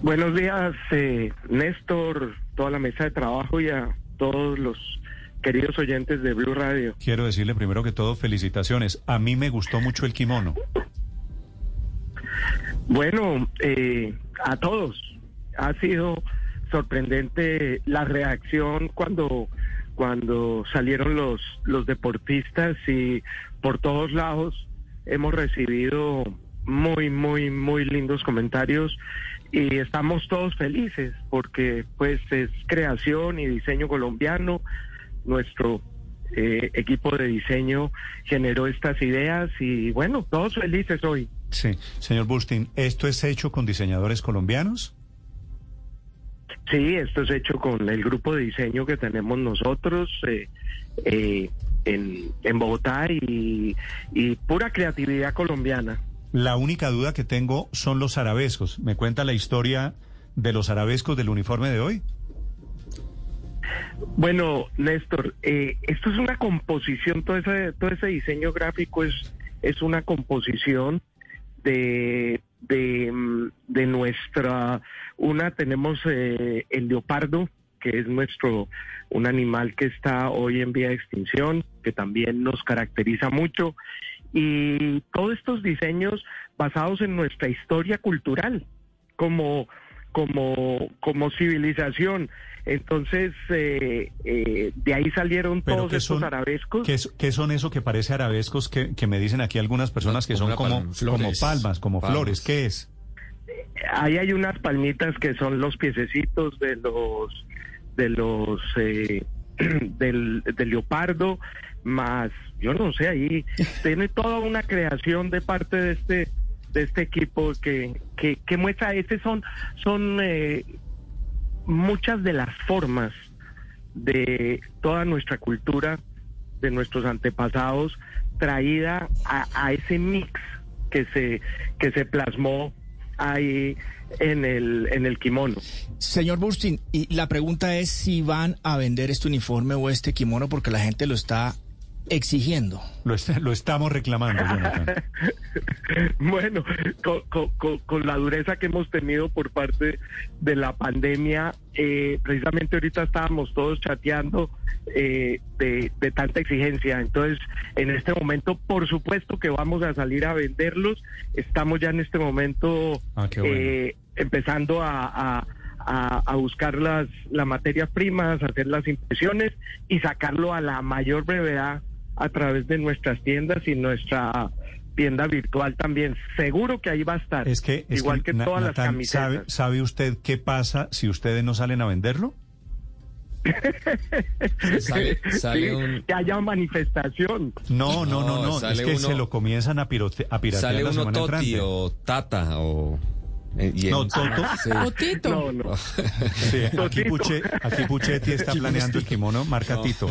Buenos días, eh, Néstor, toda la mesa de trabajo y a todos los queridos oyentes de Blue Radio. Quiero decirle primero que todo felicitaciones. A mí me gustó mucho el kimono. Bueno, eh, a todos. Ha sido sorprendente la reacción cuando cuando salieron los los deportistas y por todos lados hemos recibido muy muy muy lindos comentarios y estamos todos felices porque pues es creación y diseño colombiano nuestro eh, equipo de diseño generó estas ideas y bueno todos felices hoy Sí, señor Bustin, ¿esto es hecho con diseñadores colombianos? Sí, esto es hecho con el grupo de diseño que tenemos nosotros eh, eh, en, en Bogotá y, y pura creatividad colombiana. La única duda que tengo son los arabescos. ¿Me cuenta la historia de los arabescos del uniforme de hoy? Bueno, Néstor, eh, esto es una composición, todo ese, todo ese diseño gráfico es, es una composición de, de, de nuestra, una tenemos eh, el leopardo, que es nuestro, un animal que está hoy en vía de extinción, que también nos caracteriza mucho, y todos estos diseños basados en nuestra historia cultural, como, como, como civilización. Entonces, eh, eh, de ahí salieron Pero todos ¿qué estos son- arabescos. ¿Qué, son eso que parece arabescos que, que me dicen aquí algunas personas que son como, como palmas, como Palmas. flores? ¿Qué es? Ahí hay unas palmitas que son los piececitos de los de los eh, del, del leopardo, más yo no sé ahí tiene toda una creación de parte de este de este equipo que que, que muestra este son son eh, muchas de las formas de toda nuestra cultura de nuestros antepasados traída a, a ese mix que se que se plasmó ahí en el en el kimono. Señor Burstin, y la pregunta es si van a vender este uniforme o este kimono porque la gente lo está exigiendo. Lo, est- lo estamos reclamando, Jonathan. Bueno, con, con- con- con la dureza que hemos tenido por parte de la pandemia, eh, precisamente ahorita estábamos todos chateando eh, de, de tanta exigencia. Entonces, en este momento, por supuesto que vamos a salir a venderlos. Estamos ya en este momento Ah, bueno. eh, empezando a, a- a- a buscar las, las materias primas, hacer las impresiones y sacarlo a la mayor brevedad a través de nuestras tiendas y nuestra tienda virtual también. Seguro que ahí va a estar. Es que, es igual que, Na- todas las Natán, camisetas. ¿sabe, ¿sabe usted qué pasa si ustedes no salen a venderlo? Sale- sale Sí, un- Que haya manifestación. No, no, no, No, no. Es que uno- se lo comienzan a, pirote- a piratear Sale la uno semana Toti entrante. o Tata o... eh, y No, Toto. Sí. Tito. No, no. Sí, aquí. Puche, aquí Puchetti está ¿Quién es planeando el kimono marca No. Tito.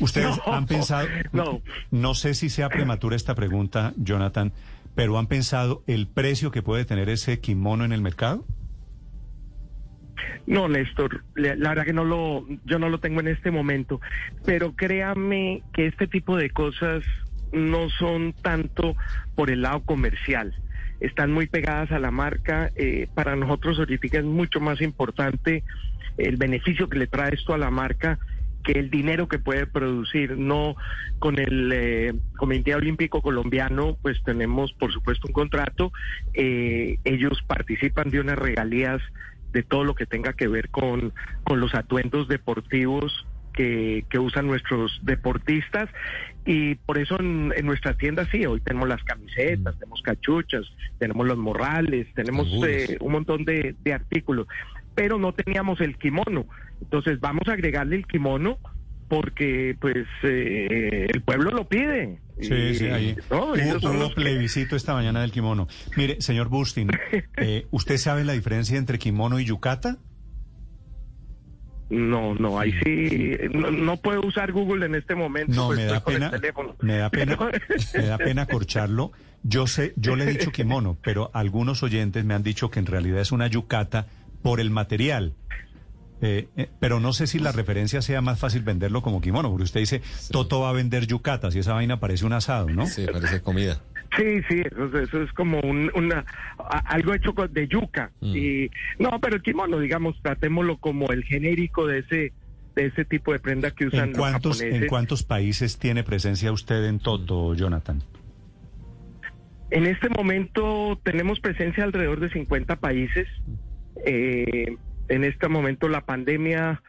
Ustedes No, han pensado, no. no sé si sea prematura esta pregunta, Jonathan, pero ¿han pensado el precio que puede tener ese kimono en el mercado? No, Néstor, la la verdad que no lo, yo no lo tengo en este momento, pero créame que este tipo de cosas no son tanto por el lado comercial, están muy pegadas a la marca. eh, para nosotros ahorita es mucho más importante el beneficio que le trae esto a la marca que el dinero que puede producir. No con el eh, Comité Olímpico Colombiano, pues tenemos por supuesto un contrato. eh, ellos participan de unas regalías de todo lo que tenga que ver con, con los atuendos deportivos que, que usan nuestros deportistas y por eso en, en nuestra tienda sí, hoy tenemos las camisetas, tenemos cachuchas, tenemos los morrales, tenemos eh, un montón de, de artículos, pero no teníamos el kimono. Entonces vamos a agregarle el kimono porque pues eh, el pueblo lo pide. Sí, sí, ahí. no, Hubo, hubo que- plebiscito esta mañana del kimono. Mire, señor Bustin, eh, ¿usted sabe la diferencia entre kimono y yucata? No, no, ahí sí, no, no puedo usar Google en este momento. No, pues, me da pena, teléfono. me da pena, me da pena corcharlo. Yo sé, yo le he dicho kimono, pero algunos oyentes me han dicho que en realidad es una yucata por el material. Eh, eh, pero no sé si la referencia sea más fácil venderlo como kimono, porque usted dice, Toto va a vender yucatas y esa vaina parece un asado, ¿no? Sí, parece comida. Sí, sí, eso, eso es como un- una a- algo hecho de yuca. Mm. Y no, pero el kimono, digamos, tratémoslo como el genérico de ese de ese tipo de prenda que usan ¿En cuántos, los japoneses. ¿En cuántos países tiene presencia usted en Toto, Jonathan? En este momento tenemos presencia alrededor de 50 países. Eh, en este momento la pandemia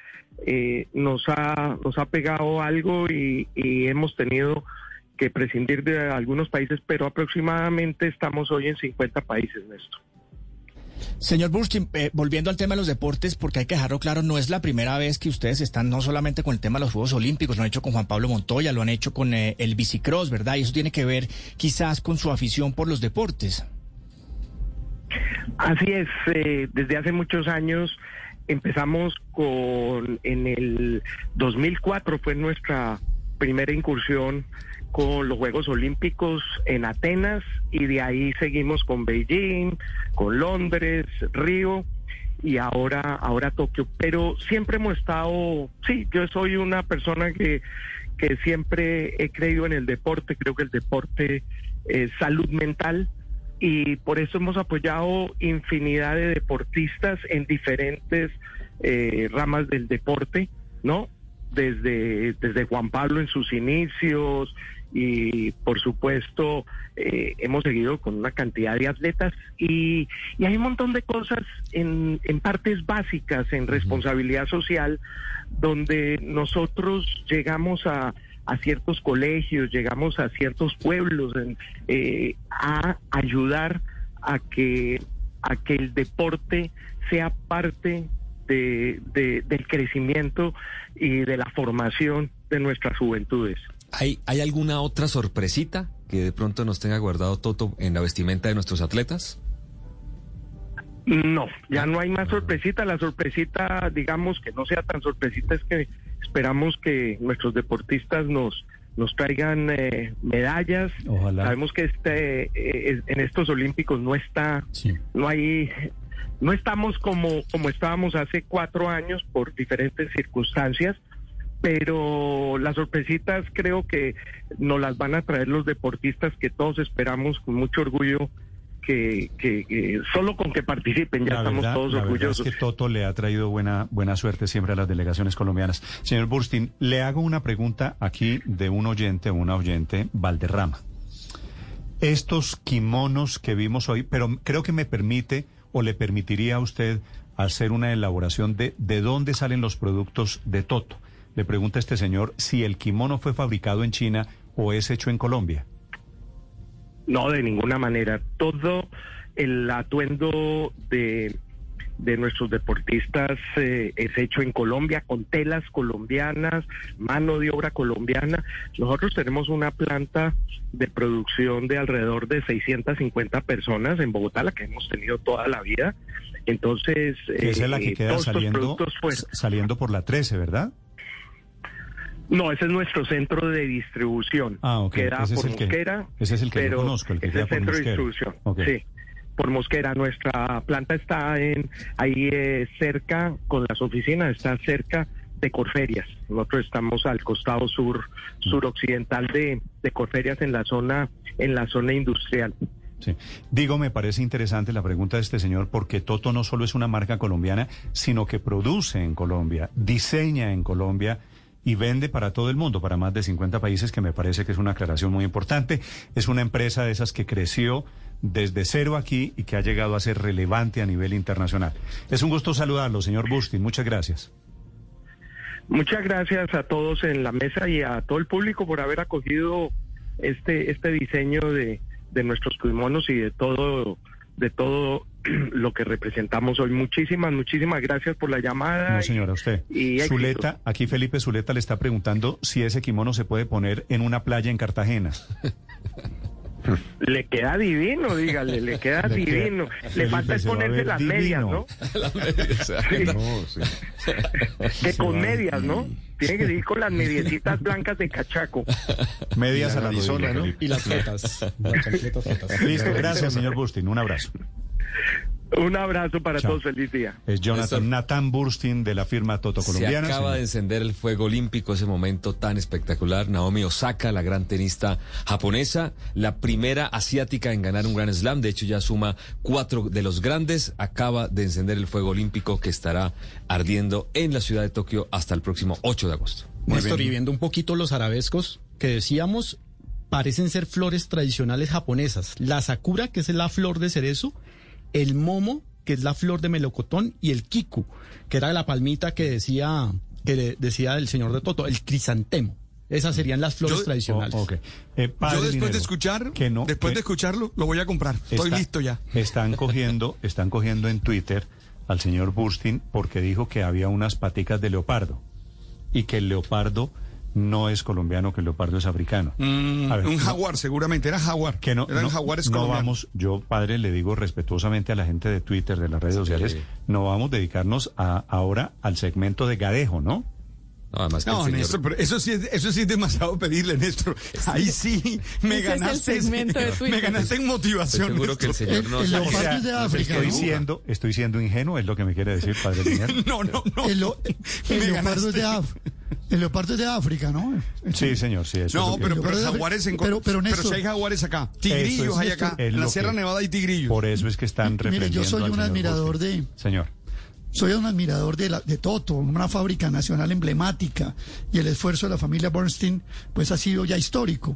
eh, nos ha nos ha pegado algo y, y hemos tenido que prescindir de algunos países, pero aproximadamente estamos hoy en 50 países, Néstor. Señor Burskin, eh, volviendo al tema de los deportes, porque hay que dejarlo claro, no es la primera vez que ustedes están no solamente con el tema de los Juegos Olímpicos, lo han hecho con Juan Pablo Montoya, lo han hecho con eh, el bicicross, ¿verdad? Y eso tiene que ver quizás con su afición por los deportes. Así es, eh, desde hace muchos años empezamos con, en el 2004 fue nuestra primera incursión con los Juegos Olímpicos en Atenas y de ahí seguimos con Beijing, con Londres, Río y ahora ahora Tokio, pero siempre hemos estado, sí, yo soy una persona que que siempre he creído en el deporte, creo que el deporte es salud mental y por eso hemos apoyado infinidad de deportistas en diferentes eh, ramas del deporte, ¿no? Desde, desde Juan Pablo en sus inicios y por supuesto eh, hemos seguido con una cantidad de atletas y, y hay un montón de cosas en, en partes básicas, en responsabilidad social, donde nosotros llegamos a, a ciertos colegios, llegamos a ciertos pueblos en, eh, a ayudar a que, a que el deporte sea parte de, de- del crecimiento y de la formación de nuestras juventudes. ¿Hay, ¿Hay alguna otra sorpresita que de pronto nos tenga guardado Toto en la vestimenta de nuestros atletas? No, ya no hay más sorpresita. La sorpresita, digamos que no sea tan sorpresita, es que esperamos que nuestros deportistas nos nos traigan eh, medallas. Ojalá. Sabemos que este eh, en estos Olímpicos no está, no hay, no estamos como como estábamos hace cuatro años por diferentes circunstancias. Pero las sorpresitas creo que nos las van a traer los deportistas que todos esperamos con mucho orgullo que, que- que solo con que participen ya La estamos verdad- todos la orgullosos. es que Toto le ha traído buena, buena suerte siempre a las delegaciones colombianas. Señor Burstin, le hago una pregunta aquí de un oyente, una oyente, Valderrama. Estos kimonos que vimos hoy, pero creo que me permite o le permitiría a usted hacer una elaboración de de dónde salen los productos de Toto. Le pregunta este señor si el kimono fue fabricado en China o es hecho en Colombia. No, de ninguna manera. Todo el atuendo de, de nuestros deportistas eh, es hecho en Colombia, con telas colombianas, mano de obra colombiana. Nosotros tenemos una planta de producción de alrededor de 650 personas en Bogotá, la que hemos tenido toda la vida. Entonces, Esa es la eh, que queda saliendo, fueron- saliendo por la 13, ¿verdad? No, ese es nuestro centro de distribución. Ah, ok. Queda Ese es por el que- ese es el que yo conozco, el que es queda el por centro de distribución. Ok. Sí, por Mosquera. Nuestra planta está en ahí eh, cerca, con las oficinas, está cerca de Corferias. Nosotros estamos al costado sur, suroccidental de, de Corferias en la zona, en la zona industrial. Sí. Digo, me parece interesante la pregunta de este señor porque Toto no solo es una marca colombiana, sino que produce en Colombia, diseña en Colombia y vende para todo el mundo, para más de 50 países, que me parece que es una aclaración muy importante. Es una empresa de esas que creció desde cero aquí y que ha llegado a ser relevante a nivel internacional. Es un gusto saludarlo, señor Bustin. Muchas gracias. Muchas gracias a todos en la mesa y a todo el público por haber acogido este este diseño de, de nuestros pulmonos y de todo de todo lo que representamos hoy. Muchísimas, muchísimas gracias por la llamada. No, señora, usted. y. Zuleta, aquí Felipe Zuleta le está preguntando si ese kimono se puede poner en una playa en Cartagena. Le queda divino, dígale, le queda Le queda- divino. Le Felipe, falta es ponerse las medias. ¿no? Las medias, Sí. No, sí. Que con medias, ¿no? Tiene que ir con las mediecitas blancas de cachaco. Medias a la rodilla, ¿no? Y las flotas. Las chancletas flotas. Listo, gracias, señor Bustin. Un abrazo. Un abrazo para Chao. todos, feliz día. Es Jonathan. Nathan Burstin de la firma Toto Se Colombiana. acaba señor. de encender el fuego olímpico, ese momento tan espectacular. Naomi Osaka, la gran tenista japonesa, la primera asiática en ganar un Grand Slam. De hecho, ya suma cuatro de los grandes. Acaba de encender el fuego olímpico que estará ardiendo en la ciudad de Tokio hasta el próximo 8 de agosto. Néstor, y viendo un poquito los arabescos que decíamos, parecen ser flores tradicionales japonesas. La sakura, que es la flor de cerezo, el momo, que es la flor de melocotón, y el kiku, que era la palmita que decía, que le- decía el señor de Toto, el crisantemo. Esas serían las flores Yo- tradicionales. Oh. Eh, padre Yo después de escuchar, que no, después que de escucharlo, lo voy a comprar. Estoy está- listo ya. Están cogiendo, están cogiendo en Twitter al señor Burstin porque dijo que había unas paticas de leopardo y que el leopardo no es colombiano, que el leopardo es africano. Mm, A ver, un no- jaguar, seguramente. Era jaguar. que no, Eran no, jaguares no vamos, yo padre le digo respetuosamente a la gente de Twitter, de las redes sociales, no vamos a dedicarnos a, ahora al segmento de gadejo, ¿no? No, además que el No, señor- Néstor, pero eso sí, es, eso sí es demasiado pedirle, Néstor. Ahí sí me Ese es el ganaste. de me ganaste en motivación. Estoy seguro que el señor no... El O sea, es de África, estoy ¿no? siendo, estoy siendo ingenuo, es lo que me quiere decir, padre. No, no, no. El, lo- el leopardo es de. África. El leopardo es de África, ¿no? Sí, señor, sí, eso es No, lo que- pero, pero jaguares en pero- pero, pero Néstor- si hay jaguares acá. Tigrillos es- hay acá. es En la Sierra que- Nevada hay tigrillos. Por eso es que están Mire, reprendiendo yo soy un admirador de- Señor. Soy un admirador de, la, de Toto, una fábrica nacional emblemática, y el esfuerzo de la familia Bernstein, pues ha sido ya histórico.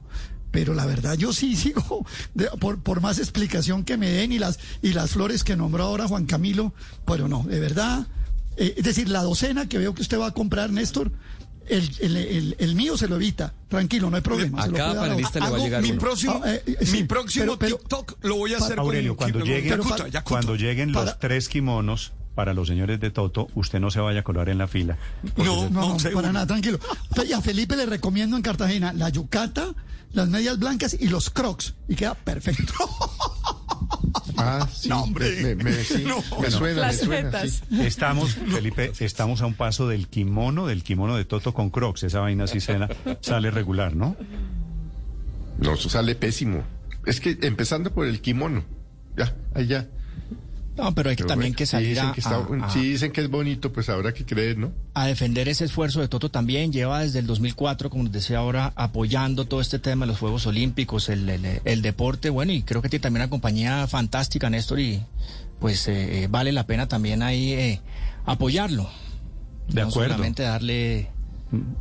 Pero la verdad, yo sí sigo, de- por, por más explicación que me den y las, y las flores que nombró ahora Juan Camilo, pero no, de verdad. eh, es decir, la docena que veo que usted va a comprar, Néstor, el, el, el- el mío se lo evita. Tranquilo, no hay problema. A se lo cada panelista le va a Hago llegar mi uno. próximo, Ah, eh, eh, mi próximo pero- pero- TikTok lo voy a hacer Aurelio, con, cuando lleguen, cuando lleguen los Para- tres kimonos para los señores de Toto, usted no se vaya a colar en la fila. No, No, para nada, tranquilo. Y a Felipe le recomiendo en Cartagena la yucata, las medias blancas y los crocs. Y queda perfecto. Ah, sí. No, hombre. Me, me- sí, No. me suena, Las me suena. jetas. sí. Estamos, Felipe, estamos a un paso del kimono, del kimono de Toto con Crocs. Esa vaina sí sale, sale regular, ¿no? No, sale pésimo. Es que empezando por el kimono. Ya, ahí ya. No, pero hay que Pero también bueno, que salir dicen a, que está- a- a- Si dicen que es bonito, pues habrá que creer, ¿no? a defender ese esfuerzo de Toto también. Lleva desde el 2004, como nos decía ahora, apoyando todo este tema de los Juegos Olímpicos, el, el- el deporte. Bueno, y creo que tiene también una compañía fantástica, Néstor, y pues eh, eh, vale la pena también ahí eh, apoyarlo. De no acuerdo. solamente darle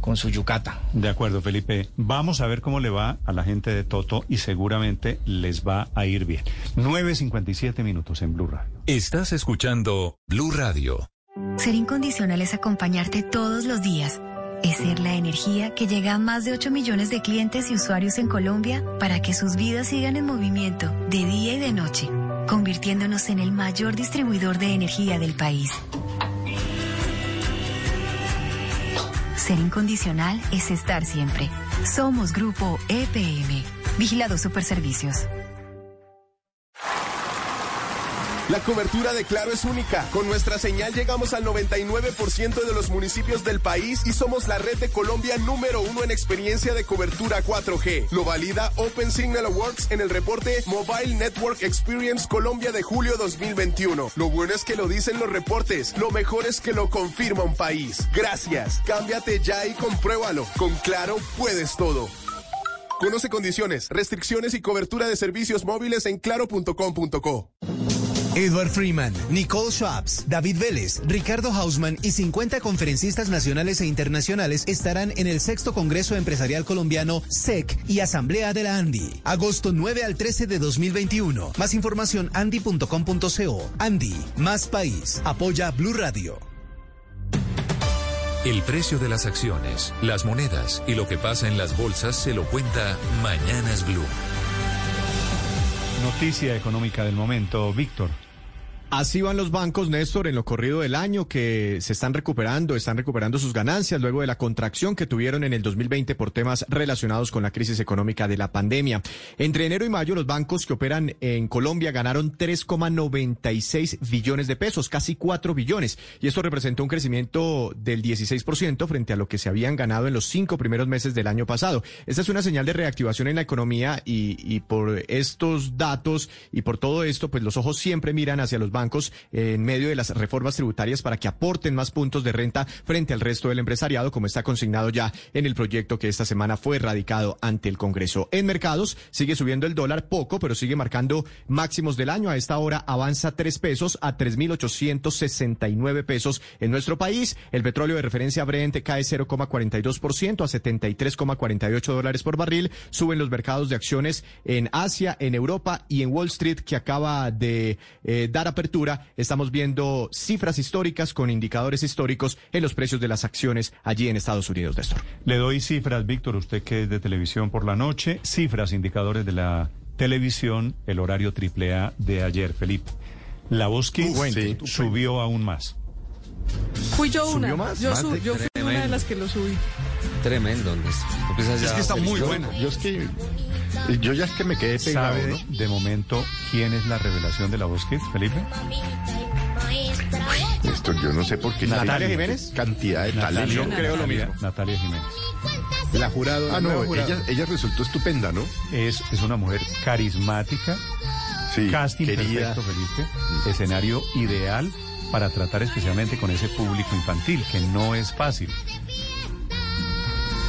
con su yucata. De acuerdo, Felipe. Vamos a ver cómo le va a la gente de Toto y seguramente les va a ir bien. 9.57 minutos en Blue Radio. Estás escuchando Blue Radio. Ser incondicional es acompañarte todos los días. Es ser la energía que llega a más de 8 millones de clientes y usuarios en Colombia para que sus vidas sigan en movimiento de día y de noche, convirtiéndonos en el mayor distribuidor de energía del país. Ser incondicional es estar siempre. Somos Grupo EPM. Vigilado Superservicios. La cobertura de Claro es única. Con nuestra señal llegamos al 99% de los municipios del país y somos la red de Colombia número uno en experiencia de cobertura 4G. Lo valida Open Signal Awards en el reporte Mobile Network Experience Colombia de julio 2021. Lo bueno es que lo dicen los reportes. Lo mejor es que lo confirma un país. Gracias. Cámbiate ya y compruébalo. Con Claro puedes todo. Conoce condiciones, restricciones y cobertura de servicios móviles en claro.com.co. Edward Freeman, Nicole Schwabs, David Vélez, Ricardo Hausman y 50 conferencistas nacionales e internacionales estarán en el sexto Congreso Empresarial Colombiano SEC y Asamblea de la ANDI. Agosto 9 al 13 de 2021. Más información andi.com.co. Andy, más país. Apoya Blue Radio. El precio de las acciones, las monedas y lo que pasa en las bolsas se lo cuenta Mañanas Blue. Noticia económica del momento, Víctor. Así van los bancos, Néstor, en lo corrido del año que se están recuperando, están recuperando sus ganancias luego de la contracción que tuvieron en el 2020 por temas relacionados con la crisis económica de la pandemia. Entre enero y mayo, los bancos que operan en Colombia ganaron 3,96 billones de pesos, casi 4 billones. Y esto representó un crecimiento del 16% frente a lo que se habían ganado en los cinco primeros meses del año pasado. Esta es una señal de reactivación en la economía y, y por estos datos y por todo esto, pues los ojos siempre miran hacia los bancos en medio de las reformas tributarias para que aporten más puntos de renta frente al resto del empresariado, como está consignado ya en el proyecto que esta semana fue radicado ante el Congreso. En mercados sigue subiendo el dólar poco, pero sigue marcando máximos del año. A esta hora avanza tres pesos a 3.869 pesos en nuestro país. El petróleo de referencia Brent cae 0,42% a 73,48 dólares por barril. Suben los mercados de acciones en Asia, en Europa y en Wall Street, que acaba de eh, dar apertura estamos viendo cifras históricas con indicadores históricos en los precios de las acciones allí en Estados Unidos, Néstor. Le doy cifras, Víctor, usted que es de televisión por la noche, cifras, indicadores de la televisión, el horario triple A de ayer, Felipe. La voz Sí. subió aún más. Fui yo ¿Subió una. más? Yo, Más yo fui una de las que lo subí. Tremendo. Empieza ya a feliz. Yo- Yo es que yo ya es que me quedé pegado, ¿Sabe ¿no? de momento quién es la revelación de la voz Kids, Felipe? Esto yo no sé por qué. ¿Natalia Jiménez? Cantidad de talento. Natalia- Natalia- Natalia Jiménez. La jurado. Ah, no, jurado. ella, ella resultó estupenda, ¿no? Es, es una mujer carismática, Sí, casting querida. perfecto, Felipe, escenario ideal para tratar especialmente con ese público infantil, que no es fácil.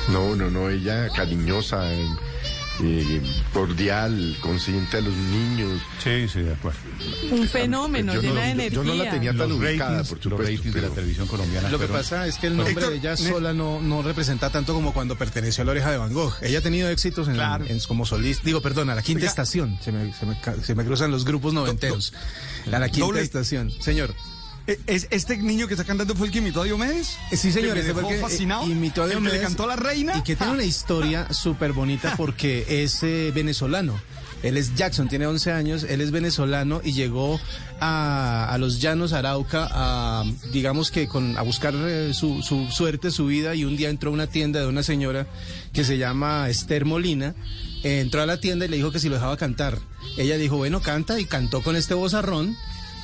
No, no, no, ella cariñosa, eh, eh, cordial, consciente a los niños. Sí, sí, de acuerdo. Un fenómeno, Yo no- llena de yo- energía. yo no la tenía tan Los ubicada, ratings, por los supuesto, ratings de la televisión colombiana. Lo que fueron- pasa es que el nombre Héctor, de ella sola no, no representa tanto como cuando perteneció a la oreja de Van Gogh. Ella ha tenido éxitos en, en- como solista. Digo, perdón, a la quinta Oiga. estación. Se me, se me ca- se me cruzan los grupos noventeros. A la quinta Doble. estación. Señor. ¿Es este niño que está cantando fue el que imitó a Diomedes? Eh, Sí, señor, Que me dejó fascinado. imitó a El que Diomedes. le cantó a la reina. Y que tiene una historia súper bonita porque es eh, venezolano. Él es Jackson, tiene 11 años, él es venezolano y llegó a, a los llanos Arauca a, digamos que con, a buscar eh, su, su suerte, su vida y un día entró a una tienda de una señora que se llama Esther Molina. Eh, entró a la tienda y le dijo que si lo dejaba cantar. Ella dijo, bueno, canta y cantó con este vozarrón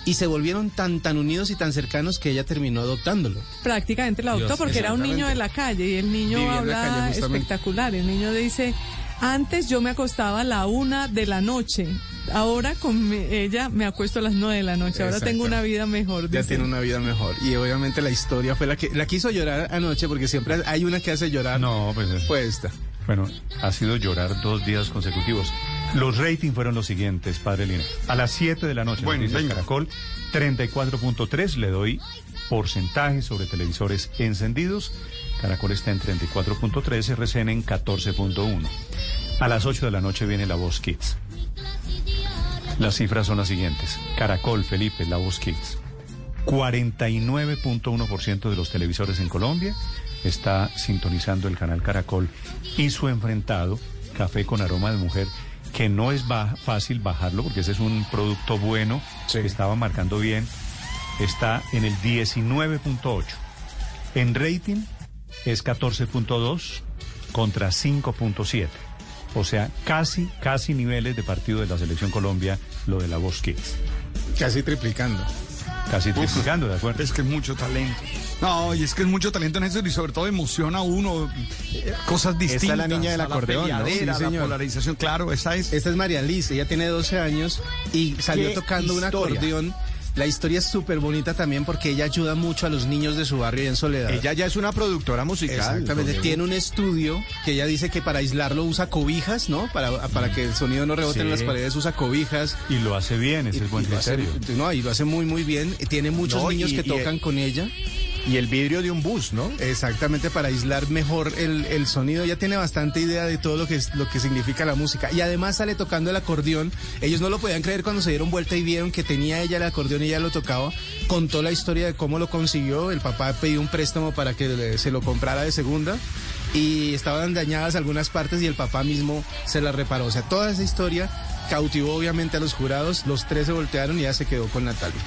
y se volvieron tan, tan unidos y tan cercanos que ella terminó adoptándolo. Prácticamente lo adoptó Dios, porque era un niño de la calle y el niño Vivía habla calle, espectacular. El niño dice, antes yo me acostaba a la una de la noche. Ahora con mi- ella me acuesto a las nueve de la noche. Ahora tengo una vida mejor. Ya dice. tiene una vida mejor. Y obviamente la historia fue la que la quiso llorar anoche porque siempre hay una que hace llorar. No, pues es- Fue esta. Bueno, ha sido llorar dos días consecutivos. Los ratings fueron los siguientes, padre Lina. A las 7 de la noche, Bueno, Noticias venga. Caracol, 34.3, le doy porcentaje sobre televisores encendidos. Caracol está en 34.3, RCN en 14.1. A las 8 de la noche viene La Voz Kids. Las cifras son las siguientes. Caracol, Felipe, La Voz Kids. 49.1% de los televisores en Colombia está sintonizando el canal Caracol y su enfrentado, Café con Aroma de Mujer, que no es ba- fácil bajarlo porque ese es un producto bueno que estaba marcando bien, está en el 19.8. En rating es 14.2 contra 5.7. O sea, casi, casi niveles de partido de la Selección Colombia, lo de la Voz Kids. Casi triplicando. Casi triplicando, ¿de acuerdo? Es que mucho talento. No, y es que es mucho talento en eso y sobre todo emociona a uno eh, cosas distintas. Esta es la niña del a la acordeón, ¿no? Sí, la polarización, claro, esa es. Esta es María Liz, ella tiene 12 años y salió ¡Qué tocando un acordeón. La historia es súper bonita también porque ella ayuda mucho a los niños de su barrio y en Soledad. Ella ya es una productora musical. Exactamente, tiene un estudio que ella dice que para aislarlo usa cobijas, ¿no? Para, para que el sonido no rebote en las paredes usa cobijas. Y lo hace bien, ese Y- es buen hace- criterio. no, y lo hace muy, muy bien. Tiene muchos No, niños y- que y- tocan con ella. Y el vidrio de un bus, ¿no? Exactamente, para aislar mejor el, el sonido. Ya tiene bastante idea de todo lo que, es- lo que significa la música. Y además sale tocando el acordeón. Ellos no lo podían creer cuando se dieron vuelta y vieron que tenía ella el acordeón y ella lo tocaba. Contó la historia de cómo lo consiguió. El papá pidió un préstamo para que le- se lo comprara de segunda. Y estaban dañadas algunas partes y el papá mismo se la reparó. O sea, toda esa historia cautivó obviamente a los jurados. Los tres se voltearon y ya se quedó con Natalia.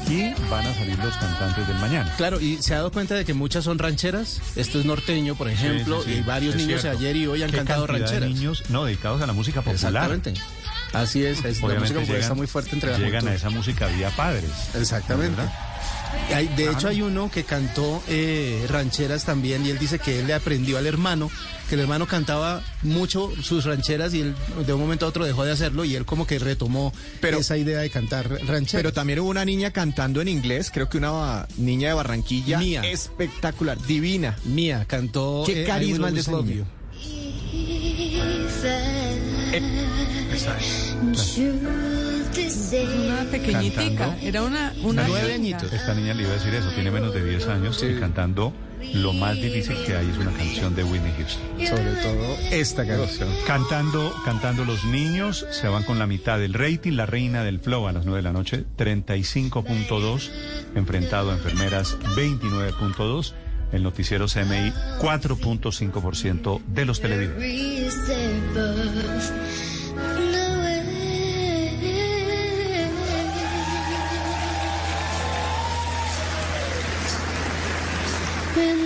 Aquí van a salir los cantantes del mañana. Claro, y se ha dado cuenta de que muchas son rancheras. Esto es norteño, por ejemplo, Sí, sí, sí, y varios es niños cierto. ayer y hoy han ¿Qué cantado de rancheras. niños no dedicados a la música popular. Exactamente. Así es, es la música popular está muy fuerte entre la Llegan a esa música vía padres. Exactamente. de hecho, hay uno que cantó eh, rancheras también y él dice que él le aprendió al hermano, que el hermano cantaba mucho sus rancheras y él de un momento a otro dejó de hacerlo y él como que retomó esa idea de cantar rancheras. Pero también hubo una niña cantando en inglés, creo que una niña de Barranquilla. Mía. Espectacular, divina. Mía, cantó. Qué eh, carisma el de esa niña. Una pequeñitica, era una, una niña. Esta niña le iba a decir eso, tiene menos de 10 años y cantando lo más difícil que hay es una canción de Whitney Houston. Sobre todo esta canción. Cantando, cantando los niños, se van con la mitad del rating, la reina del flow a las 9 de la noche, 35.2, enfrentado a enfermeras 29.2, el noticiero CMI 4.5% de los televidentes. Esta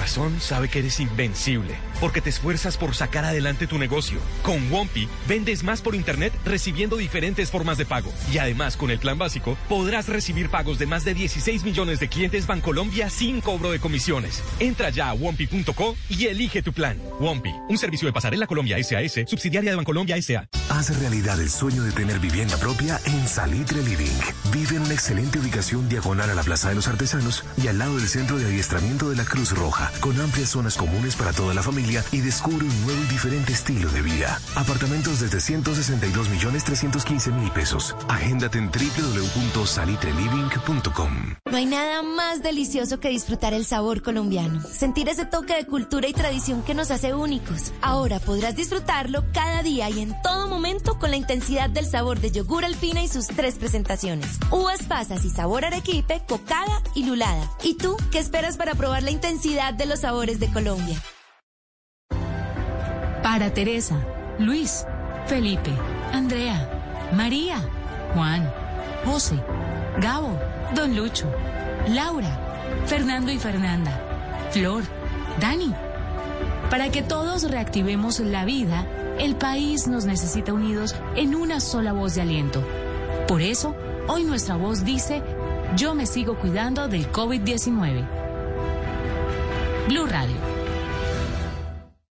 Corazón sabe que eres invencible, porque te esfuerzas por sacar adelante tu negocio. Con Wompi, vendes más por internet recibiendo diferentes formas de pago. Y además, con el plan básico, podrás recibir pagos de más de 16 millones de clientes Bancolombia sin cobro de comisiones. Entra ya a Wompi.co y elige tu plan. Wompi, un servicio de pasarela Colombia SAS, subsidiaria de Bancolombia SA. Haz realidad el sueño de tener vivienda propia en Salitre Living. Vive en una excelente ubicación diagonal a la Plaza de los Artesanos y al lado del Centro de Adiestramiento de la Cruz Roja, con amplias zonas comunes para toda la familia y descubre un nuevo y diferente estilo de vida. Apartamentos desde 162 millones 315 mil pesos. Agéndate en www.salitreliving.com. No hay nada más delicioso que disfrutar el sabor colombiano, sentir ese toque de cultura y tradición que nos hace únicos. Ahora podrás disfrutarlo cada día y en todo momento con la intensidad del sabor de yogur alpina y sus tres presentaciones. Uvas pasas y sabor arequipe, cocada y lulada. ¿Y tú qué esperas para probar la intensidad de los sabores de Colombia? Para Teresa, Luis, Felipe, Andrea, María, Juan, José, Gabo, Don Lucho, Laura, Fernando y Fernanda, Flor, Dani. Para que todos reactivemos la vida, el país nos necesita unidos en una sola voz de aliento. Por eso, hoy nuestra voz dice, yo me sigo cuidando del COVID-19. Blue Radio.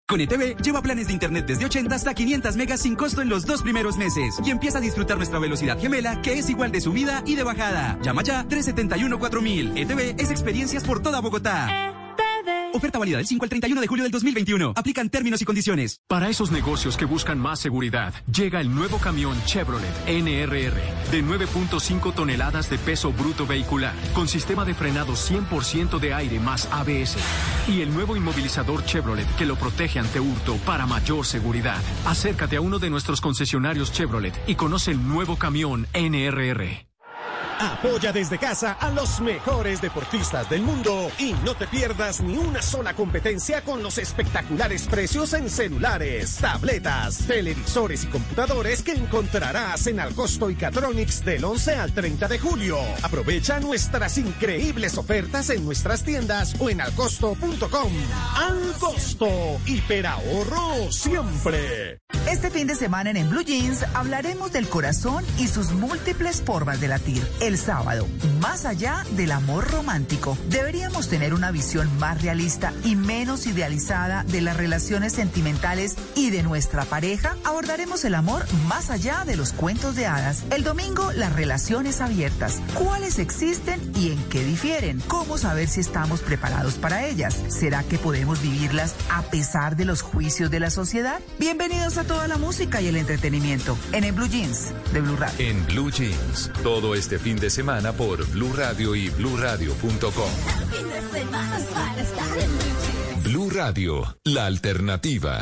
Con ETV, lleva planes de internet desde 80 hasta 500 megas sin costo en los dos primeros meses. Y empieza a disfrutar nuestra velocidad gemela, que es igual de subida y de bajada. Llama ya 371-4000. ETV es experiencias por toda Bogotá. Oferta válida del 5 al 31 de julio del 2021. Aplican términos y condiciones. Para esos negocios que buscan más seguridad, llega el nuevo camión Chevrolet NRR de 9.5 toneladas de peso bruto vehicular, con sistema de frenado 100% de aire más ABS. Y el nuevo inmovilizador Chevrolet que lo protege ante hurto para mayor seguridad. Acércate a uno de nuestros concesionarios Chevrolet y conoce el nuevo camión NRR. Apoya desde casa a los mejores deportistas del mundo y no te pierdas ni una sola competencia con los espectaculares precios en celulares, tabletas, televisores y computadores que encontrarás en Alcosto y Catronics del 11 al 30 de julio. Aprovecha nuestras increíbles ofertas en nuestras tiendas o en alcosto.com. Alcosto, hiperahorro siempre. Este fin de semana en, Blue Jeans hablaremos del corazón y sus múltiples formas de latir. Sábado, más allá del amor romántico, deberíamos tener una visión más realista y menos idealizada de las relaciones sentimentales y de nuestra pareja. Abordaremos el amor más allá de los cuentos de hadas. El domingo, las relaciones abiertas. ¿Cuáles existen y en qué difieren? ¿Cómo saber si estamos preparados para ellas? ¿Será que podemos vivirlas a pesar de los juicios de la sociedad? Bienvenidos a toda la música y el entretenimiento en el Blue Jeans de Blue Radio. En Blue Jeans, todo este fin de semana por Blue Radio y BlueRadio.com. Blue Radio, la alternativa.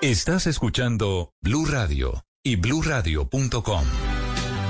Estás escuchando Blue Radio y BlueRadio.com.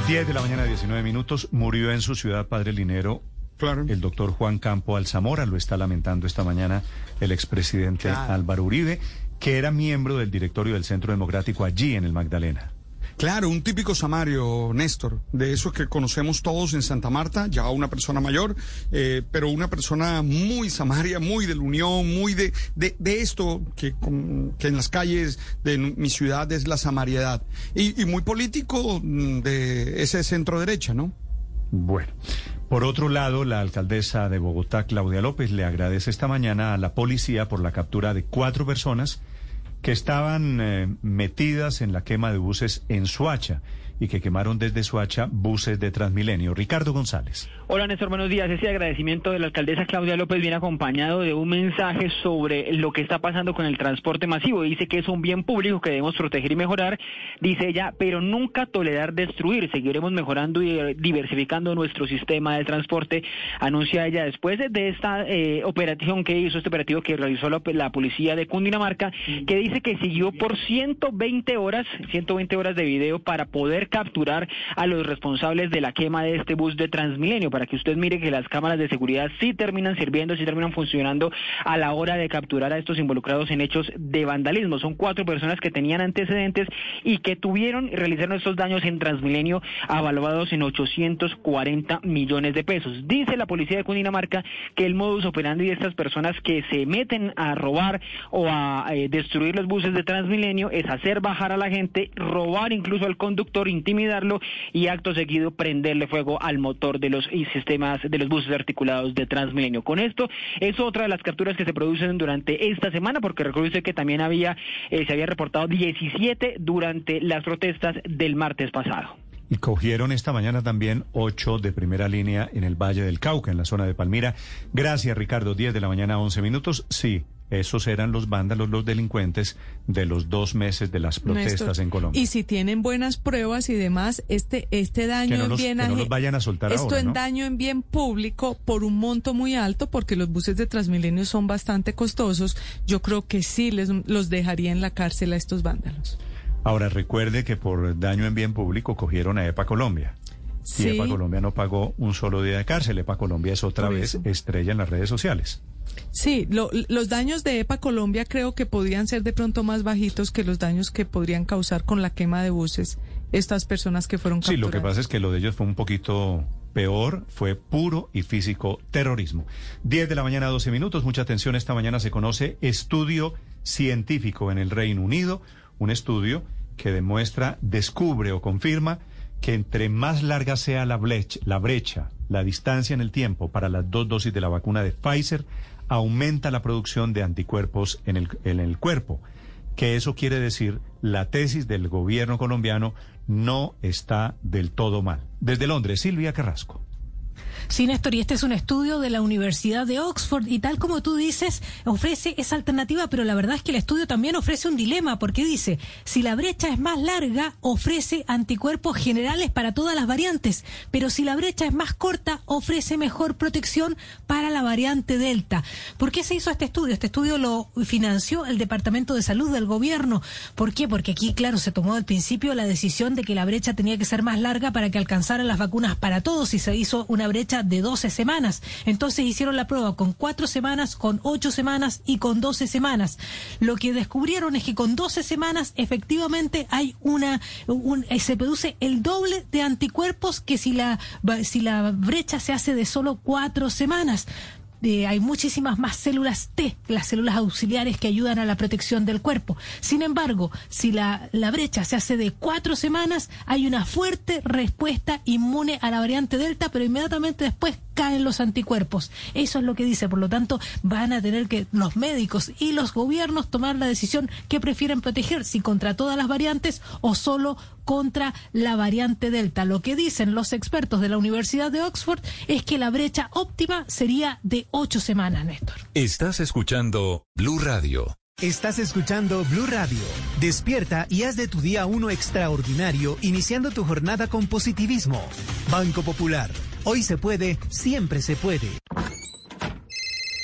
10 de la mañana, 19 minutos. Murió en su ciudad, Padre Linero, el doctor Juan Campo Alzamora. Lo está lamentando esta mañana el expresidente Álvaro Uribe, que era miembro del directorio del Centro Democrático allí en el Magdalena. Claro, un típico Samario, Néstor, de eso que conocemos todos en Santa Marta, ya una persona mayor, eh, pero una persona muy Samaria, muy de la Unión, muy de, de, de esto que en las calles de mi ciudad es la samariedad. Y, y muy político mm, de ese centro derecha, ¿no? Bueno, por otro lado, la alcaldesa de Bogotá, Claudia López, le agradece esta mañana a la policía por la captura de cuatro personas que estaban eh, metidas en la quema de buses en Suacha y que quemaron desde Suacha buses de Transmilenio. Ricardo González. Hola Néstor, buenos días. Ese agradecimiento de la alcaldesa Claudia López viene acompañado de un mensaje sobre lo que está pasando con el transporte masivo. Dice que es un bien público que debemos proteger y mejorar, dice ella, pero nunca tolerar destruir. Seguiremos mejorando y eh, diversificando nuestro sistema de transporte, anuncia ella después de esta eh, operación que hizo, este operativo que realizó la, la policía de Cundinamarca, que dice que siguió por 120 horas, 120 horas de video para poder capturar a los responsables de la quema de este bus de Transmilenio, para que usted mire que las cámaras de seguridad sí terminan sirviendo, sí terminan funcionando a la hora de capturar a estos involucrados en hechos de vandalismo. Son cuatro personas que tenían antecedentes y que tuvieron y realizaron estos daños en Transmilenio avaluados en 840 millones de pesos. Dice la policía de Cundinamarca que el modus operandi de estas personas que se meten a robar o a eh, destruir los buses de Transmilenio es hacer bajar a la gente, robar incluso al conductor, intimidarlo y acto seguido prenderle fuego al motor de los sistemas de los buses articulados de Transmilenio. Con esto es otra de las capturas que se producen durante esta semana porque recuerde que también había eh, se había reportado 17 durante las protestas del martes pasado. Y cogieron esta mañana también ocho de primera línea en el Valle del Cauca, en la zona de Palmira. Gracias, Ricardo. 10 de la mañana, 11 minutos. Sí, esos eran los vándalos, los delincuentes de los dos meses de las protestas Néstor, en Colombia. Y si tienen buenas pruebas y demás, este, este daño en bien que no los vayan a soltar Esto ahora, en ¿no? daño en bien público por un monto muy alto, porque los buses de Transmilenio son bastante costosos. Yo creo que sí les, los dejaría en la cárcel a estos vándalos. Ahora recuerde que por daño en bien público cogieron a EPA Colombia. Sí. Y EPA Colombia no pagó un solo día de cárcel. EPA Colombia es otra vez estrella en las redes sociales. Sí, lo- los daños de EPA Colombia creo que podrían ser de pronto más bajitos que los daños que podrían causar con la quema de buses estas personas que fueron Sí, capturadas. lo que pasa es que lo de ellos fue un poquito peor, fue puro y físico terrorismo. 10 de la mañana, 12 minutos. Mucha atención. Esta mañana se conoce estudio científico en el Reino Unido, un estudio que demuestra, descubre o confirma que entre más larga sea la brecha, la brecha, la distancia en el tiempo para las dos dosis de la vacuna de Pfizer, aumenta la producción de anticuerpos en el, en el cuerpo. Que eso quiere decir, la tesis del gobierno colombiano no está del todo mal. Desde Londres, Silvia Carrasco. Sí, Néstor, y este es un estudio de la Universidad de Oxford y tal como tú dices, ofrece esa alternativa, pero la verdad es que el estudio también ofrece un dilema porque dice, si la brecha es más larga, ofrece anticuerpos generales para todas las variantes, pero si la brecha es más corta, ofrece mejor protección para la variante Delta. ¿Por qué se hizo este estudio? Este estudio lo financió el Departamento de Salud del Gobierno. ¿Por qué? Porque aquí, claro, se tomó al principio la decisión de que la brecha tenía que ser más larga para que alcanzaran las vacunas para todos y se hizo una brecha de 12 semanas. Entonces hicieron la prueba con 4 semanas, con 8 semanas y con 12 semanas. Lo que descubrieron es que con 12 semanas efectivamente hay una, un- eh, se produce el doble de anticuerpos que si la, si la brecha se hace de solo 4 semanas. Hay muchísimas más células T, las células auxiliares que ayudan a la protección del cuerpo. Sin embargo, si la, la brecha se hace de cuatro semanas, hay una fuerte respuesta inmune a la variante Delta, pero inmediatamente después caen los anticuerpos. Eso es lo que dice. Por lo tanto, van a tener que los médicos y los gobiernos tomar la decisión que prefieren proteger, si contra todas las variantes o solo contra la variante Delta. Lo que dicen los expertos de la Universidad de Oxford es que la brecha óptima sería de ocho semanas, Néstor. Estás escuchando Blue Radio. Estás escuchando Blue Radio. Despierta y haz de tu día uno extraordinario, iniciando tu jornada con positivismo. Banco Popular. Hoy se puede, siempre se puede.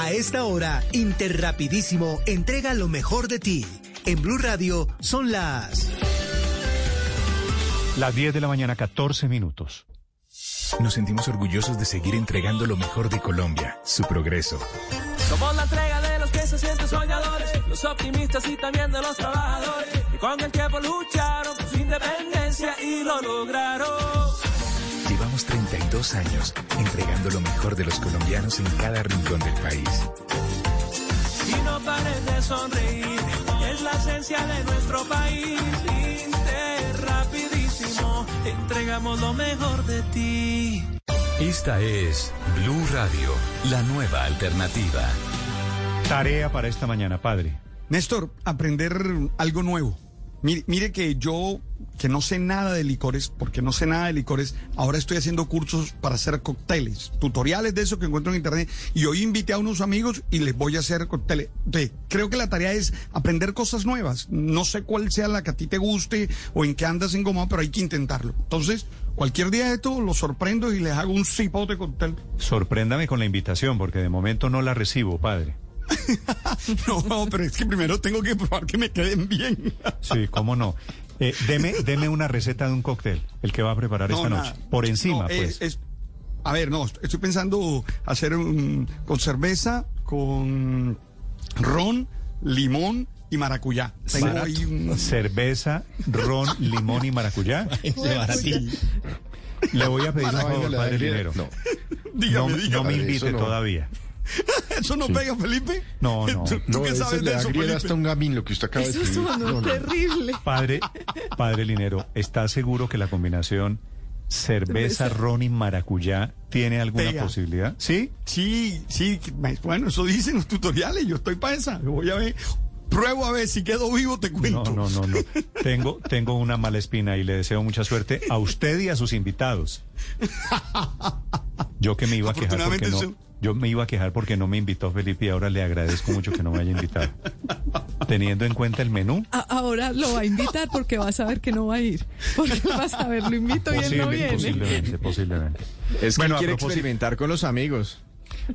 A esta hora, Interrapidísimo entrega lo mejor de ti. En Blue Radio son las... Las 10 de la mañana, 14 minutos. Nos sentimos orgullosos de seguir entregando lo mejor de Colombia, su progreso. Somos la entrega de los que se sienten soñadores, los optimistas y también de los trabajadores, que con el tiempo lucharon por su independencia y lo lograron. Llevamos 32 años entregando lo mejor de los colombianos en cada rincón del país. Y no pares de sonreír, es la esencia de nuestro país. Inter, rapidísimo, entregamos lo mejor de ti. Esta es Blue Radio, la nueva alternativa. Tarea para esta mañana, padre. Néstor, aprender algo nuevo. Mire, mire que yo, que no sé nada de licores, porque no sé nada de licores, ahora estoy haciendo cursos para hacer cócteles, tutoriales de eso que encuentro en internet, y hoy invité a unos amigos y les voy a hacer cócteles. Entonces, creo que la tarea es aprender cosas nuevas. No sé cuál sea la que a ti te guste o en qué andas engomado, pero hay que intentarlo. Entonces, cualquier día de esto los sorprendo y les hago un cipote cóctel. Sorpréndame con la invitación, porque de momento no la recibo, padre. No, pero es que primero tengo que probar que me queden bien. Sí, cómo no. Eh, deme, deme una receta de un cóctel, el que va a preparar No, esta nada. noche. Por encima, No, pues. es- es- a ver, no, estoy pensando hacer un, con cerveza, con ron, limón y maracuyá. Tengo Barato. ahí un... Cerveza, ron, limón y maracuyá. Sí. Le voy a pedir un favor, padre dinero. Linero. No. Dígame, no, dígame. no me invite eso no. todavía. ¿Eso no Sí. pega, Felipe? No, no. ¿Tú, tú No, qué sabes de eso, Felipe? hasta un gamín lo que usted acaba de Eso decir. sonó No, no. terrible. Padre, padre Linero, ¿está seguro que la combinación cerveza, Cerveza. ron y maracuyá tiene alguna Pega. posibilidad? ¿Sí? Sí, sí, bueno, eso dicen los tutoriales, yo estoy para esa. Voy a ver, pruebo a ver si quedo vivo, te No, cuento. no, no, no. Tengo, tengo una mala espina y le deseo mucha suerte a usted y a sus invitados. Yo que me iba a quejar porque no, yo me iba a quejar porque no me invitó Felipe y ahora le agradezco mucho que no me haya invitado. Teniendo en cuenta el menú, A- ahora lo va a invitar porque va a saber que no va a ir. Porque va a saber, lo invito y él no viene. posiblemente, posiblemente. Es que Bueno, quiere experimentar con los amigos.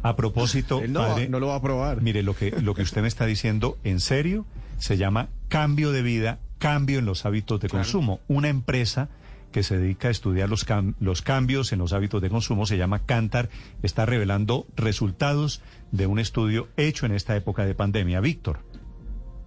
A propósito, Él no, padre, no lo va a probar. Mire, lo que, lo que usted me está diciendo en serio se llama cambio de vida, cambio en los hábitos de consumo. Una empresa que se dedica a estudiar los, los cambios en los hábitos de consumo, se llama Cantar, está revelando resultados de un estudio hecho en esta época de pandemia. Víctor.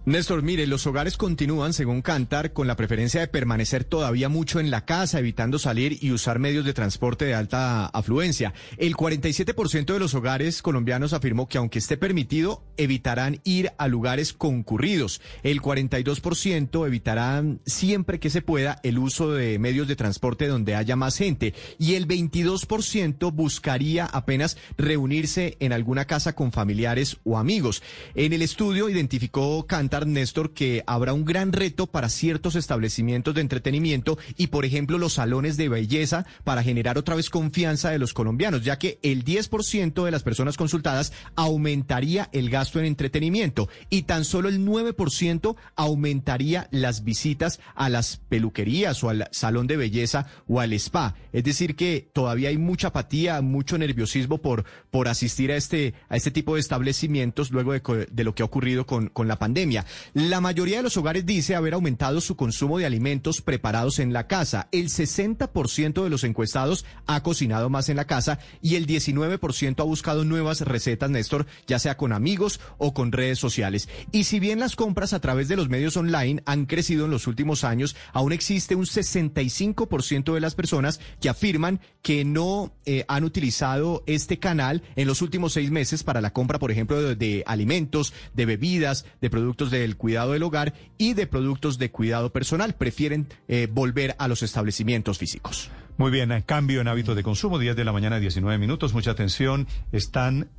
Néstor, mire, los hogares continúan, según Cantar, con la preferencia de permanecer todavía mucho en la casa, evitando salir y usar medios de transporte de alta afluencia. El 47% de los hogares colombianos afirmó que aunque esté permitido, evitarán ir a lugares concurridos. El 42% evitarán siempre que se pueda el uso de medios de transporte donde haya más gente. Y el 22% buscaría apenas reunirse en alguna casa con familiares o amigos. En el estudio identificó Cantar Néstor que habrá un gran reto para ciertos establecimientos de entretenimiento y, por ejemplo, los salones de belleza para generar otra vez confianza de los colombianos, ya que el 10% de las personas consultadas aumentaría el gasto en entretenimiento y tan solo el 9% aumentaría las visitas a las peluquerías o al salón de belleza o al spa. Es decir, que todavía hay mucha apatía, mucho nerviosismo por, por asistir a este, a este tipo de establecimientos luego de, de lo que ha ocurrido con, con la pandemia. La mayoría de los hogares dice haber aumentado su consumo de alimentos preparados en la casa. El 60% de los encuestados ha cocinado más en la casa y el 19% ha buscado nuevas recetas, Néstor, ya sea con amigos o con redes sociales. Y si bien las compras a través de los medios online han crecido en los últimos años, aún existe un 65% de las personas que afirman que no eh, han utilizado este canal en los últimos seis meses para la compra, por ejemplo, de, de alimentos, de bebidas, de productos del cuidado del hogar y de productos de cuidado personal. Prefieren eh, volver a los establecimientos físicos. Muy bien, eh, cambio en hábitos de consumo, 10 de la mañana, 19 minutos, mucha atención. Están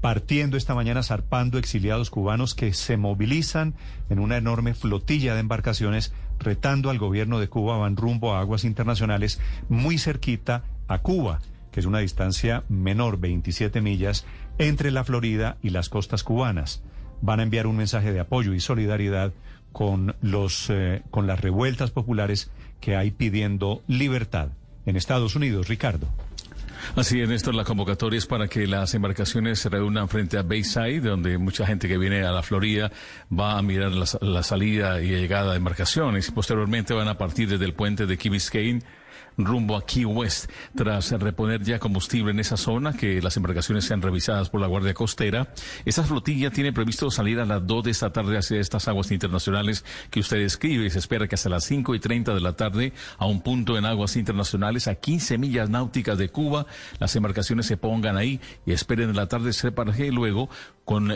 partiendo esta mañana, zarpando exiliados cubanos que se movilizan en una enorme flotilla de embarcaciones, retando al gobierno de Cuba, van rumbo a aguas internacionales muy cerquita a Cuba, que es una distancia menor, 27 millas, entre la Florida y las costas cubanas. Van a enviar un mensaje de apoyo y solidaridad con, los, eh, con las revueltas populares que hay pidiendo libertad en Estados Unidos. Ricardo. Así es, Néstor, la convocatoria es para que las embarcaciones se reúnan frente a Bayside, donde mucha gente que viene a la Florida va a mirar la, salida y llegada de embarcaciones. Posteriormente van a partir desde el puente de Key Biscayne rumbo a Key West, tras reponer ya combustible en esa zona, que las embarcaciones sean revisadas por la Guardia Costera. Esta flotilla tiene previsto salir a las 2 de esta tarde hacia estas aguas internacionales que usted describe. Se espera que hasta las 5 y 30 de la tarde, a un punto en aguas internacionales, a 15 millas náuticas de Cuba, las embarcaciones se pongan ahí y esperen el atardecer para que luego, con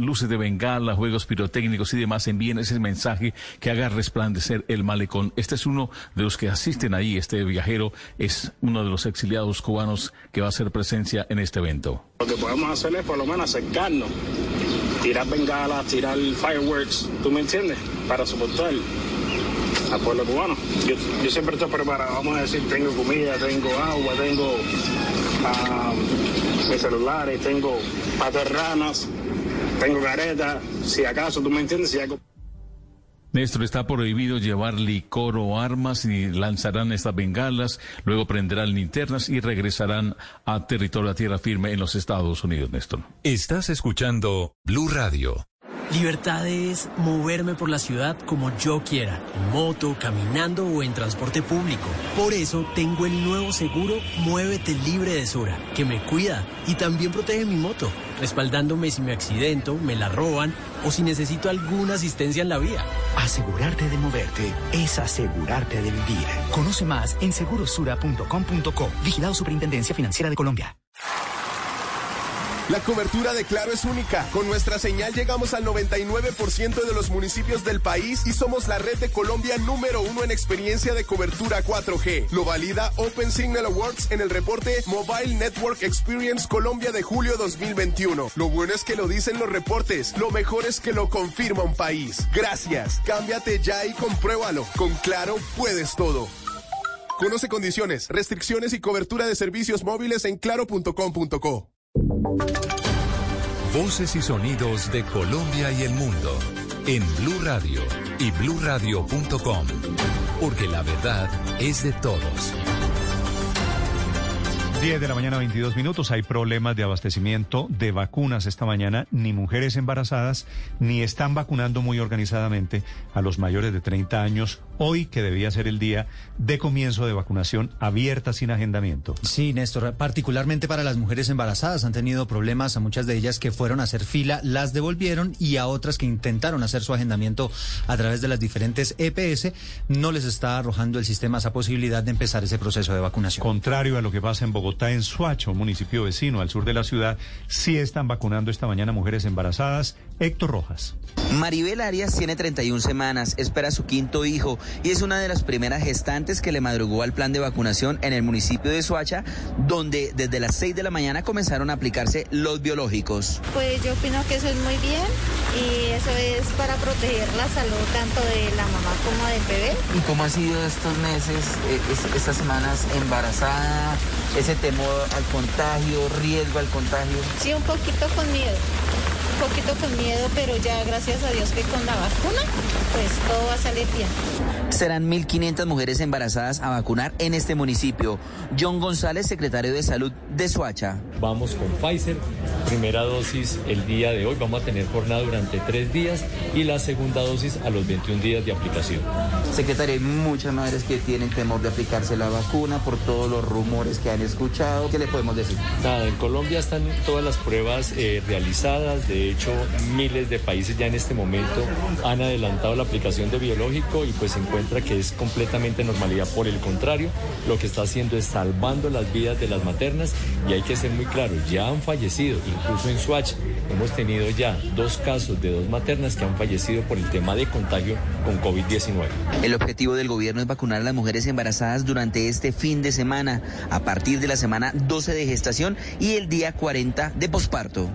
luces de bengala, juegos pirotécnicos y demás, envíen ese mensaje que haga resplandecer el malecón. Este es uno de los que asisten ahí. Este viajero es uno de los exiliados cubanos que va a hacer presencia en este evento. Lo que podemos hacer es por lo menos acercarnos, tirar bengalas, tirar fireworks, ¿tú me entiendes? Para soportar al pueblo cubano. Yo, siempre estoy preparado, vamos a decir, tengo comida, tengo agua, tengo ah, mis celulares, tengo patas ranas, tengo caretas, si acaso, ¿tú me entiendes? Si algo... Néstor, está prohibido llevar licor o armas y lanzarán estas bengalas, luego prenderán linternas y regresarán a territorio a tierra firme en los Estados Unidos, Néstor. Estás escuchando Blue Radio. Libertad es moverme por la ciudad como yo quiera, en moto, caminando o en transporte público. Por eso tengo el nuevo seguro Muévete Libre de Sura, que me cuida y también protege mi moto, respaldándome si me accidento, me la roban o si necesito alguna asistencia en la vía. Asegurarte de moverte es asegurarte de vivir. Conoce más en segurosura.com.co. Vigilado Superintendencia Financiera de Colombia. La cobertura de Claro es única. Con nuestra señal llegamos al 99% de los municipios del país y somos la red de Colombia número uno en experiencia de cobertura 4G. Lo valida Open Signal Awards en el reporte Mobile Network Experience Colombia de julio 2021. Lo bueno es que lo dicen los reportes. Lo mejor es que lo confirma un país. Gracias. Cámbiate ya y compruébalo. Con Claro puedes todo. Conoce condiciones, restricciones y cobertura de servicios móviles en claro.com.co. Voces y sonidos de Colombia y el mundo en Blue Radio y bluradio.com, porque la verdad es de todos. 10 de la mañana, 22 minutos. Hay problemas de abastecimiento de vacunas esta mañana. Ni mujeres embarazadas, ni están vacunando muy organizadamente a los mayores de 30 años hoy que debía ser el día de comienzo de vacunación abierta sin agendamiento. Sí, Néstor, particularmente para las mujeres embarazadas han tenido problemas, a muchas de ellas que fueron a hacer fila, las devolvieron y a otras que intentaron hacer su agendamiento a través de las diferentes EPS, no les está arrojando el sistema esa posibilidad de empezar ese proceso de vacunación. Contrario a lo que pasa en Bogotá, en Suacho, municipio vecino al sur de la ciudad, sí están vacunando esta mañana mujeres embarazadas. Héctor Rojas. Maribel Arias tiene 31 semanas, espera su quinto hijo y es una de las primeras gestantes que le madrugó al plan de vacunación en el municipio de Soacha, donde desde las 6 de la mañana comenzaron a aplicarse los biológicos. Pues yo opino que eso es muy bien y eso es para proteger la salud tanto de la mamá como del bebé. ¿Y cómo ha sido estos meses, eh, estas semanas embarazada, ese temor al contagio, riesgo al contagio? Sí, un poquito con miedo un poquito con miedo, pero ya gracias a Dios que con la vacuna, pues todo va a salir bien. Serán 1.500 mujeres embarazadas a vacunar en este municipio. John González, secretario de Salud de Soacha. Vamos con Pfizer, primera dosis el día de hoy, vamos a tener jornada durante tres días y la segunda dosis a los 21 días de aplicación. Secretario, hay muchas madres que tienen temor de aplicarse la vacuna por todos los rumores que han escuchado. ¿Qué le podemos decir? Nada, en Colombia están todas las pruebas eh, realizadas de de hecho, miles de países ya en este momento han adelantado la aplicación de biológico y pues se encuentra que es completamente normalidad. Por el contrario, lo que está haciendo es salvando las vidas de las maternas y hay que ser muy claro, ya han fallecido, incluso en Swatch hemos tenido ya dos casos de dos maternas que han fallecido por el tema de contagio con COVID-19. El objetivo del gobierno es vacunar a las mujeres embarazadas durante este fin de semana, a partir de la semana 12 de gestación y el día 40 de posparto.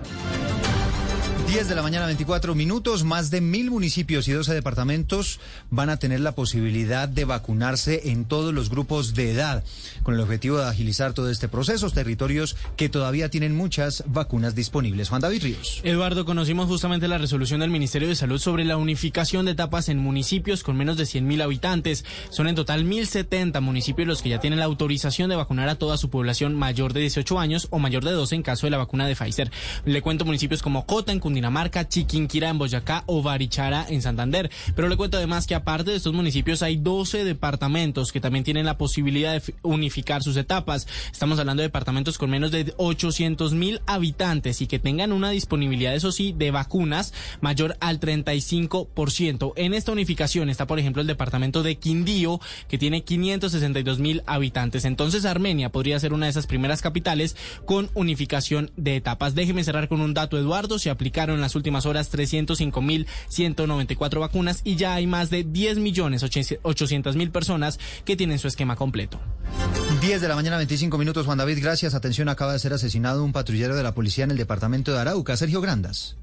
10 de la mañana, 24 minutos. Más de mil municipios y 12 departamentos van a tener la posibilidad de vacunarse en todos los grupos de edad, con el objetivo de agilizar todo este proceso. Territorios que todavía tienen muchas vacunas disponibles. Juan David Ríos. Eduardo, conocimos justamente la resolución del Ministerio de Salud sobre la unificación de etapas en municipios con menos de 100 mil habitantes. Son en total 1.070 municipios los que ya tienen la autorización de vacunar a toda su población mayor de 18 años o mayor de 12 en caso de la vacuna de Pfizer. Le cuento municipios como Cota, en Cundinamarca, Chiquinquirá en Boyacá o Barichara en Santander. Pero le cuento además que aparte de estos municipios hay 12 departamentos que también tienen la posibilidad de unificar sus etapas. Estamos hablando de departamentos con menos de 800 mil habitantes y que tengan una disponibilidad, eso sí, de vacunas mayor al 35%. En esta unificación está, por ejemplo, el departamento de Quindío, que tiene 562 mil habitantes. Entonces, Armenia podría ser una de esas primeras capitales con unificación de etapas. Déjeme cerrar con un dato, Eduardo. Se aplicaron en las últimas horas 305.194 vacunas y ya hay más de 10 millones 800 mil personas que tienen su esquema completo. 10 de la mañana, 25 minutos. Juan David, gracias. Atención, acaba de ser asesinado un patrullero de la policía en el departamento de Arauca. Sergio Grandas.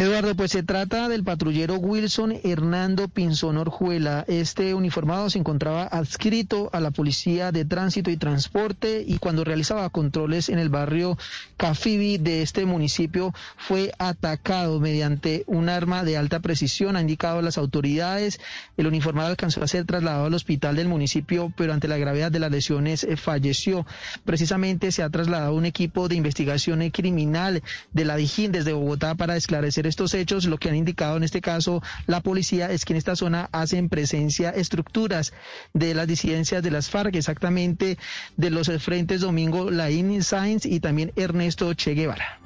Eduardo, pues se trata del patrullero Wilson Hernando Pinzón Orjuela. Este uniformado se encontraba adscrito a la Policía de Tránsito y Transporte y cuando realizaba controles en el barrio Cafibi de este municipio fue atacado mediante un arma de alta precisión, ha indicado las autoridades. El uniformado alcanzó a ser trasladado al hospital del municipio, pero ante la gravedad de las lesiones eh, falleció. Precisamente se ha trasladado un equipo de investigación criminal de la Dijín desde Bogotá para esclarecer estos hechos, lo que han indicado en este caso la policía es que en esta zona hacen presencia estructuras de las disidencias de las FARC, exactamente de los frentes Domingo Laín Sainz y también Ernesto Che Guevara.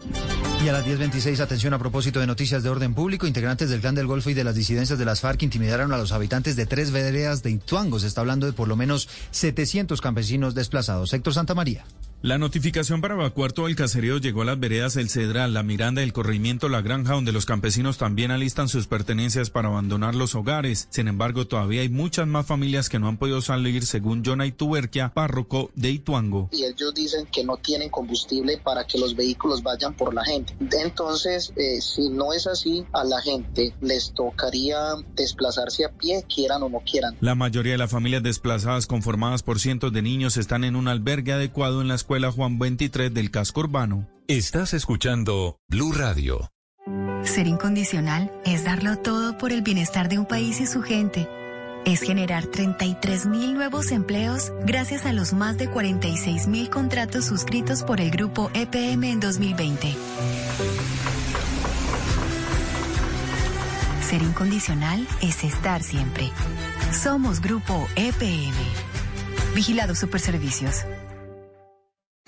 Y a las 10.26, atención a propósito de noticias de orden público, integrantes del Clan del Golfo y de las disidencias de las FARC intimidaron a los habitantes de tres veredas de Ituango. Se está hablando de por lo menos 700 campesinos desplazados. Héctor Santa María. La notificación para evacuar todo el caserío llegó a las veredas El Cedral, La Miranda, El Corregimiento, La Granja, donde los campesinos también alistan sus pertenencias para abandonar los hogares. Sin embargo, todavía hay muchas más familias que no han podido salir, según Jonay Tuberquia, párroco de Ituango. Y ellos dicen que no tienen combustible para que los vehículos vayan por la gente. Entonces, eh, si no es así, a la gente les tocaría desplazarse a pie, quieran o no quieran. La mayoría de las familias desplazadas, conformadas por cientos de niños, están en un albergue adecuado en la escuela Juan 23 del casco urbano. Estás escuchando Blue Radio. Ser incondicional es darlo todo por el bienestar de un país y su gente. Es generar 33 mil nuevos empleos gracias a los más de 46 mil contratos suscritos por el grupo EPM en 2020 Ser incondicional es estar siempre. Somos Grupo EPM. Vigilado Superservicios.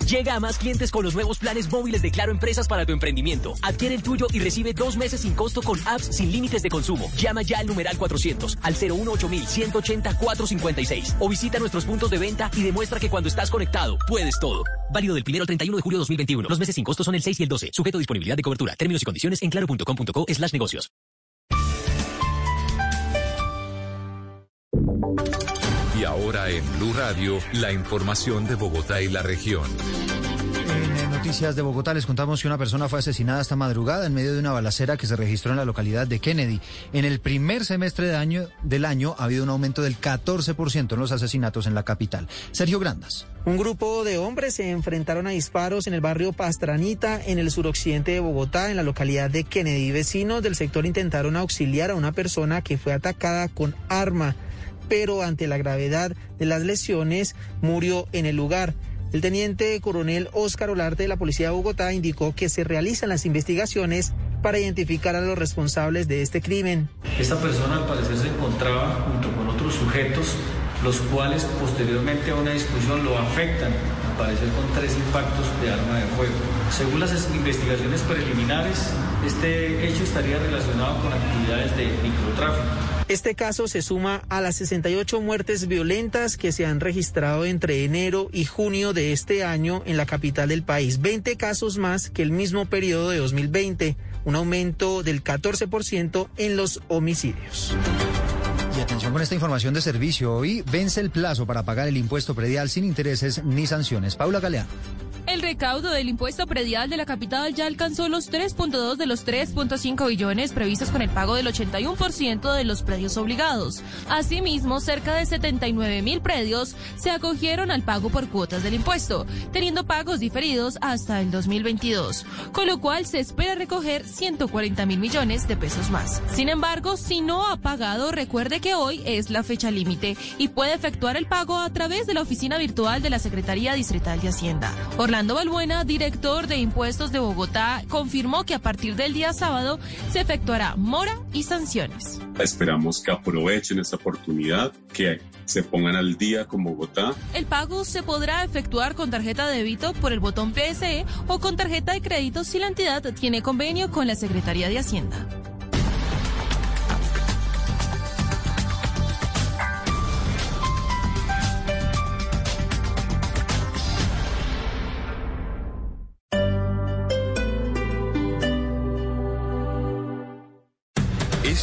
Llega a más clientes con los nuevos planes móviles de Claro Empresas para tu emprendimiento. Adquiere el tuyo y recibe dos meses sin costo con apps sin límites de consumo. Llama ya al numeral 400 al 018 180 456 o visita nuestros puntos de venta y demuestra que cuando estás conectado puedes todo. Válido del 1 al 31 de julio 2021. Los meses sin costo son el 6 y el 12. Sujeto a disponibilidad de cobertura. Términos y condiciones en claro.com.co slash negocios. Ahora en Blue Radio, la información de Bogotá y la región. En noticias de Bogotá les contamos que una persona fue asesinada esta madrugada en medio de una balacera que se registró en la localidad de Kennedy. En el primer semestre de año, del año ha habido un aumento del 14% en los asesinatos en la capital. Sergio Grandas. Un grupo de hombres se enfrentaron a disparos en el barrio Pastranita, en el suroccidente de Bogotá, en la localidad de Kennedy. Vecinos del sector intentaron auxiliar a una persona que fue atacada con arma pero ante la gravedad de las lesiones murió en el lugar. El teniente coronel Óscar Olarte de la Policía de Bogotá indicó que se realizan las investigaciones para identificar a los responsables de este crimen. Esta persona al parecer se encontraba junto con otros sujetos, los cuales posteriormente a una discusión lo afectan, parecer con tres impactos de arma de fuego. Según las investigaciones preliminares, este hecho estaría relacionado con actividades de microtráfico. Este caso se suma a las 68 muertes violentas que se han registrado entre enero y junio de este año en la capital del país. 20 casos más que el mismo periodo de 2020, un aumento del 14% en los homicidios. Y atención con esta información de servicio. Hoy vence el plazo para pagar el impuesto predial sin intereses ni sanciones. Paula Galeano. El recaudo del impuesto predial de la capital ya alcanzó los 3.2 de los 3.5 billones previstos con el pago del 81% de los predios obligados. Asimismo, cerca de 79 mil predios se acogieron al pago por cuotas del impuesto, teniendo pagos diferidos hasta el 2022, con lo cual se espera recoger 140 mil millones de pesos más. Sin embargo, si no ha pagado, recuerde que hoy es la fecha límite y puede efectuar el pago a través de la oficina virtual de la Secretaría Distrital de Hacienda. Balbuena, director de impuestos de Bogotá, confirmó que a partir del día sábado se efectuará mora y sanciones. Esperamos que aprovechen esta oportunidad, que se pongan al día con Bogotá. El pago se podrá efectuar con tarjeta de débito por el botón PSE o con tarjeta de crédito si la entidad tiene convenio con la Secretaría de Hacienda.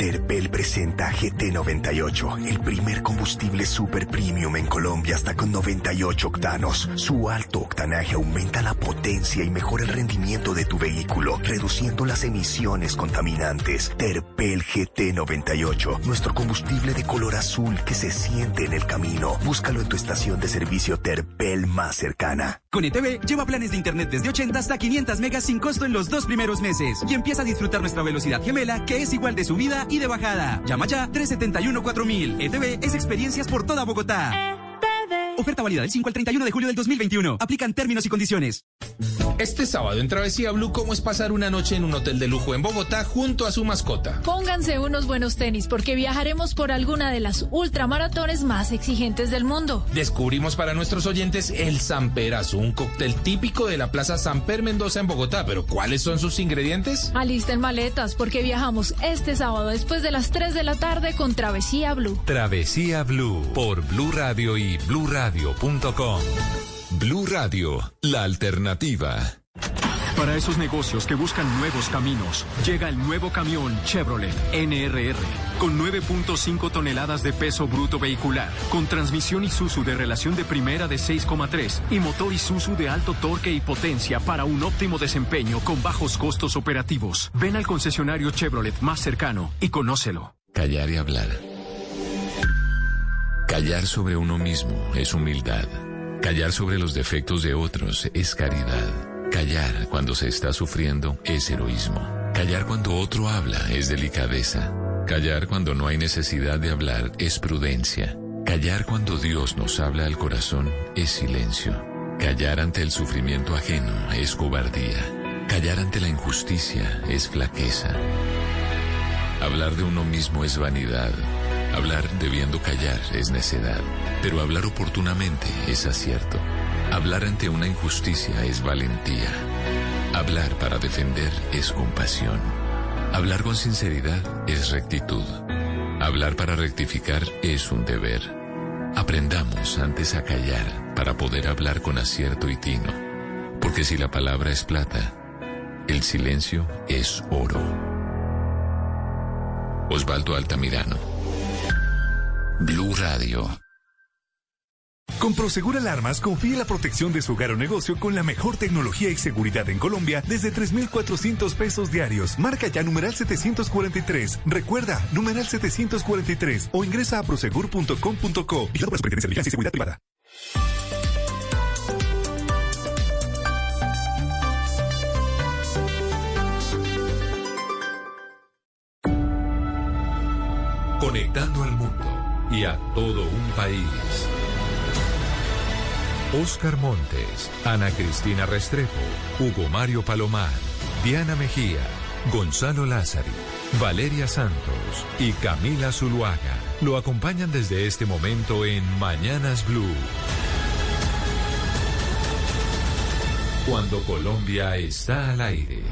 Terpel presenta GT98, el primer combustible super premium en Colombia hasta con 98 octanos. Su alto octanaje aumenta la potencia y mejora el rendimiento de tu vehículo, reduciendo las emisiones contaminantes. Terpel GT98, nuestro combustible de color azul que se siente en el camino. Búscalo en tu estación de servicio Terpel más cercana. Con ETV, lleva planes de internet desde 80 hasta 500 megas sin costo en los dos primeros meses y empieza a disfrutar nuestra velocidad gemela que es igual de subida y de bajada. Llama ya 371-4000. ETV es experiencias por toda Bogotá. Oferta válida del 5 al 31 de julio del 2021. Aplican términos y condiciones. Este sábado en Travesía Blue, ¿cómo es pasar una noche en un hotel de lujo en Bogotá junto a su mascota? Pónganse unos buenos tenis porque viajaremos por alguna de las ultramaratones más exigentes del mundo. Descubrimos para nuestros oyentes el Samperazo, un cóctel típico de la Plaza Samper Mendoza en Bogotá. Pero ¿cuáles son sus ingredientes? Alisten maletas porque viajamos este sábado después de las 3 de la tarde con Travesía Blue. Travesía Blue por Blue Radio y Blue Radio.com. Blue Radio, la alternativa. Para esos negocios que buscan nuevos caminos, llega el nuevo camión Chevrolet NRR, con 9.5 toneladas de peso bruto vehicular, con transmisión Isuzu de relación de primera de 6,3 y motor Isuzu de alto torque y potencia para un óptimo desempeño con bajos costos operativos. Ven al concesionario Chevrolet más cercano y conócelo. Callar y hablar. Callar sobre uno mismo es humildad. Callar sobre los defectos de otros es caridad. Callar cuando se está sufriendo es heroísmo. Callar cuando otro habla es delicadeza. Callar cuando no hay necesidad de hablar es prudencia. Callar cuando Dios nos habla al corazón es silencio. Callar ante el sufrimiento ajeno es cobardía. Callar ante la injusticia es flaqueza. Hablar de uno mismo es vanidad. Hablar debiendo callar es necedad. Pero hablar oportunamente es acierto. Hablar ante una injusticia es valentía. Hablar para defender es compasión. Hablar con sinceridad es rectitud. Hablar para rectificar es un deber. Aprendamos antes a callar para poder hablar con acierto y tino. Porque si la palabra es plata, el silencio es oro. Osvaldo Altamirano. Blue Radio. Con Prosegur Alarmas confíe la protección de su hogar o negocio con la mejor tecnología y seguridad en Colombia desde 3,400 pesos diarios. Marca ya numeral 743. Recuerda, numeral 743 o ingresa a prosegur.com.co. Y la Superintendencia de y Seguridad Privada. Conectando al mundo y a todo un país. Oscar Montes, Ana Cristina Restrepo, Hugo Mario Palomar, Diana Mejía, Gonzalo Lázari, Valeria Santos y Camila Zuluaga lo acompañan desde este momento en Mañanas Blue. Cuando Colombia está al aire.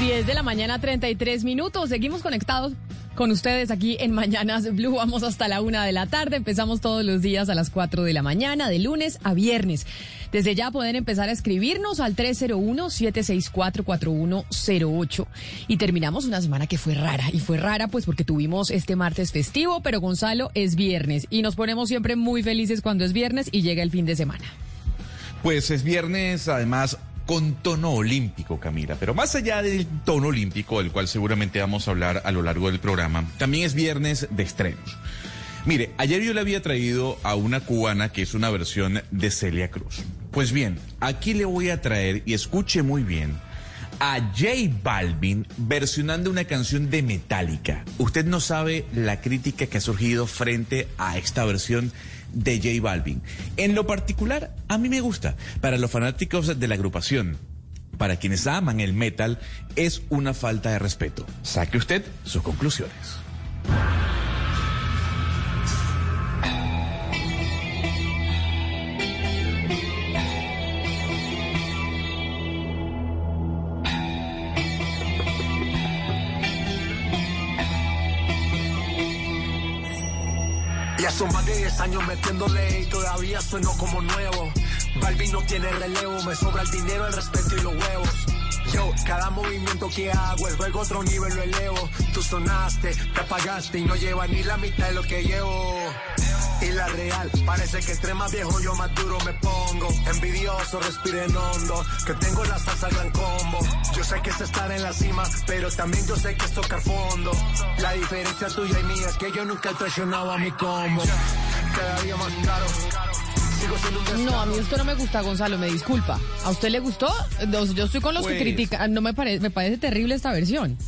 10 de la mañana, 33 minutos. Seguimos conectados con ustedes aquí en Mañanas Blue. Vamos hasta la una de la tarde. Empezamos todos los días a las 4 de la mañana, de lunes a viernes. Desde ya pueden empezar a escribirnos al 301-764-4108. Y terminamos una semana que fue rara. Y fue rara pues porque tuvimos este martes festivo, pero Gonzalo es viernes. Y nos ponemos siempre muy felices cuando es viernes y llega el fin de semana. Pues es viernes, además con tono olímpico, Camila. Pero más allá del tono olímpico, del cual seguramente vamos a hablar a lo largo del programa, también es viernes de estrenos. Mire, ayer yo le había traído a una cubana que es una versión de Celia Cruz. Pues bien, aquí le voy a traer, y escuche muy bien, a J Balvin versionando una canción de Metallica. Usted no sabe la crítica que ha surgido frente a esta versión de J Balvin. En lo particular, a mí me gusta. Para los fanáticos de la agrupación, para quienes aman el metal, es una falta de respeto. Saque usted sus conclusiones. 10 años metiéndole y todavía sueno como nuevo. Balvin no tiene relevo, me sobra el dinero, el respeto y los huevos. Yo, cada movimiento que hago, el juego otro nivel lo elevo. Tú sonaste, te apagaste y no lleva ni la mitad de lo que llevo. Y la real, parece que entre más viejo yo más duro me pongo. Envidioso, respiren hondo, que tengo la salsa gran combo. Yo sé que es estar en la cima, pero también yo sé que es tocar fondo. La diferencia tuya y mía es que yo nunca he traicionado a mi combo. Cada día más claro. Sigo siendo un No, a mí esto no me gusta, Gonzalo, me disculpa. ¿A usted le gustó? Yo estoy con los que Pues- critican. No me, parece me parece terrible esta versión.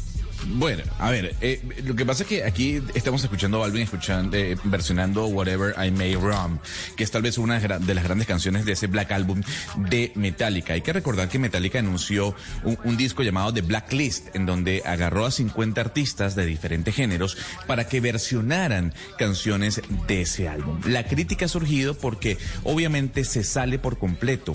Bueno, a ver, eh, lo que pasa es que aquí estamos escuchando a Balvin escuchando, eh, versionando Whatever I May Roam, que es tal vez una de las grandes canciones de ese Black Album de Metallica. Hay que recordar que Metallica anunció un, un disco llamado The Blacklist, en donde agarró a 50 artistas de diferentes géneros para que versionaran canciones de ese álbum. La crítica ha surgido porque obviamente se sale por completo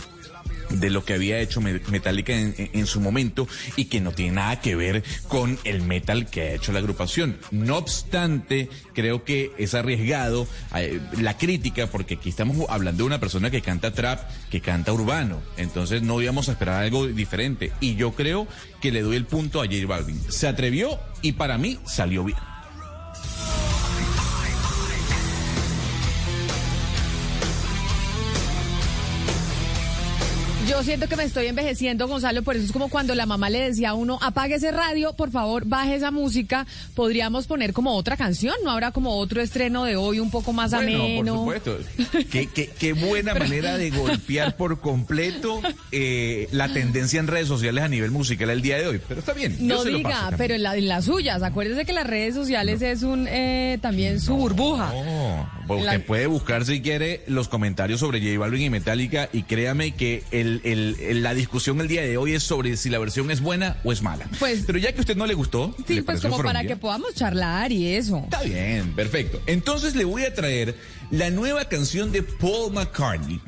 de lo que había hecho Me- Metallica en su momento y que no tiene nada que ver con el metal que ha hecho la agrupación. No obstante, creo que es arriesgado eh, la crítica porque aquí estamos hablando de una persona que canta trap, que canta urbano. Entonces no íbamos a esperar algo diferente. Y yo creo que le doy el punto a J Balvin. Se atrevió y para mí salió bien. Yo siento que me estoy envejeciendo, Gonzalo, por eso es como cuando la mamá le decía a uno, apague ese radio, por favor, baje esa música. Podríamos poner como otra canción, ¿no habrá como otro estreno de hoy un poco más Bueno, ameno? por supuesto. Qué, qué- qué buena manera de golpear por completo eh, la tendencia en redes sociales a nivel musical el día de hoy. Pero está bien. No diga, pero en, la- en las suyas, acuérdese que las redes sociales es un eh, también su burbuja. No, pues usted puede buscar si quiere los comentarios sobre J Balvin y Metallica y créame que el, la discusión el día de hoy es sobre si la versión es buena o es mala. Pues- Pero ya que a usted no le gustó, Sí, le pues como para que podamos charlar y eso. Está bien, perfecto. Entonces le voy a traer la nueva canción de Paul McCartney.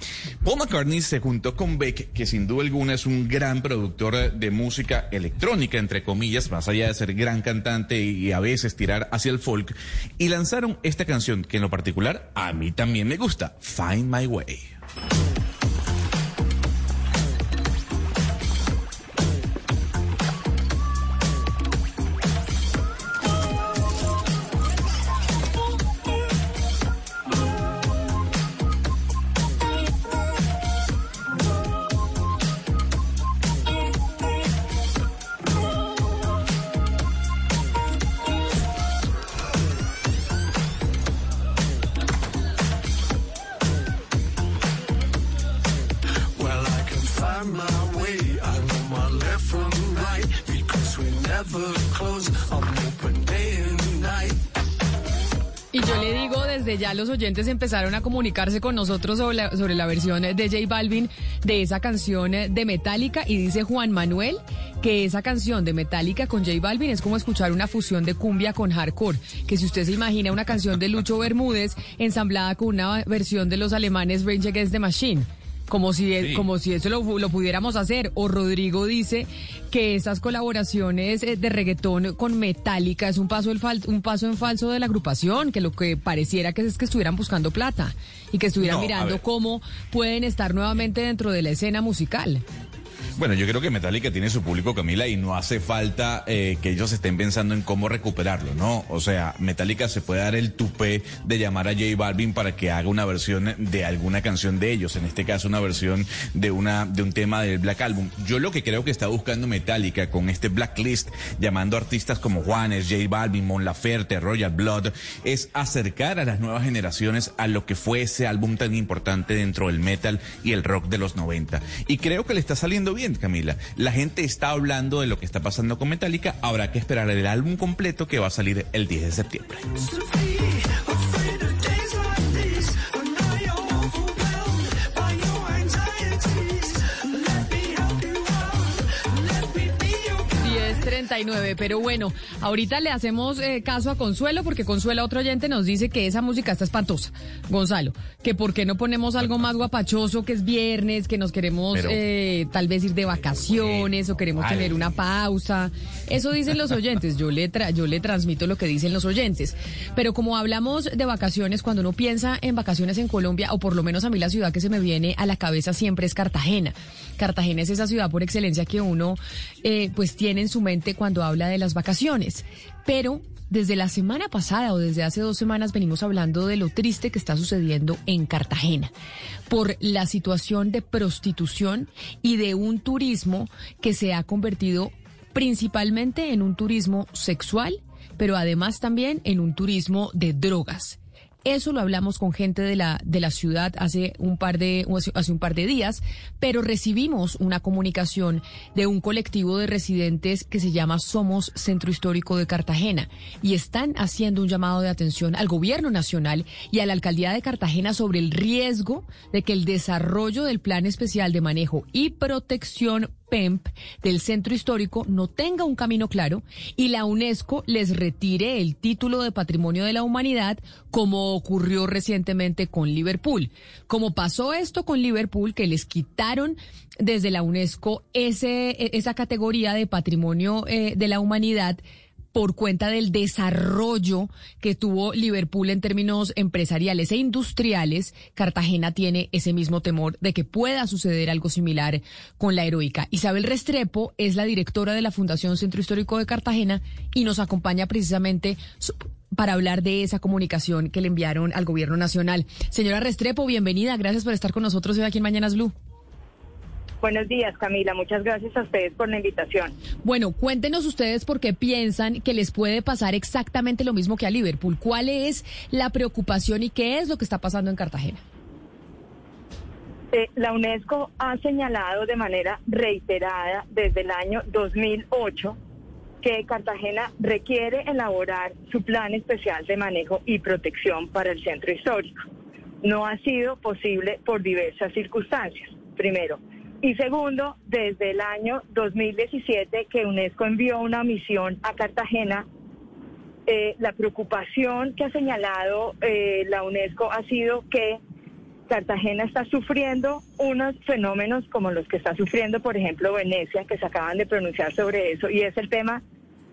Paul McCartney se juntó con Beck, que sin duda alguna es un gran productor de música electrónica, entre comillas, más allá de ser gran cantante y a veces tirar hacia el folk, y lanzaron esta canción que en lo particular a mí también me gusta, Find My Way. Ya los oyentes empezaron a comunicarse con nosotros sobre la, sobre la versión de J Balvin de esa canción de Metallica y dice Juan Manuel que esa canción de Metallica con J Balvin es como escuchar una fusión de cumbia con hardcore, que si usted se imagina una canción de Lucho Bermúdez ensamblada con una versión de los alemanes Rage Against the Machine. Como si, Sí. como si eso lo, lo pudiéramos hacer. O Rodrigo dice que esas colaboraciones eh, de reggaetón con Metallica es un paso, el fal- un paso en falso de la agrupación, que lo que pareciera que es que estuvieran buscando plata y que estuvieran No, mirando cómo pueden estar nuevamente dentro de la escena musical. Bueno, yo creo que Metallica tiene su público, Camila, y no hace falta eh, que ellos estén pensando en cómo recuperarlo, ¿no? O sea, Metallica se puede dar el tupé de llamar a J Balvin para que haga una versión de alguna canción de ellos, en este caso una versión de una de un tema del Black Album. Yo lo que creo que está buscando Metallica con este Blacklist, llamando artistas como Juanes, J Balvin, Mon Laferte, Royal Blood, es acercar a las nuevas generaciones a lo que fue ese álbum tan importante dentro del metal y el rock de los 90. Y creo que le está saliendo bien, Camila. La gente está hablando de lo que está pasando con Metallica. Habrá que esperar el álbum completo que va a salir el 10 de septiembre. Pero bueno, ahorita le hacemos eh, caso a Consuelo, porque Consuelo, otro oyente, nos dice que esa música está espantosa, Gonzalo. Que por qué no ponemos algo más guapachoso, que es viernes, que nos queremos eh, tal vez ir de vacaciones o queremos tener una pausa. Eso dicen los oyentes, yo le, tra- yo le transmito lo que dicen los oyentes. Pero como hablamos de vacaciones, cuando uno piensa en vacaciones en Colombia, o por lo menos a mí la ciudad que se me viene a la cabeza siempre es Cartagena. Cartagena es esa ciudad por excelencia que uno eh, pues tiene en su mente cuando habla de las vacaciones. Pero desde la semana pasada o desde hace dos semanas venimos hablando de lo triste que está sucediendo en Cartagena por la situación de prostitución y de un turismo que se ha convertido principalmente en un turismo sexual, pero además también en un turismo de drogas. Eso lo hablamos con gente de la, de la ciudad hace un par de, hace- un par de días, pero recibimos una comunicación de un colectivo de residentes que se llama Somos Centro Histórico de Cartagena y están haciendo un llamado de atención al gobierno nacional y a la alcaldía de Cartagena sobre el riesgo de que el desarrollo del Plan Especial de Manejo y Protección PEMP del centro histórico no tenga un camino claro y la UNESCO les retire el título de Patrimonio de la Humanidad como ocurrió recientemente con Liverpool. Como pasó esto con Liverpool, que les quitaron desde la UNESCO ese, esa categoría de Patrimonio eh, de la Humanidad por cuenta del desarrollo que tuvo Liverpool en términos empresariales e industriales, Cartagena tiene ese mismo temor de que pueda suceder algo similar con la heroica. Isabel Restrepo es la directora de la Fundación Centro Histórico de Cartagena y nos acompaña precisamente para hablar de esa comunicación que le enviaron al gobierno nacional. Señora Restrepo, bienvenida. Gracias por estar con nosotros hoy aquí en Mañanas Blue. Buenos días, Camila. Muchas gracias a ustedes por la invitación. Bueno, cuéntenos ustedes por qué piensan que les puede pasar exactamente lo mismo que a Liverpool. ¿Cuál es la preocupación y qué es lo que está pasando en Cartagena? Eh, la UNESCO ha señalado de manera reiterada desde el año 2008 que Cartagena requiere elaborar su plan especial de manejo y protección para el centro histórico. No ha sido posible por diversas circunstancias. Primero, y segundo, desde el año 2017 que UNESCO envió una misión a Cartagena, eh, la preocupación que ha señalado eh, la UNESCO ha sido que Cartagena está sufriendo unos fenómenos como los que está sufriendo, por ejemplo, Venecia, que se acaban de pronunciar sobre eso, y es el tema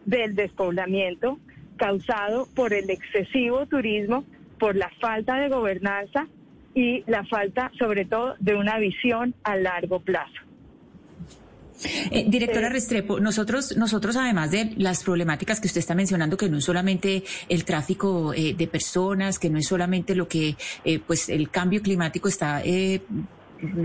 del despoblamiento causado por el excesivo turismo, por la falta de gobernanza y la falta, sobre todo, de una visión a largo plazo. Eh, directora eh, Restrepo, nosotros, nosotros además de las problemáticas que usted está mencionando, que no es solamente el tráfico eh, de personas, que no es solamente lo que, pues, el cambio climático está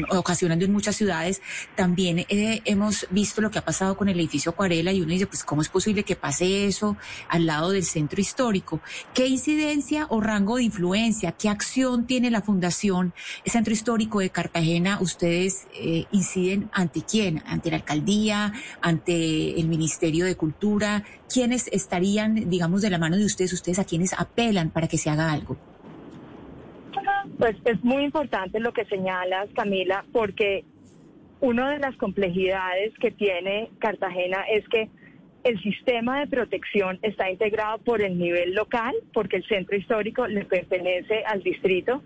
ocasionando en muchas ciudades. También eh, hemos visto lo que ha pasado con el edificio Acuarela y uno dice, pues, ¿cómo es posible que pase eso al lado del centro histórico? ¿Qué incidencia o rango de influencia, qué acción tiene la Fundación Centro Histórico de Cartagena? ¿Ustedes eh, inciden ante quién? ¿Ante la alcaldía? ¿Ante el Ministerio de Cultura? ¿Quiénes estarían, digamos, de la mano de ustedes? ¿Ustedes a quiénes apelan para que se haga algo? Pues es muy importante lo que señalas, Camila, porque una de las complejidades que tiene Cartagena es que el sistema de protección está integrado por el nivel local, porque el centro histórico le pertenece al distrito,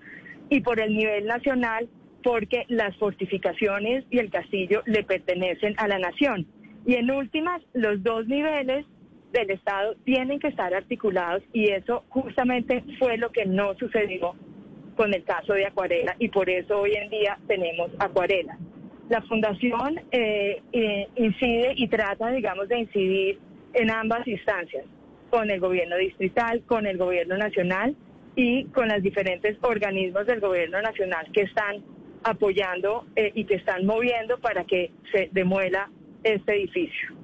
y por el nivel nacional, porque las fortificaciones y el castillo le pertenecen a la nación. Y en últimas, los dos niveles del Estado tienen que estar articulados y eso justamente fue lo que no sucedió con el caso de Acuarela y por eso hoy en día tenemos Acuarela. La fundación eh, eh, incide y trata, digamos, de incidir en ambas instancias, con el gobierno distrital, con el gobierno nacional y con los diferentes organismos del gobierno nacional que están apoyando eh, y que están moviendo para que se demuela este edificio.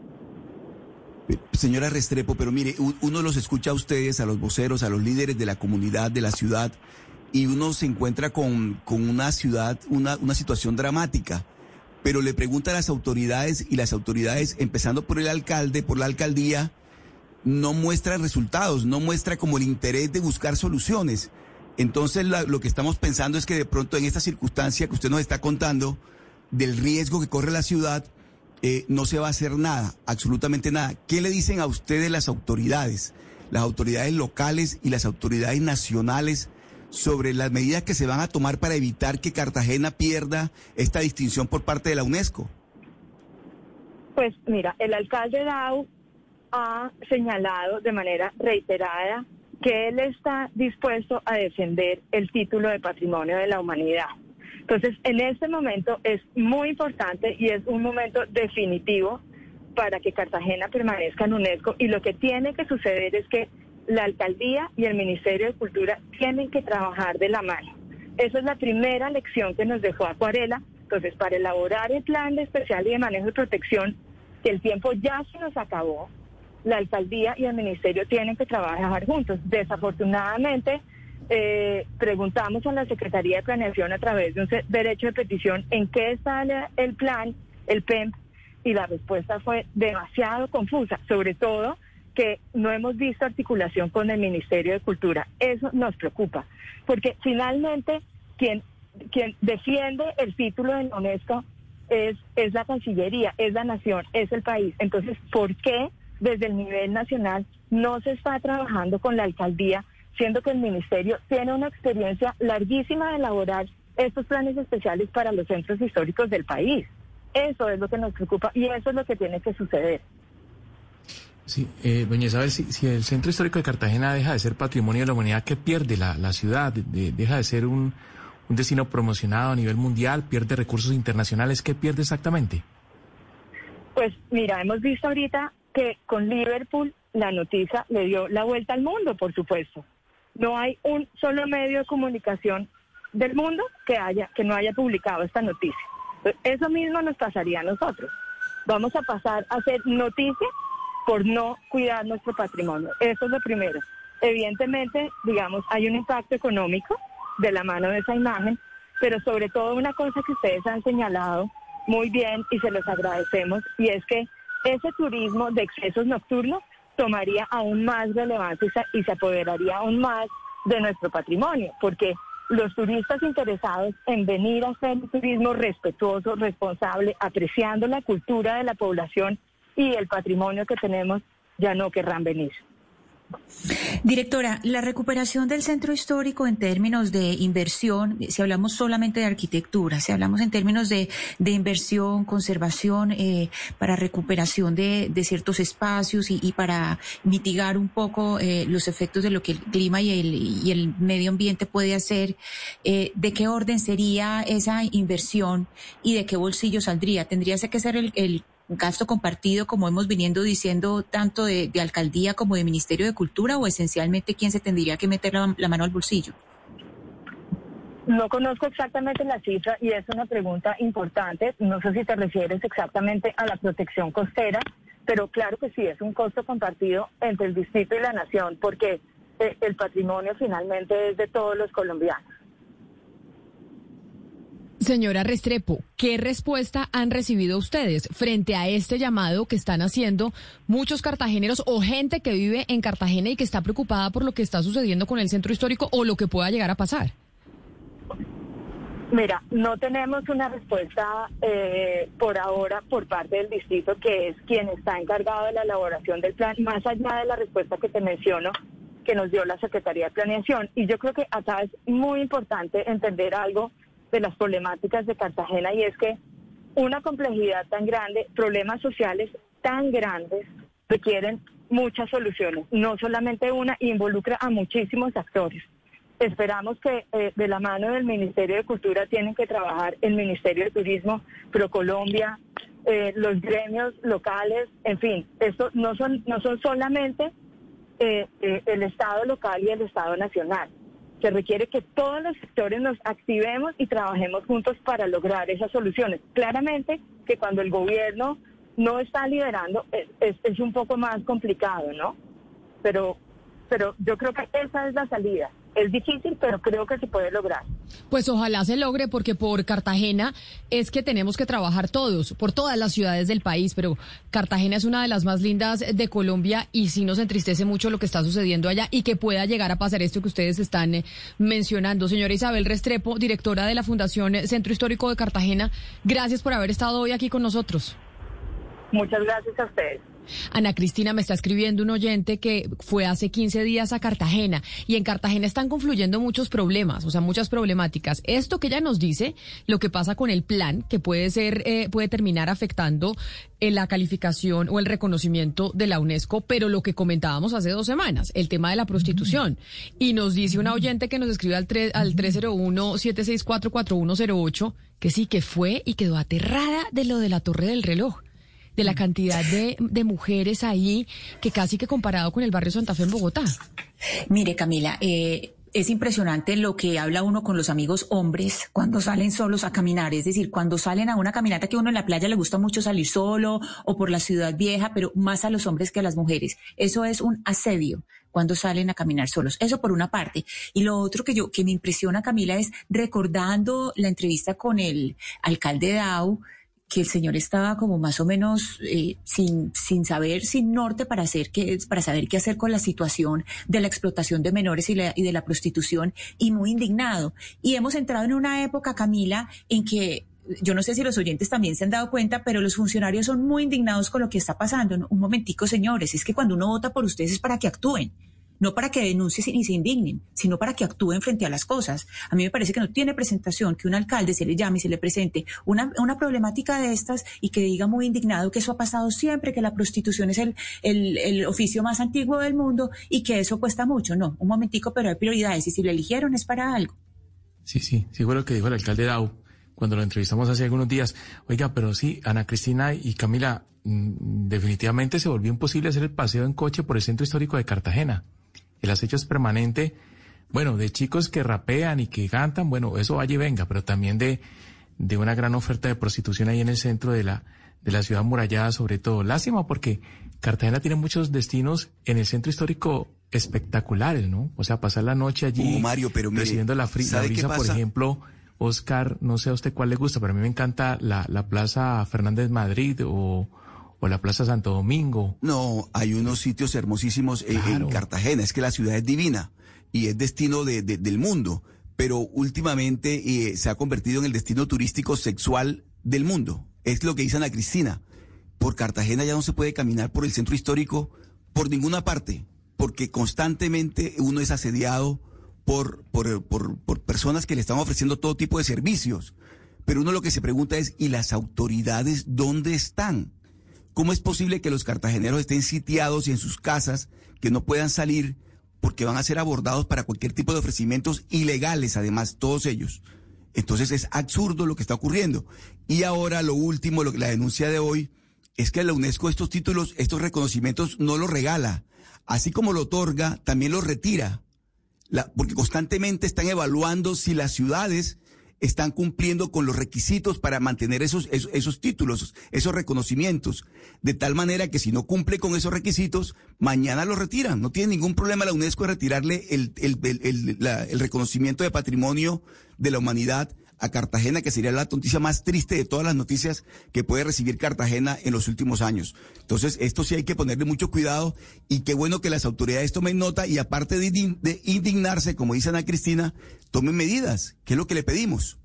Señora Restrepo, pero mire, uno los escucha a ustedes, a los voceros, a los líderes de la comunidad, de la ciudad, y uno se encuentra con, una ciudad, una, una situación dramática. Pero le pregunta a las autoridades y las autoridades, empezando por el alcalde, por la alcaldía, no muestra resultados, no muestra como el interés de buscar soluciones. Entonces lo que estamos pensando es que de pronto en esta circunstancia que usted nos está contando, del riesgo que corre la ciudad, eh, no se va a hacer nada, absolutamente nada. ¿Qué le dicen a ustedes las autoridades, las autoridades locales y las autoridades nacionales sobre las medidas que se van a tomar para evitar que Cartagena pierda esta distinción por parte de la UNESCO? Pues mira, el alcalde Dau ha señalado de manera reiterada que él está dispuesto a defender el título de patrimonio de la humanidad. Entonces, en este momento es muy importante y es un momento definitivo para que Cartagena permanezca en UNESCO y lo que tiene que suceder es que la alcaldía y el Ministerio de Cultura tienen que trabajar de la mano. Esa es la primera lección que nos dejó Acuarela. Entonces, para elaborar el plan de especial y de manejo de protección, que el tiempo ya se nos acabó, la alcaldía y el ministerio tienen que trabajar juntos. Desafortunadamente, eh, preguntamos a la Secretaría de Planeación a través de un derecho de petición en qué está el plan, el PEMP, y la respuesta fue demasiado confusa, sobre todo que no hemos visto articulación con el Ministerio de Cultura. Eso nos preocupa, porque finalmente quien, quien defiende el título de UNESCO es, es la Cancillería, es la nación, es el país. Entonces, ¿por qué desde el nivel nacional no se está trabajando con la alcaldía, siendo que el Ministerio tiene una experiencia larguísima de elaborar estos planes especiales para los centros históricos del país? Eso es lo que nos preocupa y eso es lo que tiene que suceder. Sí, eh, doña Isabel, si, el Centro Histórico de Cartagena deja de ser patrimonio de la humanidad, ¿qué pierde la, la ciudad? deja de ser un, un, destino promocionado a nivel mundial, pierde recursos internacionales, ¿qué pierde exactamente? Pues mira, hemos visto ahorita que con Liverpool la noticia le dio la vuelta al mundo, por supuesto. No hay un solo medio de comunicación del mundo que haya que no haya publicado esta noticia. Eso mismo nos pasaría a nosotros. Vamos a pasar a hacer noticia por no cuidar nuestro patrimonio. Eso es lo primero. Evidentemente, digamos, hay un impacto económico de la mano de esa imagen, pero sobre todo una cosa que ustedes han señalado muy bien y se los agradecemos, y es que ese turismo de excesos nocturnos tomaría aún más relevancia y se, apoderaría aún más de nuestro patrimonio, porque los turistas interesados en venir a hacer turismo respetuoso, responsable, apreciando la cultura de la población y el patrimonio que tenemos, ya no querrán venir. Directora, la recuperación del centro histórico en términos de inversión, si hablamos solamente de arquitectura, si hablamos en términos de, inversión, conservación, eh, para recuperación de, ciertos espacios y, para mitigar un poco eh, los efectos de lo que el clima y el, y el medio ambiente puede hacer, eh, ¿de qué orden sería esa inversión y de qué bolsillo saldría? ¿Tendría que ser el gasto compartido, como hemos viniendo diciendo, tanto de, alcaldía como de Ministerio de Cultura, o esencialmente quién se tendría que meter la, mano al bolsillo? No conozco exactamente la cifra y es una pregunta importante. No sé si te refieres exactamente a la protección costera, pero claro que sí, es un costo compartido entre el distrito y la nación, porque eh, el patrimonio finalmente es de todos los colombianos. Señora Restrepo, ¿qué respuesta han recibido ustedes frente a este llamado que están haciendo muchos cartageneros o gente que vive en Cartagena y que está preocupada por lo que está sucediendo con el centro histórico o lo que pueda llegar a pasar? Mira, no tenemos una respuesta eh, por ahora por parte del distrito, que es quien está encargado de la elaboración del plan, más allá de la respuesta que te menciono que nos dio la Secretaría de Planeación. Y yo creo que acá es muy importante entender algo de las problemáticas de Cartagena y es que una complejidad tan grande, problemas sociales tan grandes, requieren muchas soluciones, no solamente una, involucra a muchísimos actores. Esperamos que eh, de la mano del Ministerio de Cultura tienen que trabajar el Ministerio de Turismo, ProColombia, eh, los gremios locales, en fin, esto no son, no son solamente eh, el Estado local y el Estado nacional se requiere que todos los sectores nos activemos y trabajemos juntos para lograr esas soluciones. Claramente que cuando el gobierno no está liderando es, es, un poco más complicado, ¿no? Pero, pero yo creo que esa es la salida. Es difícil, pero creo que se puede lograr. Pues ojalá se logre, porque por Cartagena es que tenemos que trabajar todos, por todas las ciudades del país, pero Cartagena es una de las más lindas de Colombia y sí nos entristece mucho lo que está sucediendo allá y que pueda llegar a pasar esto que ustedes están eh, mencionando. Señora Isabel Restrepo, directora de la Fundación Centro Histórico de Cartagena, gracias por haber estado hoy aquí con nosotros. Muchas gracias a ustedes. Ana Cristina me está escribiendo un oyente que fue hace 15 días a Cartagena y en Cartagena están confluyendo muchos problemas, o sea, muchas problemáticas. Esto que ella nos dice, lo que pasa con el plan, que puede ser, eh, puede terminar afectando eh, la calificación o el reconocimiento de la UNESCO, pero lo que comentábamos hace dos semanas, el tema de la prostitución. Y nos dice una oyente que nos escribe al, al 301-764-4108 que sí, que fue y quedó aterrada de lo de la torre del reloj de la cantidad de, de mujeres ahí que casi que comparado con el barrio Santa Fe en Bogotá. Mire, Camila, eh, es impresionante lo que habla uno con los amigos hombres cuando salen solos a caminar. Es decir, cuando salen a una caminata que uno en la playa le gusta mucho salir solo o por la ciudad vieja, pero más a los hombres que a las mujeres. Eso es un asedio cuando salen a caminar solos. Eso por una parte. Y lo otro que yo, que me impresiona, Camila, es recordando la entrevista con el alcalde Dau, que el señor estaba como más o menos eh, sin, sin saber, sin norte para, hacer qué, para saber qué hacer con la situación de la explotación de menores y, y de la prostitución y muy indignado. Y hemos entrado en una época, Camila, en que yo no sé si los oyentes también se han dado cuenta, pero los funcionarios son muy indignados con lo que está pasando. Un momentico, señores, es que cuando uno vota por ustedes es para que actúen no para que denuncien y se indignen, sino para que actúen frente a las cosas. A mí me parece que no tiene presentación que un alcalde se le llame y se le presente una, una problemática de estas y que diga muy indignado que eso ha pasado siempre, que la prostitución es el, el, el oficio más antiguo del mundo y que eso cuesta mucho. No, un momentico, pero hay prioridades y si lo eligieron es para algo. Sí, sí, sí fue lo que dijo el alcalde Dau cuando lo entrevistamos hace algunos días. Oiga, pero sí, Ana Cristina y Camila, mm, definitivamente se volvió imposible hacer el paseo en coche por el centro histórico de Cartagena. El acecho es permanente, bueno, de chicos que rapean y que cantan, bueno, eso vaya y venga, pero también de, de una gran oferta de prostitución ahí en el centro de la, de la ciudad murallada sobre todo. Lástima porque Cartagena tiene muchos destinos en el centro histórico espectaculares, ¿no? O sea, pasar la noche allí Mario, pero mire, recibiendo la, fri- la ¿sabe qué brisa, por ejemplo, Oscar, no sé a usted cuál le gusta, pero a mí me encanta la, la Plaza Fernández Madrid o, o la Plaza Santo Domingo. No, hay unos sitios hermosísimos en, en Cartagena. Es que la ciudad es divina y es destino de- de- del mundo. Pero últimamente eh, se ha convertido en el destino turístico sexual del mundo. Es lo que dice Ana Cristina. Por Cartagena ya no se puede caminar por el centro histórico por ninguna parte, porque constantemente uno es asediado por, por, por, por personas que le están ofreciendo todo tipo de servicios. Pero uno lo que se pregunta es, ¿y las autoridades dónde están? ¿Cómo es posible que los cartageneros estén sitiados en sus casas, que no puedan salir porque van a ser abordados para cualquier tipo de ofrecimientos ilegales, además, todos ellos? Entonces es absurdo lo que está ocurriendo. Y ahora lo último, lo la denuncia de hoy, es que la UNESCO estos títulos, estos reconocimientos no los regala. Así como lo otorga, también los retira. Porque constantemente están evaluando si las ciudades están cumpliendo con los requisitos para mantener esos, esos, esos títulos, esos reconocimientos. De tal manera que si no cumple con esos requisitos, mañana los retiran. No tiene ningún problema la UNESCO en retirarle el, el, el- el reconocimiento de patrimonio de la humanidad a Cartagena, que sería la noticia más triste de todas las noticias que puede recibir Cartagena en los últimos años. Entonces, esto sí hay que ponerle mucho cuidado y qué bueno que las autoridades tomen nota y aparte de, indign- de indignarse, como dice Ana Cristina, tomen medidas, que es lo que le pedimos.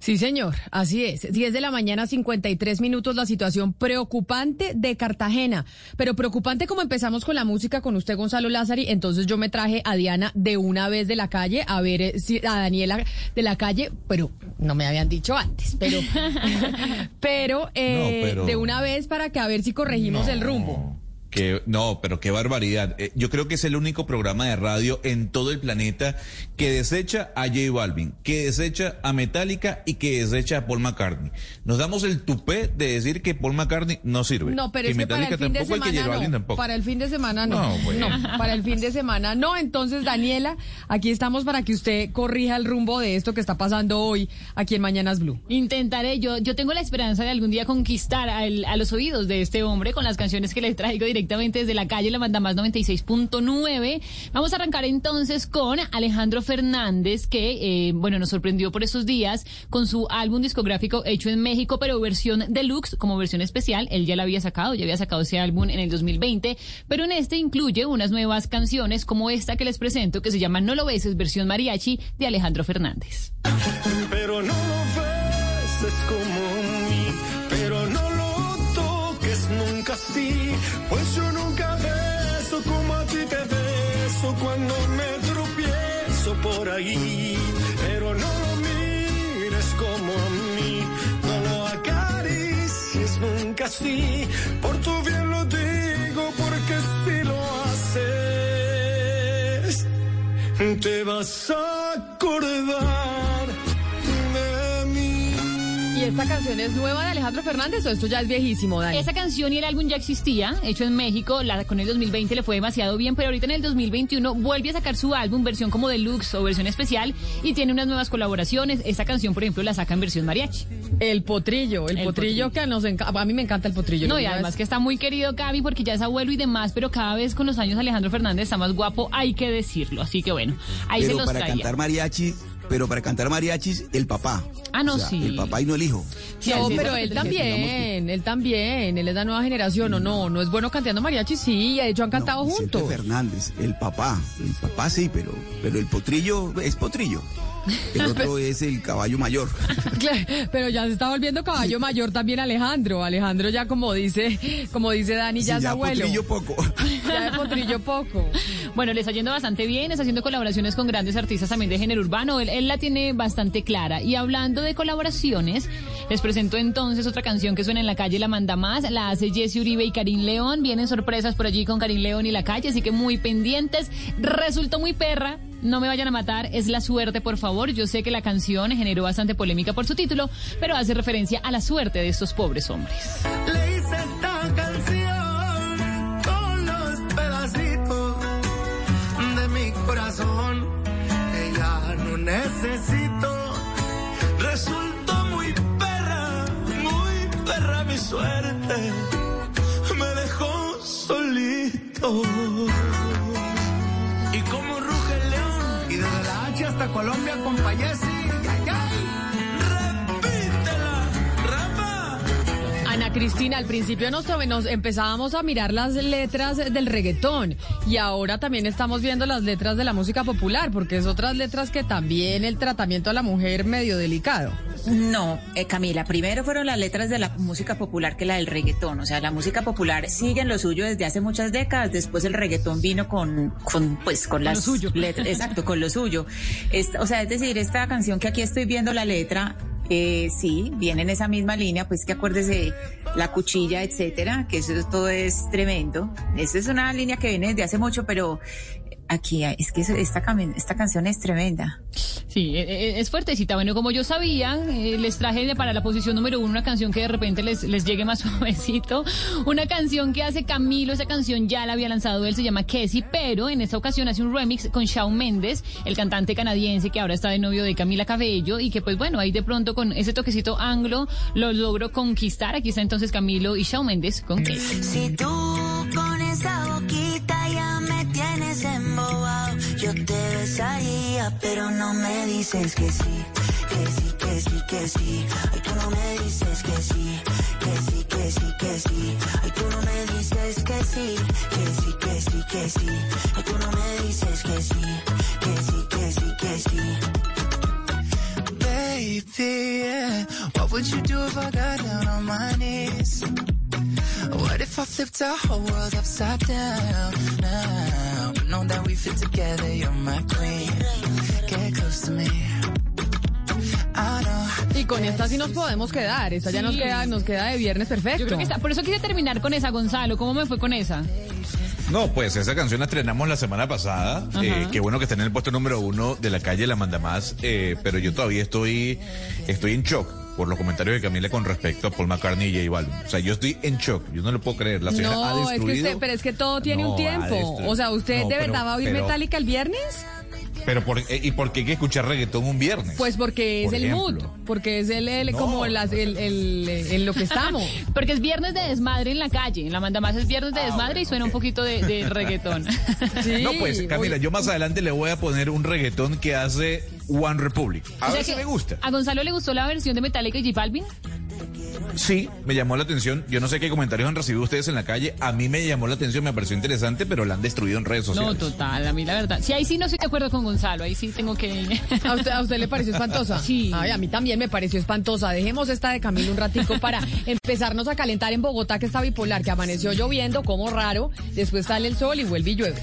Sí, señor, así es. 10 de la mañana, 53 minutos, la situación preocupante de Cartagena. Pero preocupante como empezamos con la música con usted, Gonzalo Lázari. Entonces yo me traje a Diana de una vez de la calle, a ver eh, si a Daniela de la calle, pero no me habían dicho antes, pero, pero, eh, No, pero- de una vez para que a ver si corregimos el rumbo. Que, no, pero qué barbaridad. Eh, yo creo que es el único programa de radio en todo el planeta que desecha a J Balvin, que desecha a Metallica y que desecha a Paul McCartney. Nos damos el tupé de decir que Paul McCartney no sirve. No, pero que es que para el fin de tampoco y que J semana Balvin no. tampoco. Para el fin de semana no. No, bueno. No, para el fin de semana no. Entonces, Daniela, aquí estamos para que usted corrija el rumbo de esto que está pasando hoy aquí en Mañanas Blue. Intentaré, yo, yo tengo la esperanza de algún día conquistar al- a los oídos de este hombre con las canciones que le traigo directamente desde la calle La Manda Más 96.9. Vamos a arrancar entonces con Alejandro Fernández, que, eh, bueno, nos sorprendió por estos días con su álbum discográfico hecho en México, pero versión deluxe, como versión especial. Él ya la había sacado, ya había sacado ese álbum en el 2020, pero en este incluye unas nuevas canciones como esta que les presento, que se llama No lo beses, versión mariachi de Alejandro Fernández. Pero no por tu bien lo digo porque si lo haces te vas a acordar esta canción es nueva de Alejandro Fernández o esto ya es viejísimo, Dani? Esa canción y el álbum ya existía, hecho en México, la, con el 2020 le fue demasiado bien, pero ahorita en el 2021 vuelve a sacar su álbum, versión como deluxe o versión especial, y tiene unas nuevas colaboraciones. Esta canción, por ejemplo, la saca en versión mariachi. El potrillo, el, potrillo, que nos a mí me encanta el potrillo. No, y además es- que está muy querido Gaby porque ya es abuelo y demás, pero cada vez con los años Alejandro Fernández está más guapo, hay que decirlo. Así que bueno, ahí se pero los para traía. cantar mariachi, pero para cantar mariachis, el papá. Ah, no, O sea, sí. El papá y no el hijo. No, sí, pero él también, él también, él es la nueva generación, o no, no es bueno cantando mariachi, sí, de hecho han cantado juntos. Fernández, el papá. El papá sí, pero, pero el potrillo es potrillo. El otro es el caballo mayor. Pero ya se está volviendo caballo mayor también Alejandro. Alejandro ya como dice, como dice Dani, ya Sí, es ya abuelo. potrillo poco. Ya de potrillo poco. Bueno, le está yendo bastante bien, está haciendo colaboraciones con grandes artistas también de género urbano, él, él la tiene bastante clara. Y hablando de colaboraciones, les presento entonces otra canción que suena en la calle La Manda Más, la hace Jesse Uribe y Karim León, vienen sorpresas por allí con Karim León y la calle, así que muy pendientes. Resultó muy perra, no me vayan a matar, es la suerte, por favor. Yo sé que la canción generó bastante polémica por su título, pero hace referencia a la suerte de estos pobres hombres. Le hice esta canción con los pedacitos de mi corazón que ya no necesito. Resultó muy mi suerte me dejó solito. Colombia con Payesi. Ana Cristina, al principio nos, nos empezábamos a mirar las letras del reggaetón y ahora también estamos viendo las letras de la música popular, porque es otras letras que también el tratamiento a la mujer medio delicado. No, eh, Camila, primero fueron las letras de la música popular que la del reggaetón. O sea, la música popular sigue en lo suyo desde hace muchas décadas. Después el reggaetón vino con, con pues, con, las letras. Exacto, con lo suyo. Esta- o sea, es decir, esta canción que aquí estoy viendo la letra, eh, sí, viene en esa misma línea, pues que acuérdese la cuchilla, etcétera, que eso todo es tremendo. Esa es una línea que viene desde hace mucho, pero aquí es que esta, esta canción es tremenda. Sí, e- e- es fuertecita. Bueno, como yo sabía, eh, les traje para la posición número uno una canción que de repente les, les llegue más suavecito. Una canción que hace Camilo, esa canción ya la había lanzado él, se llama Kessie, pero en esta ocasión hace un remix con Shawn Mendes, el cantante canadiense que ahora está de novio de Camila Cabello y que pues bueno, ahí de pronto con ese toquecito anglo lo logro conquistar. Aquí está entonces Camilo y Shawn Mendes con Kessie. Si tú con esa yo te besaría, pero no me dices que sí, que sí, que sí, que sí. Ay, tú no me dices que sí, que sí, que sí, que sí. Ay, tú no me dices que sí, que sí, que sí, que sí. Ay, tú no me dices que sí, que sí, que sí, que sí. Baby, yeah. What would you do if I got down on my knees? What if I flipped our whole world upside down now? Know that we fit together, you're my queen. Get close to me. I know. Y con esta sí nos podemos quedar, esta ya nos queda, nos queda de viernes perfecto. Yo creo que está, por eso quise terminar con esa, Gonzalo. ¿Cómo me fue con esa? No, pues esa canción la estrenamos la semana pasada. Eh, qué bueno que está en el puesto número uno de la calle La Manda Más. eh, pero yo todavía estoy, estoy en shock por los comentarios de Camila con respecto a Paul McCartney y J Balvin. O sea, yo estoy en shock. Yo no lo puedo creer. La señora ha No, es que destruido. usted, pero es que todo tiene No, un tiempo. destruido. O sea, ¿usted No, de pero- verdad va a oír pero- Metallica el viernes? Pero por, eh, ¿y por qué hay que escuchar reggaetón un viernes? Pues porque es Por el ejemplo. mood, porque es el, el- como las, el, el- en lo que estamos. Porque es viernes de desmadre en la calle. En la manda más es viernes Ah, de desmadre y suena un poquito de, de reggaetón. no, pues Camila, yo más adelante le voy a poner un reggaetón que hace One Republic. A O sea ver si me gusta. ¿A Gonzalo le gustó la versión de Metallica y J Balvin? Sí, me llamó la atención. Yo no sé qué comentarios han recibido ustedes en la calle. A mí me llamó la atención, me pareció interesante, pero la han destruido en redes No, sociales. total, a mí la verdad. Sí, ahí sí no estoy de acuerdo con Gonzalo, ahí sí tengo que... ¿A usted, ¿A usted le pareció espantosa? Sí. Ay, a mí también me pareció espantosa. Dejemos esta de Camilo un ratico para empezarnos a calentar en Bogotá, que está bipolar, que amaneció lloviendo, como raro. Después sale el sol y vuelve y llueve.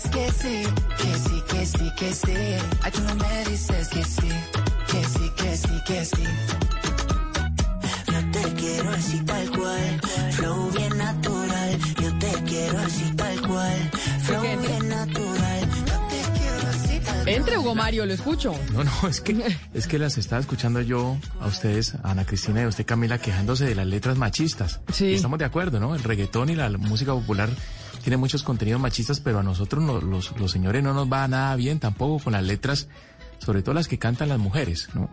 Dices que sí, que sí, que sí, que sí. Ay, tú no me dices que sí, que sí, que sí, que sí. Yo te quiero así tal cual, flow bien natural. Yo te quiero así tal cual, flow bien natural. Yo te quiero así tal cual. Entre Hugo Mario, lo escucho. No, no, es que, es que las estaba escuchando yo a ustedes, a Ana Cristina y a usted Camila, quejándose de las letras machistas. Sí. Y estamos de acuerdo, ¿no? El reggaetón y la música popular tiene muchos contenidos machistas, pero a nosotros no- los, los señores no nos va nada bien tampoco con las letras, sobre todo las que cantan las mujeres, ¿no?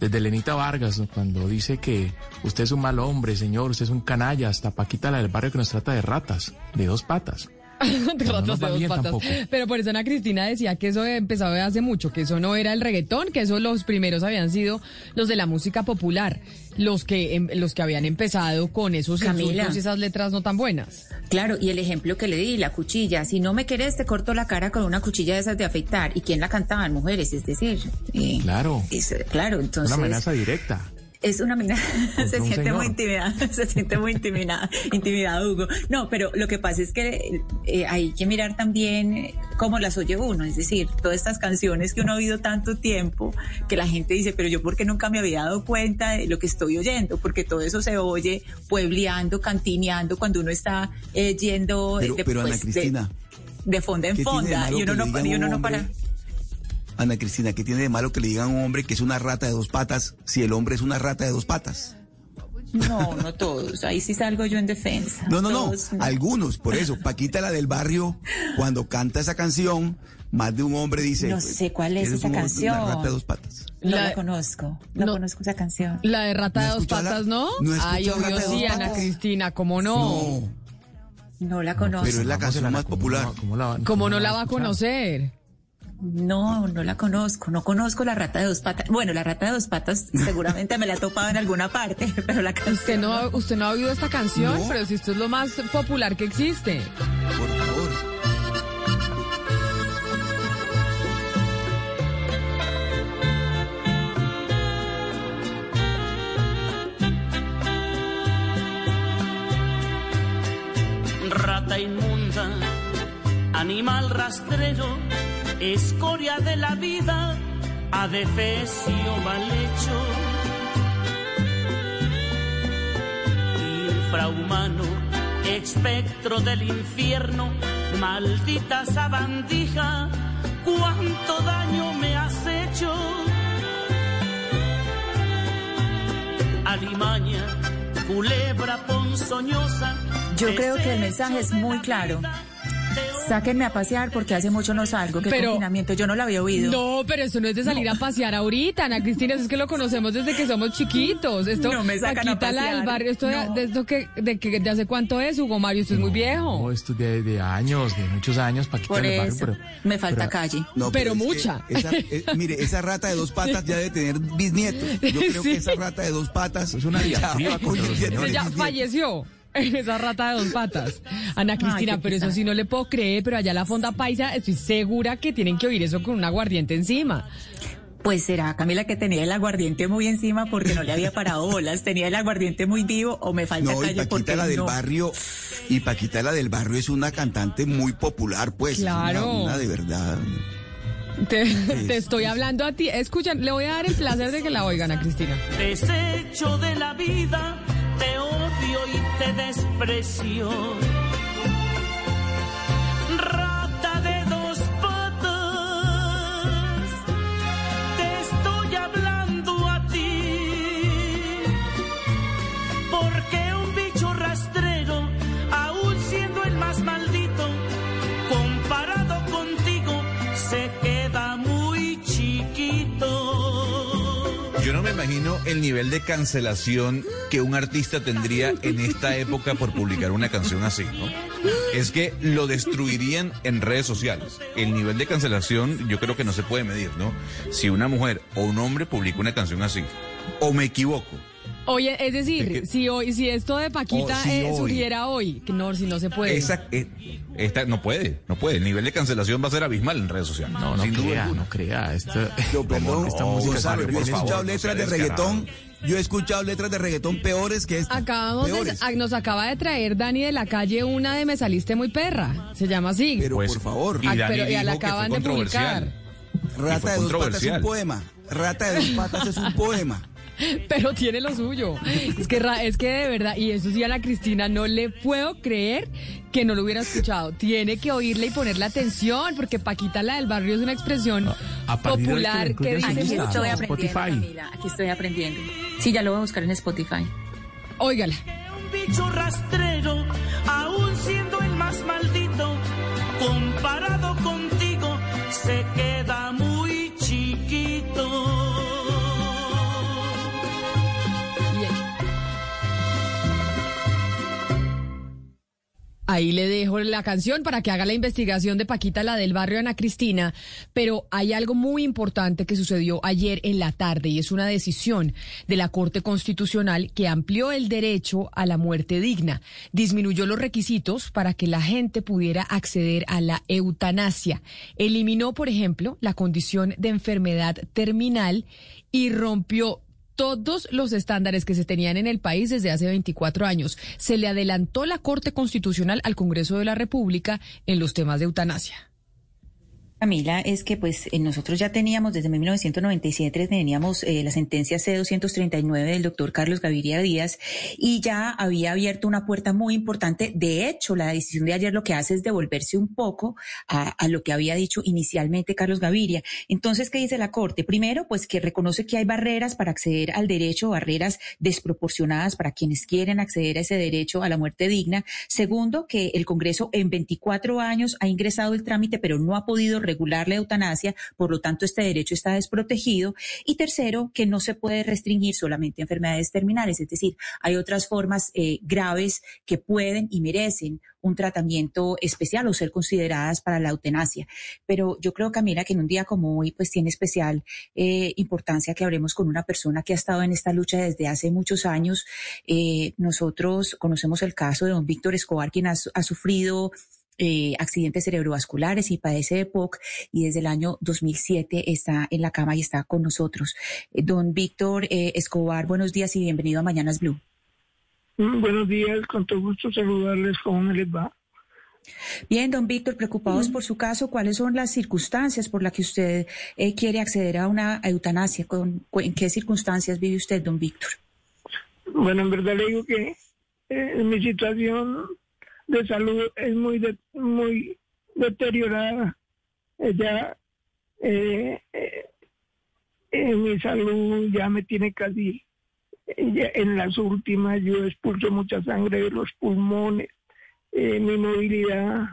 Desde Lenita Vargas, ¿no? cuando dice que usted es un mal hombre, señor, usted es un canalla, hasta Paquita la del barrio que nos trata de ratas, de dos patas. de no ratas nos de va dos bien patas. tampoco. Pero por eso Ana Cristina decía que eso empezaba hace mucho, que eso no era el reggaetón, que eso los primeros habían sido los de la música popular, los que em- los que habían empezado con esos Camila. insultos y esas letras no tan buenas. Claro, y el ejemplo que le di, la cuchilla. Si no me querés, te corto la cara con una cuchilla de esas de afeitar. ¿Y quién la cantaban? Mujeres, es decir. eh, Claro. es- claro, entonces. Una amenaza directa. Es una mina, se un siente señor. muy intimidada, se siente muy intimidada, intimidado Hugo. No, pero lo que pasa es que eh, hay que mirar también cómo las oye uno, es decir, todas estas canciones que uno ha oído tanto tiempo, que la gente dice, pero yo porque nunca me había dado cuenta de lo que estoy oyendo, porque todo eso se oye puebleando, cantineando, cuando uno está eh, yendo Pero, de, pero pues, de- Cristina, de, fonda en ¿qué tiene de fonda, y uno no, y uno no para. Ana Cristina, ¿qué tiene de malo que le digan a un hombre que es una rata de dos patas si el hombre es una rata de dos patas? No, no todos, ahí sí salgo yo en defensa. No, no, no, algunos, por eso. Paquita, la del barrio, cuando canta esa canción, más de un hombre dice... No sé cuál es esa un hombre, canción. Una rata de dos patas. No La- la conozco, no, no. conozco esa canción. La de rata ¿No de dos escuchado la- patas, ¿no? no Ay, obvio Rata de dos sí, Ana patas? Cristina, ¿cómo no? No la conozco. Pero es la canción más popular. ¿Cómo no la va a conocer? No, no la conozco, no conozco la rata de dos patas. Bueno, la rata de dos patas seguramente me la he topado en alguna parte, pero la canción. ¿Usted no, ha- usted no ha oído esta canción? No. Pero si esto es lo más popular que existe. Por favor. Rata inmunda, animal rastrero, escoria de la vida, adefesio mal hecho. Infrahumano, espectro del infierno, maldita sabandija, cuánto daño me has hecho. Alimaña, culebra ponzoñosa. Yo creo que el mensaje es muy claro. Sáquenme a pasear porque hace mucho no salgo. ¿Qué Pero- confinamiento? Yo no lo había oído. No, pero eso no es de salir a pasear ahorita, Ana Cristina, eso es que lo conocemos desde que somos chiquitos. Esto, No me sacan a la del pasear. barrio, esto, de- de, esto que, de, que, de hace cuánto es, Hugo Mario, esto es muy viejo. No, esto de, de años, de muchos años, Paquita Por del barrio, eso, pero- me falta pero- calle. No, Pero es que mucha. esa- eh, mire, esa rata de dos patas ya debe tener bisnietos. Yo creo Sí. que esa rata de dos patas Es una señores. ya bisnietos. falleció. Esa rata de dos patas. Ana Cristina, pero eso sí no le puedo creer, pero allá la Fonda Paisa, estoy segura que tienen que oír eso con un aguardiente encima. Pues será Camila que tenía el aguardiente muy encima porque no le había parado bolas. Tenía el aguardiente muy vivo o me falta No, y calle porque Paquita la del no. barrio, y Paquita la del barrio es una cantante muy popular, pues. es una- Claro. una de verdad. Te, te estoy hablando a ti. Escuchan, le voy a dar el placer de que la oigan a Cristina. Desecho de la vida, te odio y te desprecio. Me imagino el nivel de cancelación que un artista tendría en esta época por publicar una canción así, ¿no? Es que lo destruirían en redes sociales. El nivel de cancelación yo creo que no se puede medir, ¿no? Si una mujer o un hombre publica una canción así, o me equivoco, Oye, es decir, Es que- si hoy, si esto de Paquita Oh, sí, eh, hoy. surgiera hoy, que no, si no se puede. esa, eh, esta no puede, no puede. El nivel de cancelación va a ser abismal en redes sociales. No, no sin duda crea, alguna. no crea. Esto, Yo, perdón, esta música Gonzalo, es yo he escuchado letras de reggaetón. Yo he escuchado letras de reggaetón peores que esta. Acabamos de, nos acaba de traer Dani de la calle una de Me saliste muy perra. Se llama así. Pero Pues, por favor, y Ah, Dani pero ya la dijo que fue acaban de publicar. Rata de dos patas es un poema. Rata de dos patas es un poema. Pero tiene lo suyo. Es que, es que de verdad, y eso sí a la Cristina, no le puedo creer que no lo hubiera escuchado. Tiene que oírle y ponerle atención, porque Paquita la del barrio es una expresión a que popular que dice Aquí mucho. estoy aprendiendo, Spotify. Camila. Aquí estoy aprendiendo. Sí, ya lo voy a buscar en Spotify. Óigala. un bicho rastrero, aún siendo el más maldito, comparado contigo, se queda muy Ahí le dejo la canción para que haga la investigación de Paquita, la del barrio Ana Cristina. Pero hay algo muy importante que sucedió ayer en la tarde y es una decisión de la Corte Constitucional que amplió el derecho a la muerte digna, disminuyó los requisitos para que la gente pudiera acceder a la eutanasia, eliminó, por ejemplo, la condición de enfermedad terminal y rompió todos los estándares que se tenían en el país desde hace 24 años. Se le adelantó la Corte Constitucional al Congreso de la República en los temas de eutanasia. Camila, es que pues eh, nosotros ya teníamos desde 1997 teníamos eh, la sentencia C239 del doctor Carlos Gaviria Díaz y ya había abierto una puerta muy importante. De hecho, la decisión de ayer lo que hace es devolverse un poco a, a lo que había dicho inicialmente Carlos Gaviria. Entonces, ¿qué dice la Corte? Primero, pues que reconoce que hay barreras para acceder al derecho, barreras desproporcionadas para quienes quieren acceder a ese derecho a la muerte digna. Segundo, que el Congreso en 24 años ha ingresado el trámite, pero no ha podido regular la eutanasia, por lo tanto este derecho está desprotegido. Y tercero, que no se puede restringir solamente a enfermedades terminales, es decir, hay otras formas eh, graves que pueden y merecen un tratamiento especial o ser consideradas para la eutanasia. Pero yo creo, Camila, que en un día como hoy, pues tiene especial eh, importancia que hablemos con una persona que ha estado en esta lucha desde hace muchos años. Eh, nosotros conocemos el caso de don Víctor Escobar, quien ha, ha sufrido eh, accidentes cerebrovasculares y padece de POC y desde el año 2007 está en la cama y está con nosotros. Eh, don Víctor eh, Escobar, buenos días y bienvenido a Mañanas Blue. Mm, buenos días, con todo gusto saludarles, ¿cómo me les va? Bien, don Víctor, preocupados por su caso, ¿cuáles son las circunstancias por las que usted eh, quiere acceder a una eutanasia? ¿Con, ¿En qué circunstancias vive usted, don Víctor? Bueno, en verdad le digo que eh, mi situación de salud es muy de- muy deteriorada. Ya eh, eh, mi salud ya me tiene casi en las últimas. Yo expulso mucha sangre de los pulmones. Eh, mi movilidad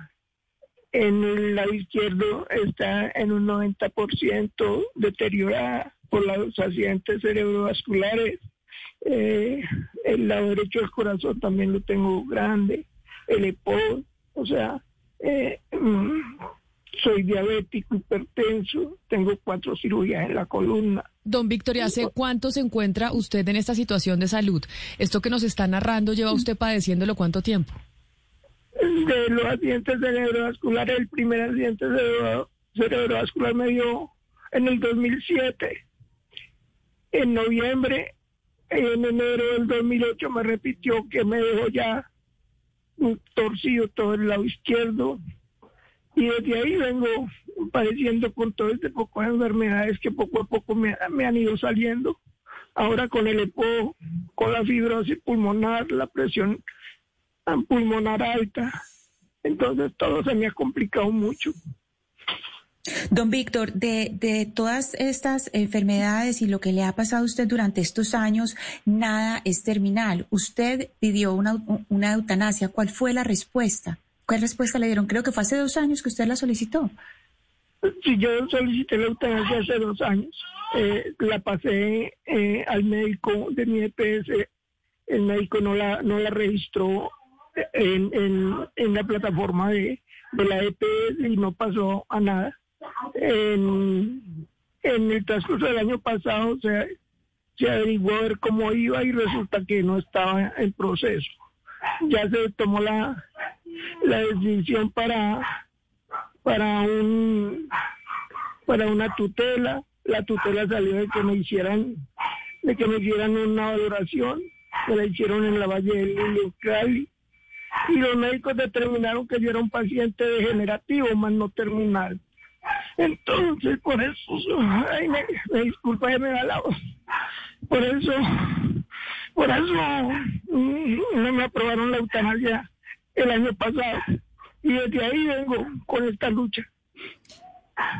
en el lado izquierdo está en un 90% deteriorada por los accidentes cerebrovasculares. Eh, el lado derecho del corazón también lo tengo grande, el EPO, o sea, eh, mm, soy diabético, hipertenso, tengo cuatro cirugías en la columna. Don Víctor, ¿y hace cuánto se encuentra usted en esta situación de salud? Esto que nos está narrando, ¿lleva usted padeciéndolo cuánto tiempo? De los accidentes cerebrovasculares, el primer accidente cerebro- cerebrovascular me dio en el 2007. En noviembre, en enero del 2008 me repitió que me dejó ya mm, torcido todo el lado izquierdo. Y desde ahí vengo padeciendo con todo este poco de enfermedades que poco a poco me, me han ido saliendo. Ahora con el EPO, con la fibrosis pulmonar, la presión pulmonar alta. Entonces todo se me ha complicado mucho. Don Víctor, de, de todas estas enfermedades y lo que le ha pasado a usted durante estos años, nada es terminal. Usted pidió una, una eutanasia. ¿Cuál fue la respuesta? ¿Cuál respuesta le dieron? Creo que fue hace dos años que usted la solicitó. Si yo solicité la eutanasia hace dos años, eh, la pasé eh, al médico de mi EPS, el médico no la, no la registró en, en, en la plataforma de, de la EPS y no pasó a nada. En, el transcurso del año pasado se, se averiguó a ver cómo iba y resulta que no estaba en proceso. Ya se tomó la, la decisión para, para un para una tutela. La tutela salió de que me hicieran de que me hicieran una valoración, me la hicieron en la Valle del Lili, en Cali. Y los médicos determinaron que yo era un paciente degenerativo, más no terminal. Entonces, por eso, ay, me, me disculpa que me da la voz. Por eso, por eso mm, no me aprobaron la eutanasia el año pasado. Y desde ahí vengo con esta lucha.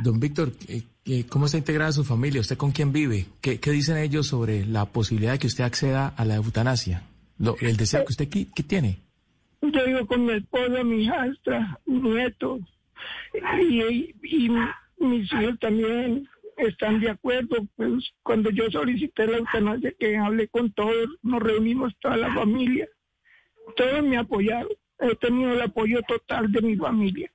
Don Víctor, eh, eh, ¿cómo está integrada su familia? ¿Usted con quién vive? ¿Qué, qué dicen ellos sobre la posibilidad de que usted acceda a la eutanasia? Lo- el deseo que usted qui- que tiene. Yo vivo con mi esposa, mi hijastra, mi nieto, y, y mis hijos también están de acuerdo. Pues cuando yo solicité la eutanasia, que hablé con todos, nos reunimos toda la familia, todos me apoyaron. He tenido el apoyo total de mi familia.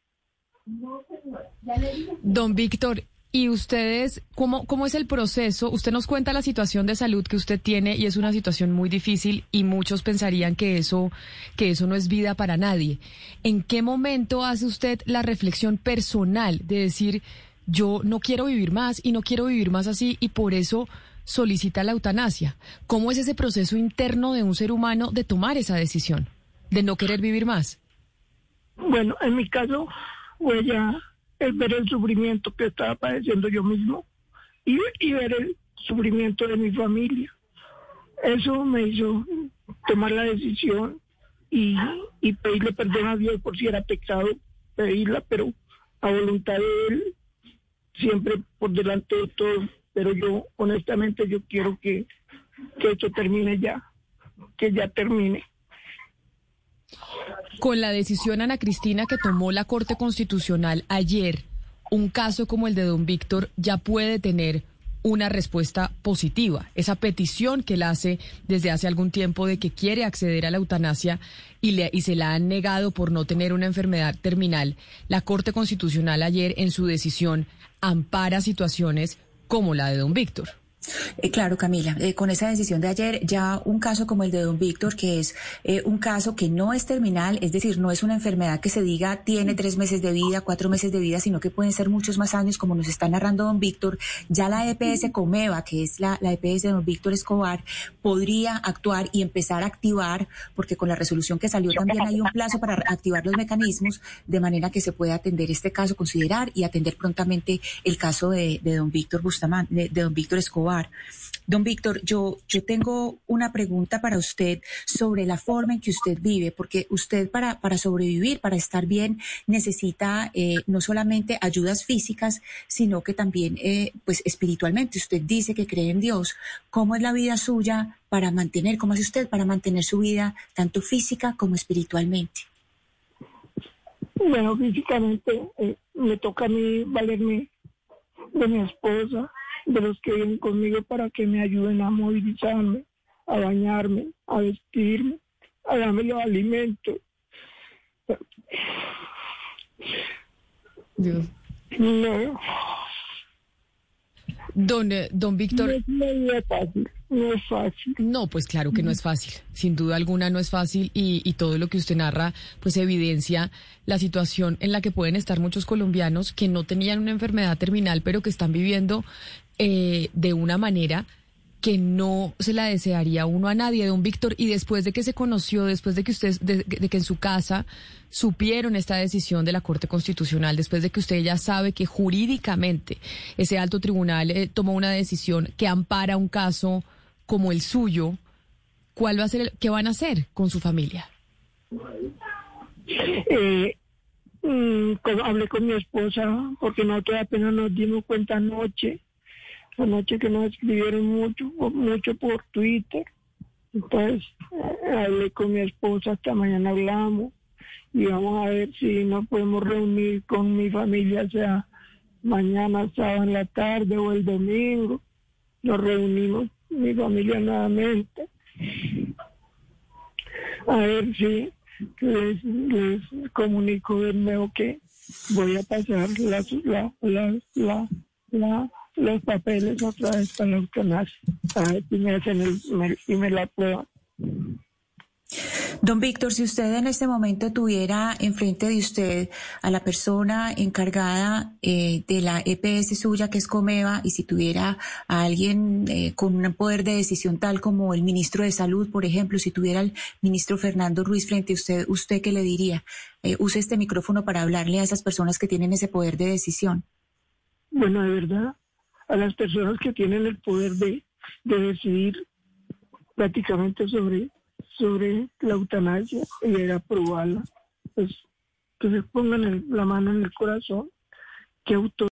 Don Víctor, ¿y ustedes cómo, cómo es el proceso? Usted nos cuenta la situación de salud que usted tiene y es una situación muy difícil y muchos pensarían que eso, que eso no es vida para nadie. ¿En qué momento hace usted la reflexión personal de decir, yo no quiero vivir más y no quiero vivir más así y por eso solicita la eutanasia. ¿Cómo es ese proceso interno de un ser humano de tomar esa decisión, de no querer vivir más? Bueno, en mi caso fue ya el ver el sufrimiento que estaba padeciendo yo mismo y, y ver el sufrimiento de mi familia. Eso me hizo tomar la decisión y, y pedirle perdón a Dios por si era pecado pedirla, pero a voluntad de Él, siempre por delante de todo. Pero yo, honestamente, yo quiero que, que esto termine ya, que ya termine. Con la decisión, Ana Cristina, que tomó la Corte Constitucional ayer, un caso como el de don Víctor ya puede tener una respuesta positiva. Esa petición que él hace desde hace algún tiempo de que quiere acceder a la eutanasia y, le, y se la han negado por no tener una enfermedad terminal, la Corte Constitucional ayer en su decisión ampara situaciones como la de don Víctor. Eh, claro, Camila, eh, con esa decisión de ayer, ya un caso como el de don Víctor, que es eh, un caso que no es terminal, es decir, no es una enfermedad que se diga tiene tres meses de vida, cuatro meses de vida, sino que pueden ser muchos más años, como nos está narrando don Víctor, ya la EPS Comeva, que es la, la EPS de don Víctor Escobar, podría actuar y empezar a activar, porque con la resolución que salió también hay un plazo para activar los mecanismos, de manera que se pueda atender este caso, considerar y atender prontamente el caso de, de don Víctor Bustamante, de, de don Víctor Escobar. Don Víctor, yo, yo tengo una pregunta para usted sobre la forma en que usted vive, porque usted para, para sobrevivir, para estar bien, necesita eh, no solamente ayudas físicas, sino que también eh, pues espiritualmente. Usted dice que cree en Dios. ¿Cómo es la vida suya para mantener, cómo hace usted para mantener su vida tanto física como espiritualmente? Bueno, físicamente eh, me toca a mí valerme de mi esposa, de los que vienen conmigo para que me ayuden a movilizarme, a bañarme, a vestirme, a darme los alimentos. Dios. No, Don, eh, don Víctor. no, es- no es fácil, no es fácil. No, pues claro que no es fácil. Sin duda alguna no es fácil y, y todo lo que usted narra pues evidencia la situación en la que pueden estar muchos colombianos que no tenían una enfermedad terminal pero que están viviendo eh, de una manera que no se la desearía uno a nadie, don Víctor, y después de que se conoció, después de que usted, de, de que en su casa supieron esta decisión de la Corte Constitucional, después de que usted ya sabe que jurídicamente ese alto tribunal eh, tomó una decisión que ampara un caso como el suyo, ¿cuál va a ser, el- qué van a hacer con su familia? Eh, mm, hablé con mi esposa porque nosotros apenas nos dimos cuenta anoche, anoche que nos escribieron mucho, mucho por Twitter. Entonces eh, hablé con mi esposa, esta mañana hablamos y vamos a ver si nos podemos reunir con mi familia, sea mañana, sábado en la tarde o el domingo. Nos reunimos, mi familia nuevamente. A ver si les, les comunico de nuevo que voy a pasar la, la, la, la- los papeles otra vez para eutanasia. A ver si me hacen el, me, y me la prueban. Don Víctor, si usted en este momento tuviera enfrente de usted a la persona encargada eh, de la EPS suya, que es Comeva, y si tuviera a alguien eh, con un poder de decisión tal como el ministro de Salud, por ejemplo, si tuviera al ministro Fernando Ruiz frente a usted, ¿usted qué le diría? Eh, use este micrófono para hablarle a esas personas que tienen ese poder de decisión. Bueno, de verdad, a las personas que tienen el poder de, de decidir prácticamente sobre, sobre la eutanasia y de aprobarla, pues que se pongan la mano en el corazón, que auto